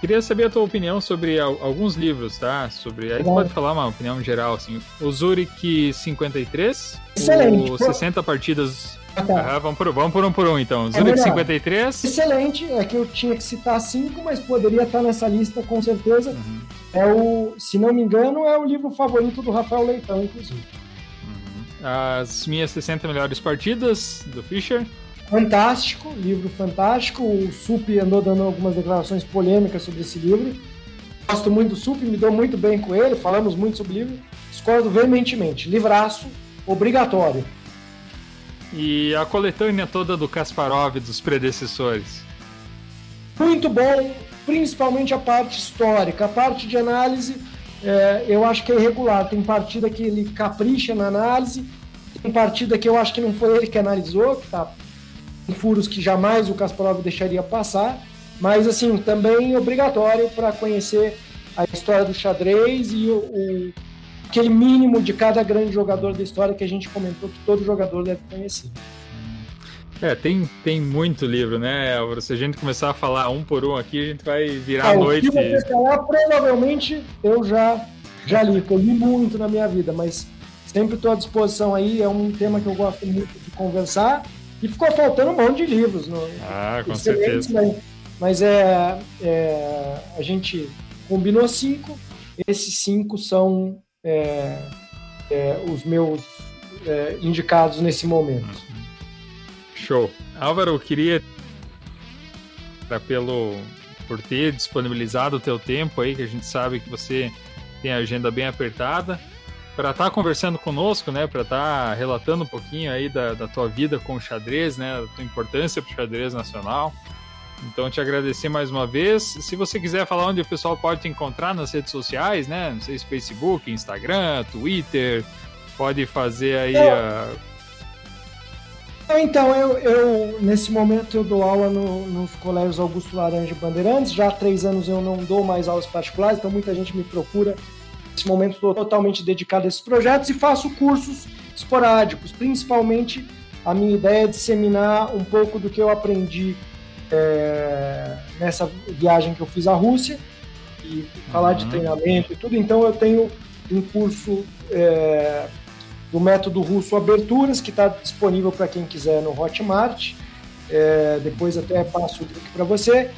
Queria saber a tua opinião sobre alguns livros, tá? Sobre. Aí tu pode falar uma opinião geral, assim. O Zurich 53, Excelente. o 60 partidas. Ah, tá. ah, vamos, por, vamos por um por um, então. É Zurich 53. Excelente, é que eu tinha que citar cinco, mas poderia estar nessa lista com certeza. Uhum. É o, se não me engano, é o livro favorito do Rafael Leitão, inclusive. Uhum. As minhas 60 melhores partidas do Fischer fantástico, livro fantástico. O Sup andou dando algumas declarações polêmicas sobre esse livro. Gosto muito do Sup, me dou muito bem com ele, falamos muito sobre o livro. Discordo veementemente. Livraço, obrigatório. E a coletânea toda do Kasparov dos predecessores? Muito bom, principalmente a parte histórica. A parte de análise, é, eu acho que é irregular. Tem partida que ele capricha na análise, tem partida que eu acho que não foi ele que analisou, que está furos que jamais o Kasparov deixaria passar, mas assim, também obrigatório para conhecer a história do xadrez e o, o, aquele mínimo de cada grande jogador da história que a gente comentou que todo jogador deve conhecer. É, tem, tem muito livro, né, Se a gente começar a falar um por um aqui, a gente vai virar é, a noite. Se você falar, provavelmente eu já, já li, eu li muito na minha vida, mas sempre estou à disposição aí, é um tema que eu gosto muito de conversar e ficou faltando um monte de livros. No, ah, com certeza. Mas, mas é, é, a gente combinou cinco. Esses cinco são é, é, os meus é, indicados nesse momento. Show. Álvaro, eu queria pelo por ter disponibilizado o teu tempo aí, que a gente sabe que você tem a agenda bem apertada para estar tá conversando conosco, né, para estar tá relatando um pouquinho aí da, da tua vida com o xadrez, né, da tua importância para o xadrez nacional. Então, te agradecer mais uma vez. Se você quiser falar onde o pessoal pode te encontrar nas redes sociais, né, não sei se Facebook, Instagram, Twitter, pode fazer aí a... Então, eu, eu, nesse momento eu dou aula no, nos colégios Augusto Laranja e Bandeirantes. Já há três anos eu não dou mais aulas particulares, então muita gente me procura Nesse momento estou totalmente dedicado a esses projetos e faço cursos esporádicos, principalmente a minha ideia é disseminar um pouco do que eu aprendi é, nessa viagem que eu fiz à Rússia e falar uhum. de treinamento e tudo. Então eu tenho um curso é, do método russo Aberturas que está disponível para quem quiser no Hotmart. É, depois até passo o link para você.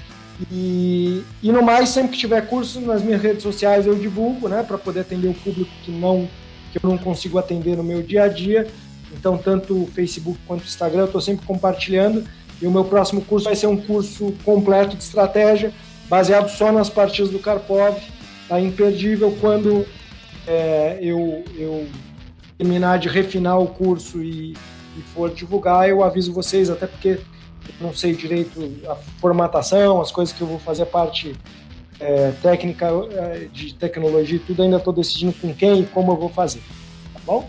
E, e no mais, sempre que tiver curso nas minhas redes sociais eu divulgo, né, para poder atender o público que não que eu não consigo atender no meu dia a dia. Então, tanto o Facebook quanto o Instagram, eu estou sempre compartilhando. E o meu próximo curso vai ser um curso completo de estratégia, baseado só nas partidas do Karpov. Tá imperdível quando é, eu, eu terminar de refinar o curso e, e for divulgar, eu aviso vocês, até porque eu não sei direito a formatação, as coisas que eu vou fazer parte é, técnica é, de tecnologia e tudo, ainda estou decidindo com quem e como eu vou fazer. Tá bom?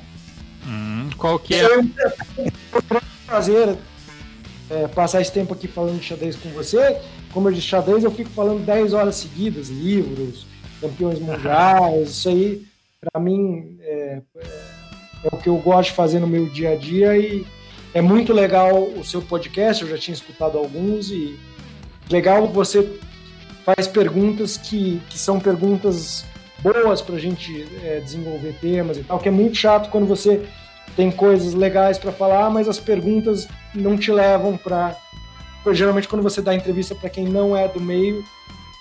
Hum, qual que é? Um prazer é, passar esse tempo aqui falando de xadrez com você. Como eu disse xadrez, eu fico falando 10 horas seguidas, livros, campeões mundiais, isso aí, para mim, é, é, o que eu gosto de fazer no meu dia a dia e é muito legal o seu podcast, eu já tinha escutado alguns e legal você faz perguntas que, que são perguntas boas para a gente é, desenvolver temas e tal, que é muito chato quando você tem coisas legais para falar, mas as perguntas não te levam para. Geralmente, quando você dá entrevista para quem não é do meio,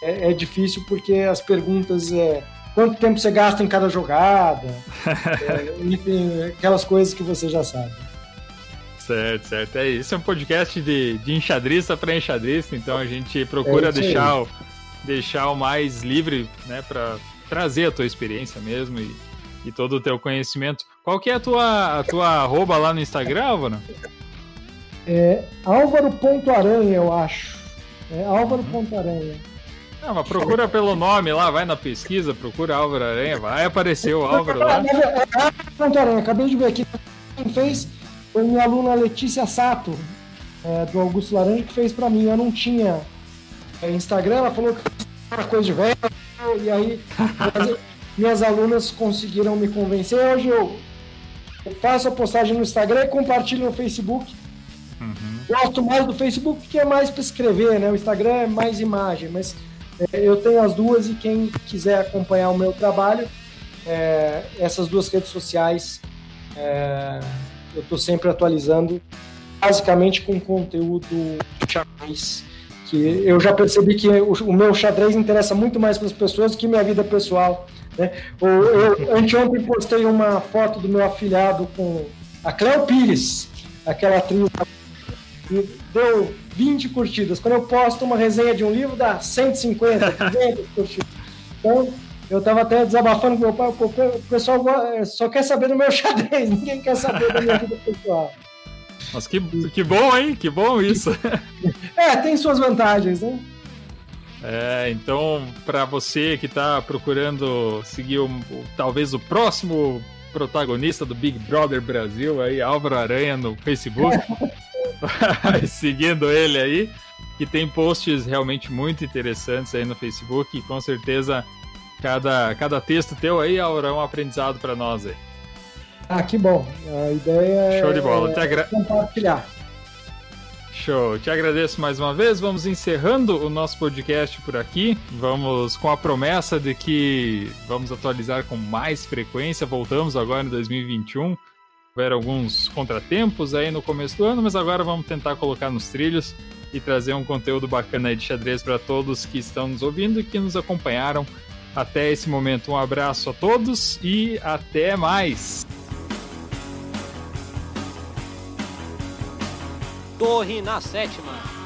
é, é, difícil porque as perguntas é quanto tempo você gasta em cada jogada, é, enfim, aquelas coisas que você já sabe. Certo, certo. É isso. É um podcast de, de enxadrista para enxadrista, então a gente procura é deixar, o, deixar o mais livre, né, para trazer a tua experiência mesmo e, e todo o teu conhecimento. Qual que é a tua, a tua arroba lá no Instagram, Álvaro? É Álvaro.aranha, eu acho. É Álvaro.aranha. Não, mas procura pelo nome lá, vai na pesquisa, procura Álvaro Aranha, vai aparecer o Álvaro lá. Álvaro Aranha, acabei de ver aqui. Quem fez foi minha aluna Letícia Sato, é, do Augusto Laranja, que fez pra mim. Eu não tinha é, Instagram, ela falou que era coisa de velho, e aí minhas alunas conseguiram me convencer. Hoje eu, eu faço a postagem no Instagram e compartilho no Facebook. Uhum. Gosto mais do Facebook que é mais para escrever, né? O Instagram é mais imagem, mas eu tenho as duas e quem quiser acompanhar o meu trabalho, é, essas duas redes sociais é, eu estou sempre atualizando, basicamente com conteúdo xadrez. Que eu já percebi que o, o meu xadrez interessa muito mais para as pessoas que minha vida pessoal. Né? Eu, eu, anteontem postei uma foto do meu afilhado com a Cleo Pires, aquela atriz deu 20 curtidas. Quando eu posto uma resenha de um livro, dá 150, 200 curtidas. Então, eu estava até desabafando com meu pai, o pessoal só quer saber do meu xadrez, ninguém quer saber da minha vida pessoal. Mas que, que bom, hein? Que bom isso. é, tem suas vantagens, né? É, então, para você que está procurando seguir o, o, talvez o próximo protagonista do Big Brother Brasil, aí, Álvaro Aranha no Facebook, seguindo ele aí, que tem posts realmente muito interessantes aí no Facebook e com certeza cada, cada texto teu aí, Álvaro, é um aprendizado para nós aí. Ah, que bom. A ideia Show de bola. é agra... compartilhar. Show. Te agradeço mais uma vez. Vamos encerrando o nosso podcast por aqui. Vamos com a promessa de que vamos atualizar com mais frequência. Voltamos agora em 2021. Houveram alguns contratempos aí no começo do ano, mas agora vamos tentar colocar nos trilhos e trazer um conteúdo bacana de xadrez para todos que estão nos ouvindo e que nos acompanharam até esse momento. Um abraço a todos e até mais! Torre na sétima.